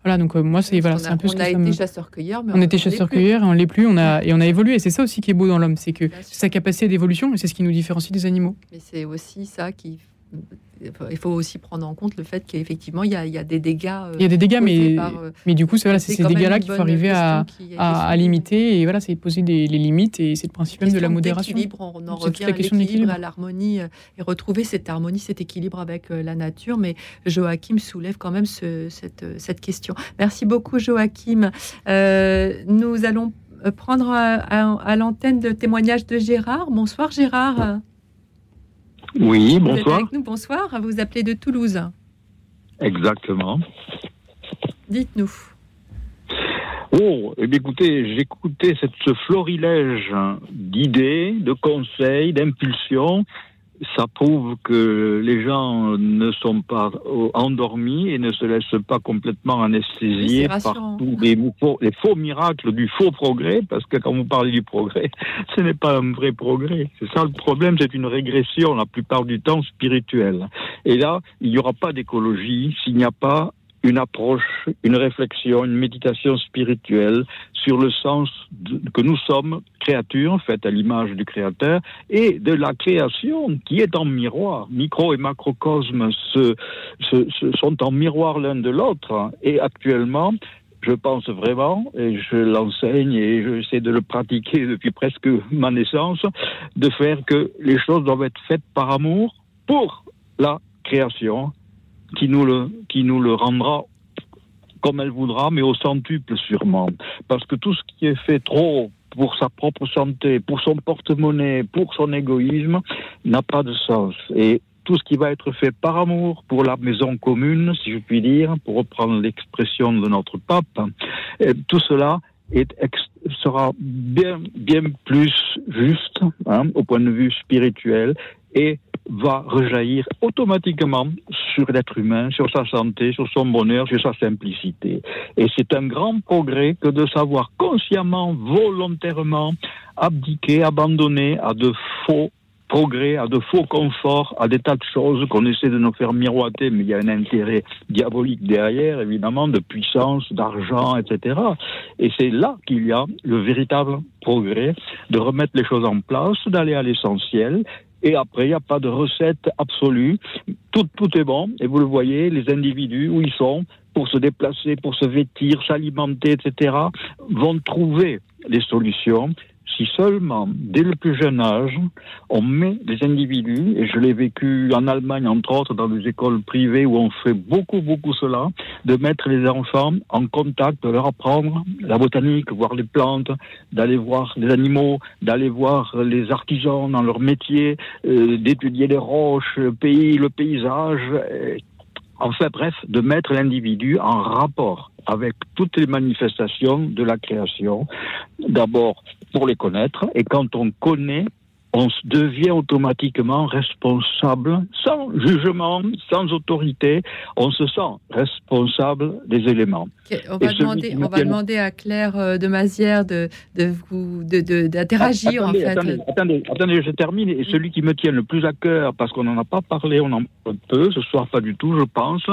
Voilà, donc euh, moi, c'est voilà, un peu on a été chasseur-cueilleur, mais on, était chasseur-cueilleur et on l'est plus. On a et on a évolué. C'est ça aussi qui est beau dans l'homme, c'est que sa capacité d'évolution et c'est ce qui nous différencie des animaux. Mais c'est aussi ça qui il faut aussi prendre en compte le fait qu'effectivement, il, il, y a des dégâts. Euh, il y a des dégâts, mais, euh, mais du coup, c'est voilà, ces dégâts-là qu'il faut arriver à, à, limiter. Et voilà, c'est poser des, les limites et c'est le principe même de la modération. On en revient à l'équilibre, à l'harmonie euh, et retrouver cette harmonie, cet équilibre avec la nature. Mais Joachim soulève quand même ce, cette, cette, question. Merci beaucoup, Joachim. nous allons prendre à, à l'antenne de témoignage de Gérard. Bonsoir, Gérard. Oui, bonsoir. Vous êtes avec nous, bonsoir. Vous vous appelez de Toulouse. Exactement. Dites-nous. Oh, eh bien, écoutez, j'écoutais ce florilège d'idées, de conseils, d'impulsions ça prouve que les gens ne sont pas endormis et ne se laissent pas complètement anesthésier par tous les, les, faux miracles du faux progrès, parce que quand vous parlez du progrès, [laughs] ce n'est pas un vrai progrès. C'est ça le problème, c'est une régression la plupart du temps spirituelle. Et là, il n'y aura pas d'écologie s'il n'y a pas une approche, une réflexion, une méditation spirituelle sur le sens que nous sommes créatures faites à l'image du Créateur et de la création qui est en miroir. Micro et macrocosme se, sont en miroir l'un de l'autre et actuellement je pense vraiment, et je l'enseigne et j'essaie de le pratiquer depuis presque ma naissance, de faire que les choses doivent être faites par amour pour la création qui nous le, qui nous le rendra comme elle voudra, mais au centuple sûrement. Parce que tout ce qui est fait trop pour sa propre santé, pour son porte-monnaie, pour son égoïsme, n'a pas de sens. Et tout ce qui va être fait par amour pour la maison commune, si je puis dire, pour reprendre l'expression de notre pape, tout cela sera bien, bien plus juste hein, au point de vue spirituel et va rejaillir automatiquement sur l'être humain, sur sa santé, sur son bonheur, sur sa simplicité. Et c'est un grand progrès que de savoir consciemment, volontairement abdiquer, abandonner à de faux progrès, à de faux conforts, à des tas de choses qu'on essaie de nous faire miroiter, mais il y a un intérêt diabolique derrière, évidemment, de puissance, d'argent, etc. Et c'est là qu'il y a le véritable progrès, de remettre les choses en place, d'aller à l'essentiel, et après, il n'y a pas de recette absolue. Tout, tout est bon. Et vous le voyez, les individus, où ils sont, pour se déplacer, pour se vêtir, s'alimenter, etc., vont trouver les solutions si seulement, dès le plus jeune âge, on met les individus, et je l'ai vécu en Allemagne, entre autres, dans des écoles privées où on fait beaucoup, beaucoup cela, de mettre les enfants en contact, de leur apprendre la botanique, voir les plantes, d'aller voir les animaux, d'aller voir les artisans dans leur métier, euh, d'étudier les roches, le pays, le paysage, en fait, bref, de mettre l'individu en rapport avec toutes les manifestations de la création. D'abord, pour les connaître, et quand on connaît, on devient automatiquement responsable, sans jugement, sans autorité, on se sent responsable des éléments. on, va demander, on va demander, à Claire euh, de Mazière de, de vous d'interagir en fait. Attendez, attendez, je termine. Et celui qui me tient le plus à cœur, parce qu'on n'en a pas parlé, on en parle peu, ce soir pas du tout, je pense,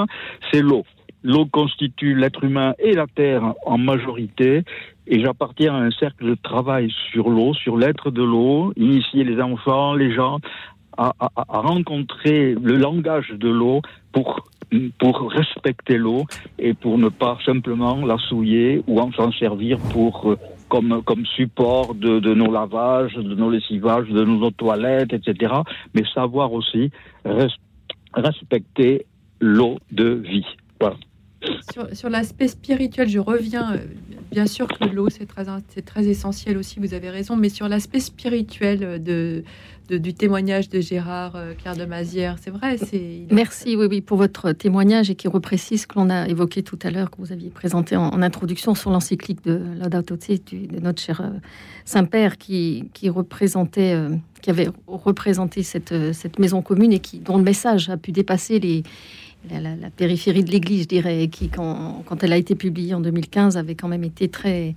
c'est l'eau. L'eau constitue l'être humain et la terre en majorité. Et j'appartiens à un cercle de travail sur l'eau, sur l'être de l'eau, initier les enfants, les gens à, rencontrer le langage de l'eau pour, pour respecter l'eau et pour ne pas simplement la souiller ou en s'en servir pour, euh, comme, comme support de, de nos lavages, de nos lessivages, de nos toilettes, etc. Mais savoir aussi respecter l'eau de vie. Voilà. Sur, l'aspect spirituel, je reviens euh, bien sûr que l'eau, c'est très, très essentiel aussi, vous avez raison, mais sur l'aspect spirituel de, du témoignage de Gérard euh, Claire de Mazière, c'est vrai. C'est, Merci, oui, oui, pour votre témoignage et qui reprécise ce que l'on a évoqué tout à l'heure, que vous aviez présenté en, introduction sur l'encyclique de Laudato de notre cher euh, Saint-Père, qui, qui représentait, euh, qui avait représenté cette, cette maison commune et qui, dont le message a pu dépasser les la, périphérie de l'Église, je dirais, qui, quand, elle a été publiée en 2015, avait quand même été très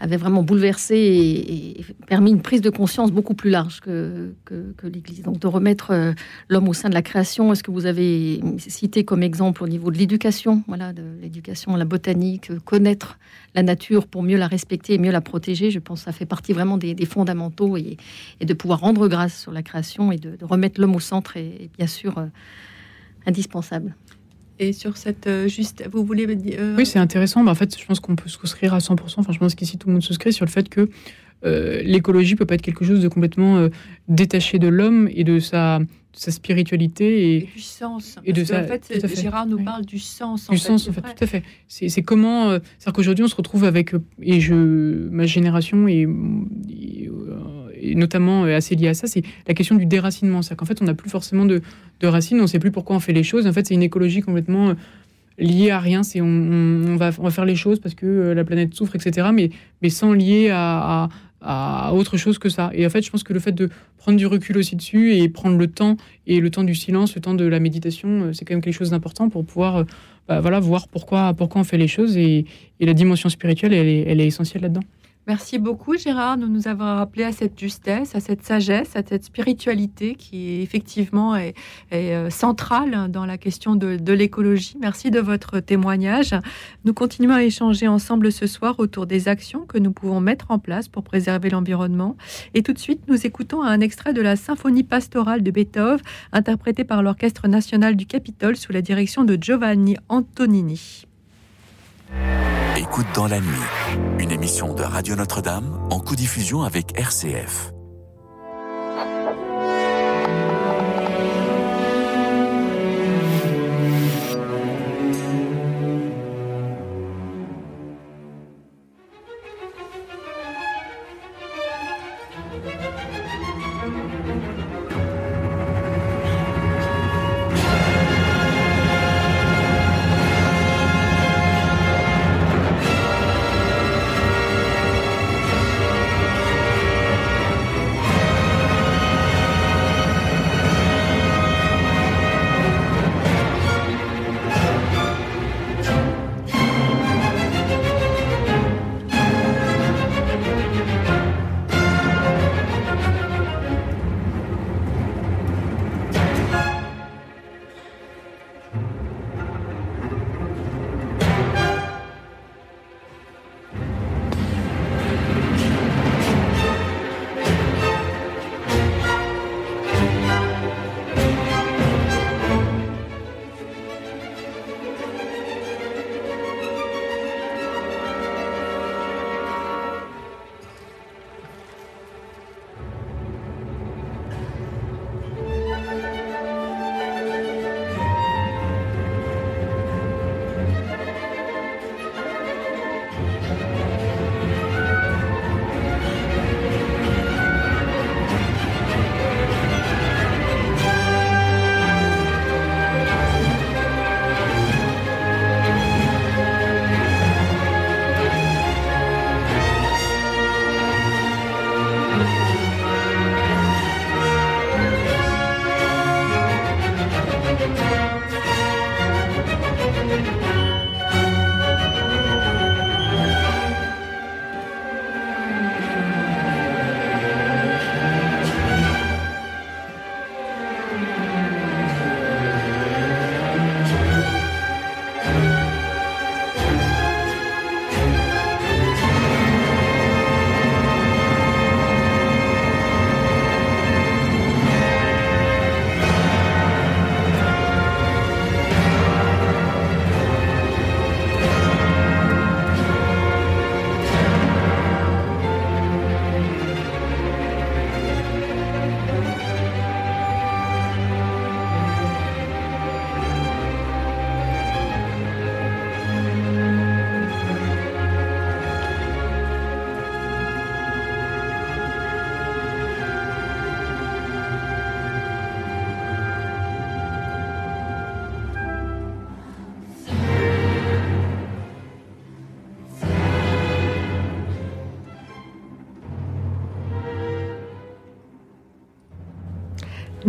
avait vraiment bouleversé et, permis une prise de conscience beaucoup plus large que, que, l'Église. Donc de remettre euh, l'homme au sein de la création, est-ce que vous avez cité comme exemple au niveau de l'éducation, voilà, de l'éducation à la botanique, euh, connaître la nature pour mieux la respecter et mieux la protéger, je pense que ça fait partie vraiment des, fondamentaux et, de pouvoir rendre grâce sur la création et de, remettre l'homme au centre et, bien sûr... Euh, indispensable. Et sur cette euh, juste, vous voulez dire euh, Oui, c'est intéressant. Bah, en fait, je pense qu'on peut souscrire à 100%. Enfin, je pense qu'ici tout le monde souscrit sur le fait que euh, l'écologie peut pas être quelque chose de complètement détaché de l'homme et de sa, sa spiritualité et, du sens. Et de ça. En fait, Gérard nous parle du sens. du sens, en fait, tout à fait. C'est comment, c'est-à-dire qu'aujourd'hui on se retrouve avec et je ma génération et et notamment euh, assez lié à ça, c'est la question du déracinement. C'est-à-dire qu'en fait, on n'a plus forcément de, racines, on ne sait plus pourquoi on fait les choses. En fait, c'est une écologie complètement euh, liée à rien. C'est on, va, faire les choses parce que euh, la planète souffre, etc. Mais, sans lier à, à, autre chose que ça. Et en fait, je pense que le fait de prendre du recul aussi dessus et prendre le temps et le temps du silence, le temps de la méditation, c'est quand même quelque chose d'important pour pouvoir bah, voilà, voir pourquoi, pourquoi on fait les choses. Et, la dimension spirituelle, elle est essentielle là-dedans. Merci beaucoup Gérard de nous avoir rappelé à cette justesse, à cette sagesse, à cette spiritualité qui effectivement est, euh, centrale dans la question de, l'écologie. Merci de votre témoignage. Nous continuons à échanger ensemble ce soir autour des actions que nous pouvons mettre en place pour préserver l'environnement. Et tout de suite, nous écoutons un extrait de la symphonie pastorale de Beethoven, interprétée par l'Orchestre national du Capitole sous la direction de Giovanni Antonini. Écoute dans la nuit, une émission de Radio Notre-Dame en co-diffusion avec RCF.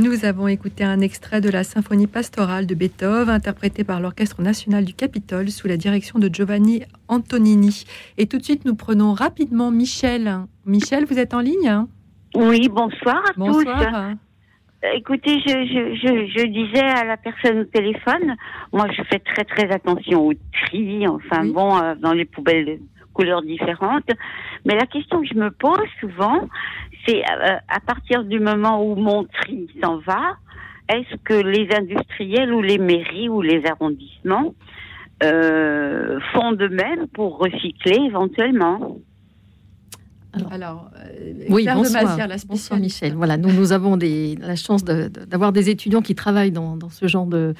Nous avons écouté un extrait de la symphonie pastorale de Beethoven, interprétée par l'Orchestre national du Capitole sous la direction de Giovanni Antonini. Et tout de suite, nous prenons rapidement Michel. Michel, vous êtes en ligne Oui, bonsoir à Bonsoir. tous. Écoutez, je, je, je, je, disais à la personne au téléphone, moi je fais très très attention au tri, enfin bon, euh, dans les poubelles de couleurs différentes. Mais la question que je me pose souvent, c'est euh, à partir du moment où mon tri s'en va, est-ce que les industriels ou les mairies ou les arrondissements euh, font de même pour recycler éventuellement? Alors, euh, oui, de bonsoir. Mazière, la Bonsoir Michel. Voilà, nous, nous avons des, la chance de- de- d'avoir des étudiants qui travaillent dans, dans ce genre de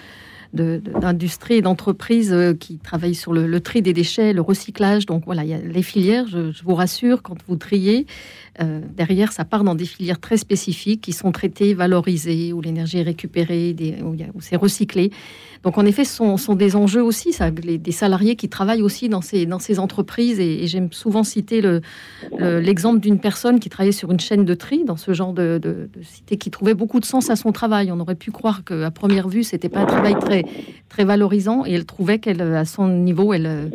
de- de- d'industrie et d'entreprises euh, qui travaillent sur le, le tri des déchets, le recyclage. Donc voilà, il y a les filières, je, je vous rassure, quand vous triez, euh, derrière, ça part dans des filières très spécifiques qui sont traitées, valorisées, où l'énergie est récupérée, des- où, c'est recyclé. Donc en effet, ce sont, des enjeux aussi, les- des salariés qui travaillent aussi dans ces, entreprises. Et, j'aime souvent citer le- le- l'exemple d'une personne qui travaillait sur une chaîne de tri, dans ce genre de, de, de cité, qui trouvait beaucoup de sens à son travail. On aurait pu croire qu'à première vue, c'était pas un travail très, très valorisant. Et elle trouvait qu'elle, à son niveau, elle,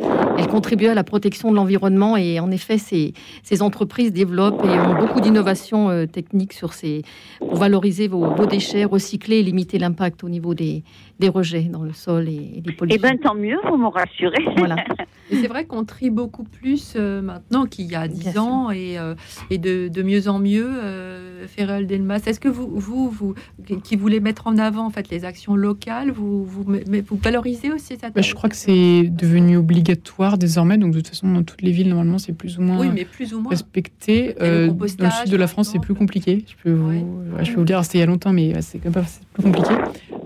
contribuait à la protection de l'environnement. Et en effet, ces, ces entreprises développent et ont beaucoup d'innovations euh, techniques sur ces, pour valoriser vos, vos déchets, recycler et limiter l'impact au niveau des, des rejets dans le sol et, et des pollutions. Eh bien, tant mieux, vous me rassurez. Voilà. [laughs] C'est vrai qu'on trie beaucoup plus euh, maintenant qu'il y a 10 ans et, euh, et de, de mieux en mieux. Euh, Ferrel Delmas, est-ce que vous, vous, vous, qui voulez mettre en avant en fait les actions locales, vous, vous, mais vous valorisez aussi cette Bah, je crois que c'est devenu obligatoire désormais, donc de toute façon, dans toutes les villes, normalement, c'est plus ou moins Oui, mais plus ou moins. respecté. Euh, dans le sud de la France, c'est plus compliqué. Je peux vous, ouais, je peux vous le dire, c'était il y a longtemps, mais ouais, c'est quand même pas c'est plus compliqué.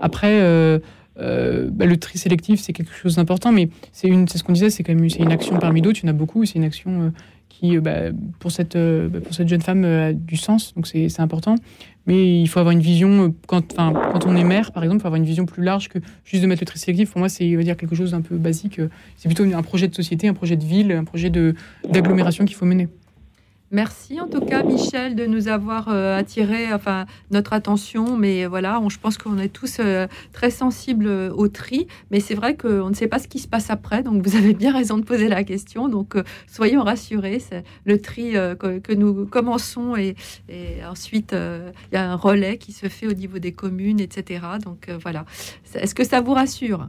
Après, euh, bah, le tri sélectif, c'est quelque chose d'important, mais c'est ce qu'on disait, c'est quand même une action parmi d'autres. Il y en a beaucoup. C'est une action euh, qui, euh, bah, pour cette bah, pour cette jeune femme, a du sens. Donc c'est important. Mais il faut avoir une vision, quand, quand on est maire, par exemple, il faut avoir une vision plus large que juste de mettre le tri sélectif. Pour moi, c'est va dire quelque chose d'un peu basique. C'est plutôt un projet de société, un projet de ville, un projet d'agglomération qu'il faut mener. Merci en tout cas Michel de nous avoir euh, attiré enfin notre attention. Mais voilà je pense qu'on est tous euh, très sensibles euh, au tri. Mais c'est vrai qu'on ne sait pas ce qui se passe après. Donc vous avez bien raison de poser la question. Donc soyons rassurés. C'est le tri que, nous commençons. Et, et ensuite il y a un relais qui se fait au niveau des communes etc donc voilà. Est-ce que ça vous rassure?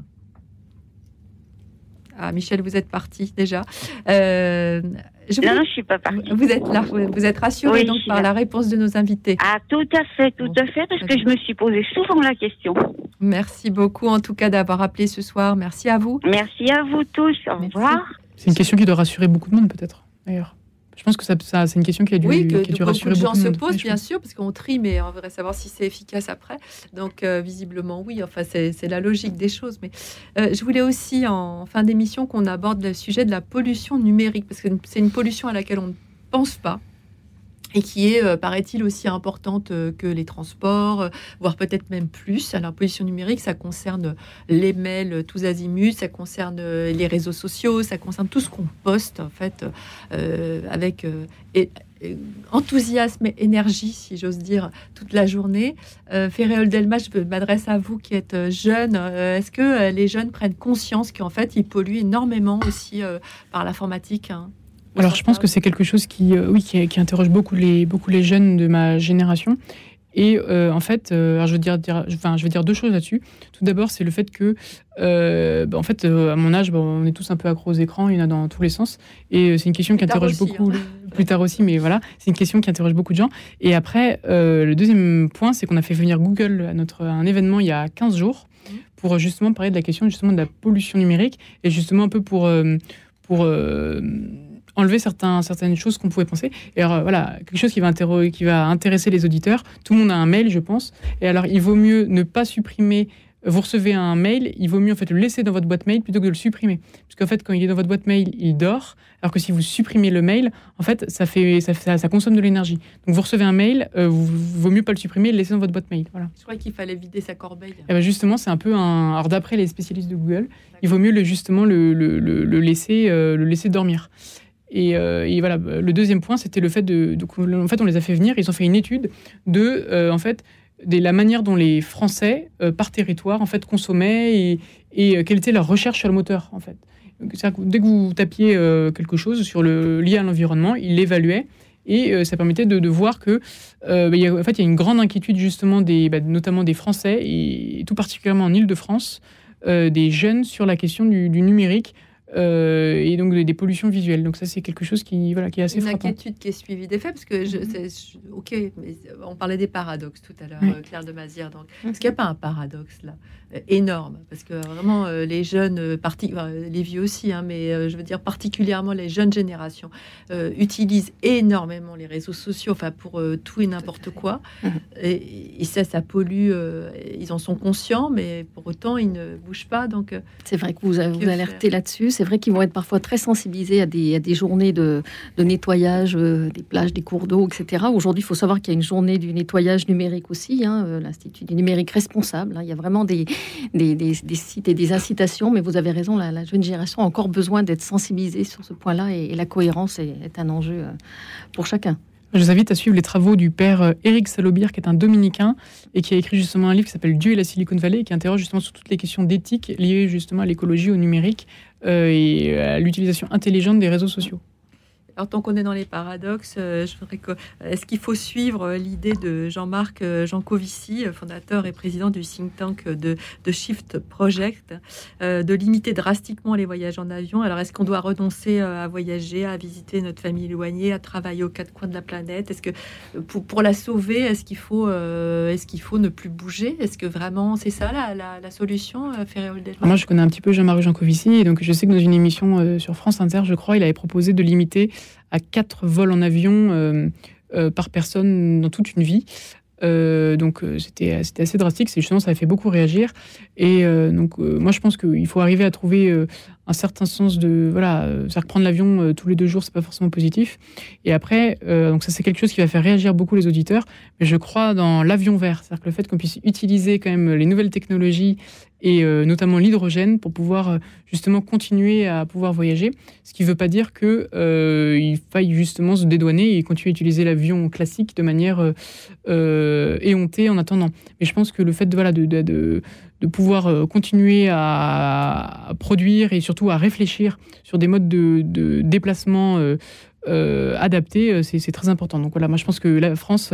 Ah, Michel, vous êtes parti déjà. Euh, je Non, vous- non, je suis pas partie. Vous êtes là, vous êtes rassuré Oui, donc par là. la réponse de nos invités. Ah, tout à fait, tout à fait, parce que je me suis posé souvent la question. Merci beaucoup en tout cas d'avoir appelé ce soir. Merci à vous. Merci à vous tous. Au revoir. C'est une question qui doit rassurer beaucoup de monde, peut-être, d'ailleurs. Je pense que ça, ça- c'est une question qui a dû, Oui, que qui a dû beaucoup de gens se posent, bien sûr, parce qu'on trie, mais on voudrait savoir si c'est efficace après. Donc, euh, visiblement, oui, enfin, c'est c'est la logique des choses. Mais euh, je voulais aussi, en fin d'émission, qu'on aborde le sujet de la pollution numérique, parce que c'est une pollution à laquelle on ne pense pas et qui est, euh, paraît-il, aussi importante euh, que les transports, euh, voire peut-être même plus. Alors, pollution numérique, ça concerne les mails tous azimuts, ça concerne les réseaux sociaux, ça concerne tout ce qu'on poste, en fait, avec enthousiasme et énergie, si j'ose dire, toute la journée. Euh, Ferréol Delma, je m'adresse à vous qui êtes jeune. Est-ce que les jeunes prennent conscience qu'en fait, ils polluent énormément aussi par l'informatique hein? Alors, je pense que c'est quelque chose qui, euh, oui, qui, qui interroge beaucoup les, beaucoup les jeunes de ma génération. Et euh, en fait, euh, alors je veux dire, dire- enfin, je veux dire deux choses là-dessus. Tout d'abord, c'est le fait que, euh, bah, en fait, euh, à mon âge, bah, on est tous un peu accros aux écrans, il y en a dans tous les sens. Et euh, c'est une question qui interroge aussi, beaucoup, hein. plus tard aussi, mais voilà, c'est une question qui interroge beaucoup de gens. Et après, euh, le deuxième point, c'est qu'on a fait venir Google à notre à un événement il y a 15 jours pour euh, justement parler de la question justement de la pollution numérique et justement un peu pour pour enlever certains, certaines choses qu'on pouvait penser. Et alors, euh, voilà, quelque chose qui va, qui va intéresser les auditeurs. Tout le monde a un mail, je pense. Et alors, il vaut mieux ne pas supprimer. Vous recevez un mail, il vaut mieux en fait le laisser dans votre boîte mail plutôt que de le supprimer. Parce qu'en fait, quand il est dans votre boîte mail, il dort. Alors que si vous supprimez le mail, en fait, ça, fait, ça, ça, ça consomme de l'énergie. Donc, vous recevez un mail, euh, vous, vaut mieux pas le supprimer et le laisser dans votre boîte mail. Voilà. Je croyais qu'il fallait vider sa corbeille. Eh ben justement, c'est un peu un. Alors d'après les spécialistes de Google, il vaut mieux le, justement le, le, le- le laisser euh, le laisser dormir. Et, euh, et voilà, le deuxième point, c'était le fait de, en fait, on les a fait venir. Ils ont fait une étude de, euh, en fait, la manière dont les Français, par territoire, en fait, consommaient et, quelle était leur recherche sur le moteur, en fait. dès que vous tapiez quelque chose sur le lié à l'environnement, il l'évaluait et ça permettait de, voir que, bah, y a, en fait, il y a une grande inquiétude justement des, bah, notamment des Français et, tout particulièrement en Île-de-France, des jeunes sur la question du numérique. Euh, et donc des, pollutions visuelles. Donc ça, c'est quelque chose qui, voilà, qui est assez Une frappant. inquiétude qui est suivie des faits, parce que je, mhm. ok, mais on parlait des paradoxes tout à l'heure, euh, Claire de Mazière. Donc, mhm. est-ce qu'il n'y a pas un paradoxe là? Énorme Parce que vraiment, les jeunes, parti, les vieux aussi, hein, mais je veux dire particulièrement les jeunes générations utilisent énormément les réseaux sociaux, enfin pour tout et n'importe quoi. Mhm. Et, ça, ça pollue. ils en sont conscients, mais pour autant, ils ne bougent pas. Donc, c'est vrai que vous, vous alertez là-dessus c'est vrai qu'ils vont être parfois très sensibilisés à des, journées de, nettoyage euh, des plages, des cours d'eau, etc. Aujourd'hui, il faut savoir qu'il y a une journée du nettoyage numérique aussi, hein, euh, l'Institut du numérique responsable. Hein. Il y a vraiment des, des, sites et des incitations, mais vous avez raison, la, jeune génération a encore besoin d'être sensibilisée sur ce point-là et, la cohérence est, est un enjeu euh, pour chacun. Je vous invite à suivre les travaux du père euh, Éric Salobir, qui est un dominicain et qui a écrit justement un livre qui s'appelle Dieu et la Silicon Valley, et qui interroge justement sur toutes les questions d'éthique liées justement à l'écologie, au numérique euh, et à l'utilisation intelligente des réseaux sociaux. Alors, tant qu'on est dans les paradoxes, euh, je voudrais que, est-ce qu'il faut suivre euh, l'idée de Jean-Marc euh, Jancovici, fondateur et président du think tank de, Shift Project, de limiter drastiquement les voyages en avion? Alors, est-ce qu'on doit renoncer à voyager, à visiter notre famille éloignée, à travailler aux quatre coins de la planète? Est-ce que pour, la sauver, est-ce qu'il faut, est-ce qu'il faut ne plus bouger? Est-ce que vraiment c'est ça la, la, solution, Moi, je connais un petit peu Jean-Marc Jancovici, et donc je sais que dans une émission sur France Inter, je crois, il avait proposé de limiter à quatre vols en avion euh, euh, par personne dans toute une vie. Euh, donc c'était assez drastique, c'est justement ça a fait beaucoup réagir. Et donc moi je pense qu'il faut arriver à trouver un certain sens de voilà, c'est-à-dire prendre l'avion tous les deux jours c'est pas forcément positif. Et après donc ça c'est quelque chose qui va faire réagir beaucoup les auditeurs. Mais je crois dans l'avion vert, c'est-à-dire que le fait qu'on puisse utiliser quand même les nouvelles technologies et euh, notamment l'hydrogène pour pouvoir euh, justement continuer à pouvoir voyager. Ce qui ne veut pas dire qu'il euh, faille justement se dédouaner et continuer à utiliser l'avion classique de manière éhontée en attendant. Mais je pense que le fait de, voilà, de, pouvoir continuer à, produire et surtout à réfléchir sur des modes de, déplacement adaptés, c'est très important. Donc voilà, moi je pense que la France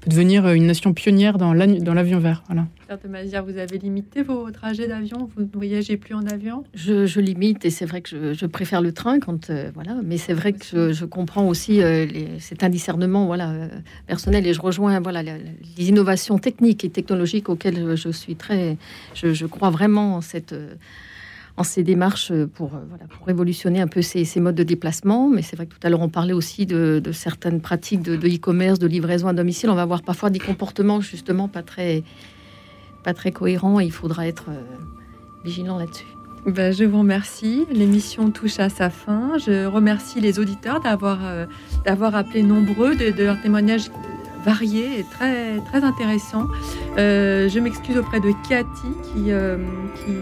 peut devenir une nation pionnière dans l'avion vert. Voilà. de vous avez limité vos trajets d'avion Vous ne voyagez plus en avion? Je, limite et c'est vrai que je, préfère le train quand euh, voilà, mais c'est vrai que je, comprends aussi euh, c'est un discernement voilà euh, personnel et je rejoins voilà les, innovations techniques et technologiques auxquelles je suis très, je, crois vraiment en cette en ces démarches pour, euh, révolutionner un peu ces, modes de déplacement. Mais c'est vrai que tout à l'heure, on parlait aussi de, certaines pratiques de e-commerce, de, livraison à domicile. On va voir parfois des comportements justement pas très, pas très cohérents et il faudra être euh, vigilant là-dessus. Ben, je vous remercie. L'émission touche à sa fin. Je remercie les auditeurs d'avoir euh, appelé nombreux de, de leurs témoignages varié et très, très intéressant. Euh, je m'excuse auprès de Cathy qui, euh, qui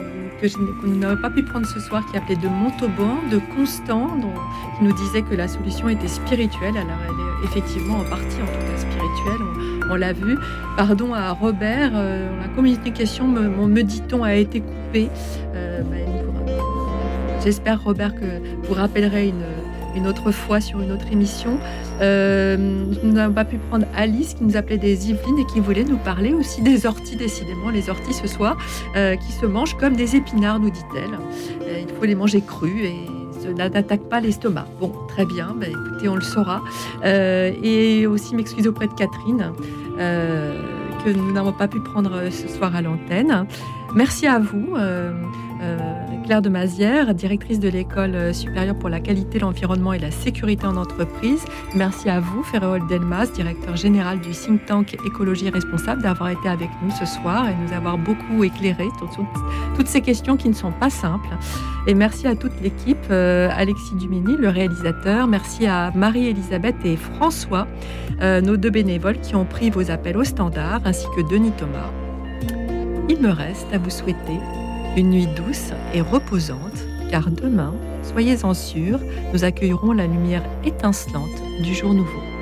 que je n'aurais pas pu prendre ce soir, qui appelait de Montauban, de Constant, dont, qui nous disait que la solution était spirituelle. Alors elle est effectivement en partie, en tout cas spirituelle, on, l'a vu. Pardon à Robert, euh, la communication, mon me dit-on, a été coupée. Bah, j'espère Robert que vous rappellerez une une autre fois sur une autre émission. Euh, nous n'avons pas pu prendre Alice qui nous appelait des Yvelines et qui voulait nous parler aussi des orties, décidément, les orties ce soir, euh, qui se mangent comme des épinards, nous dit-elle. Euh, il faut les manger crus et n'attaque pas l'estomac. Bon, très bien, bah, écoutez, on le saura. et aussi m'excuser auprès de Catherine, que nous n'avons pas pu prendre ce soir à l'antenne. Merci à vous. Claire de Mazière, directrice de l'École supérieure pour la qualité, l'environnement et la sécurité en entreprise. Merci à vous, Ferréol Delmas, directeur général du think tank Écologie Responsable, d'avoir été avec nous ce soir et nous avoir beaucoup éclairé sur toutes ces questions qui ne sont pas simples. Et merci à toute l'équipe, euh, Alexis Dumini, le réalisateur. Merci à Marie-Elisabeth et François, euh, nos deux bénévoles qui ont pris vos appels au standard, ainsi que Denis Thomas. Il me reste à vous souhaiter une nuit douce et reposante, car demain, soyez-en sûrs, nous accueillerons la lumière étincelante du jour nouveau.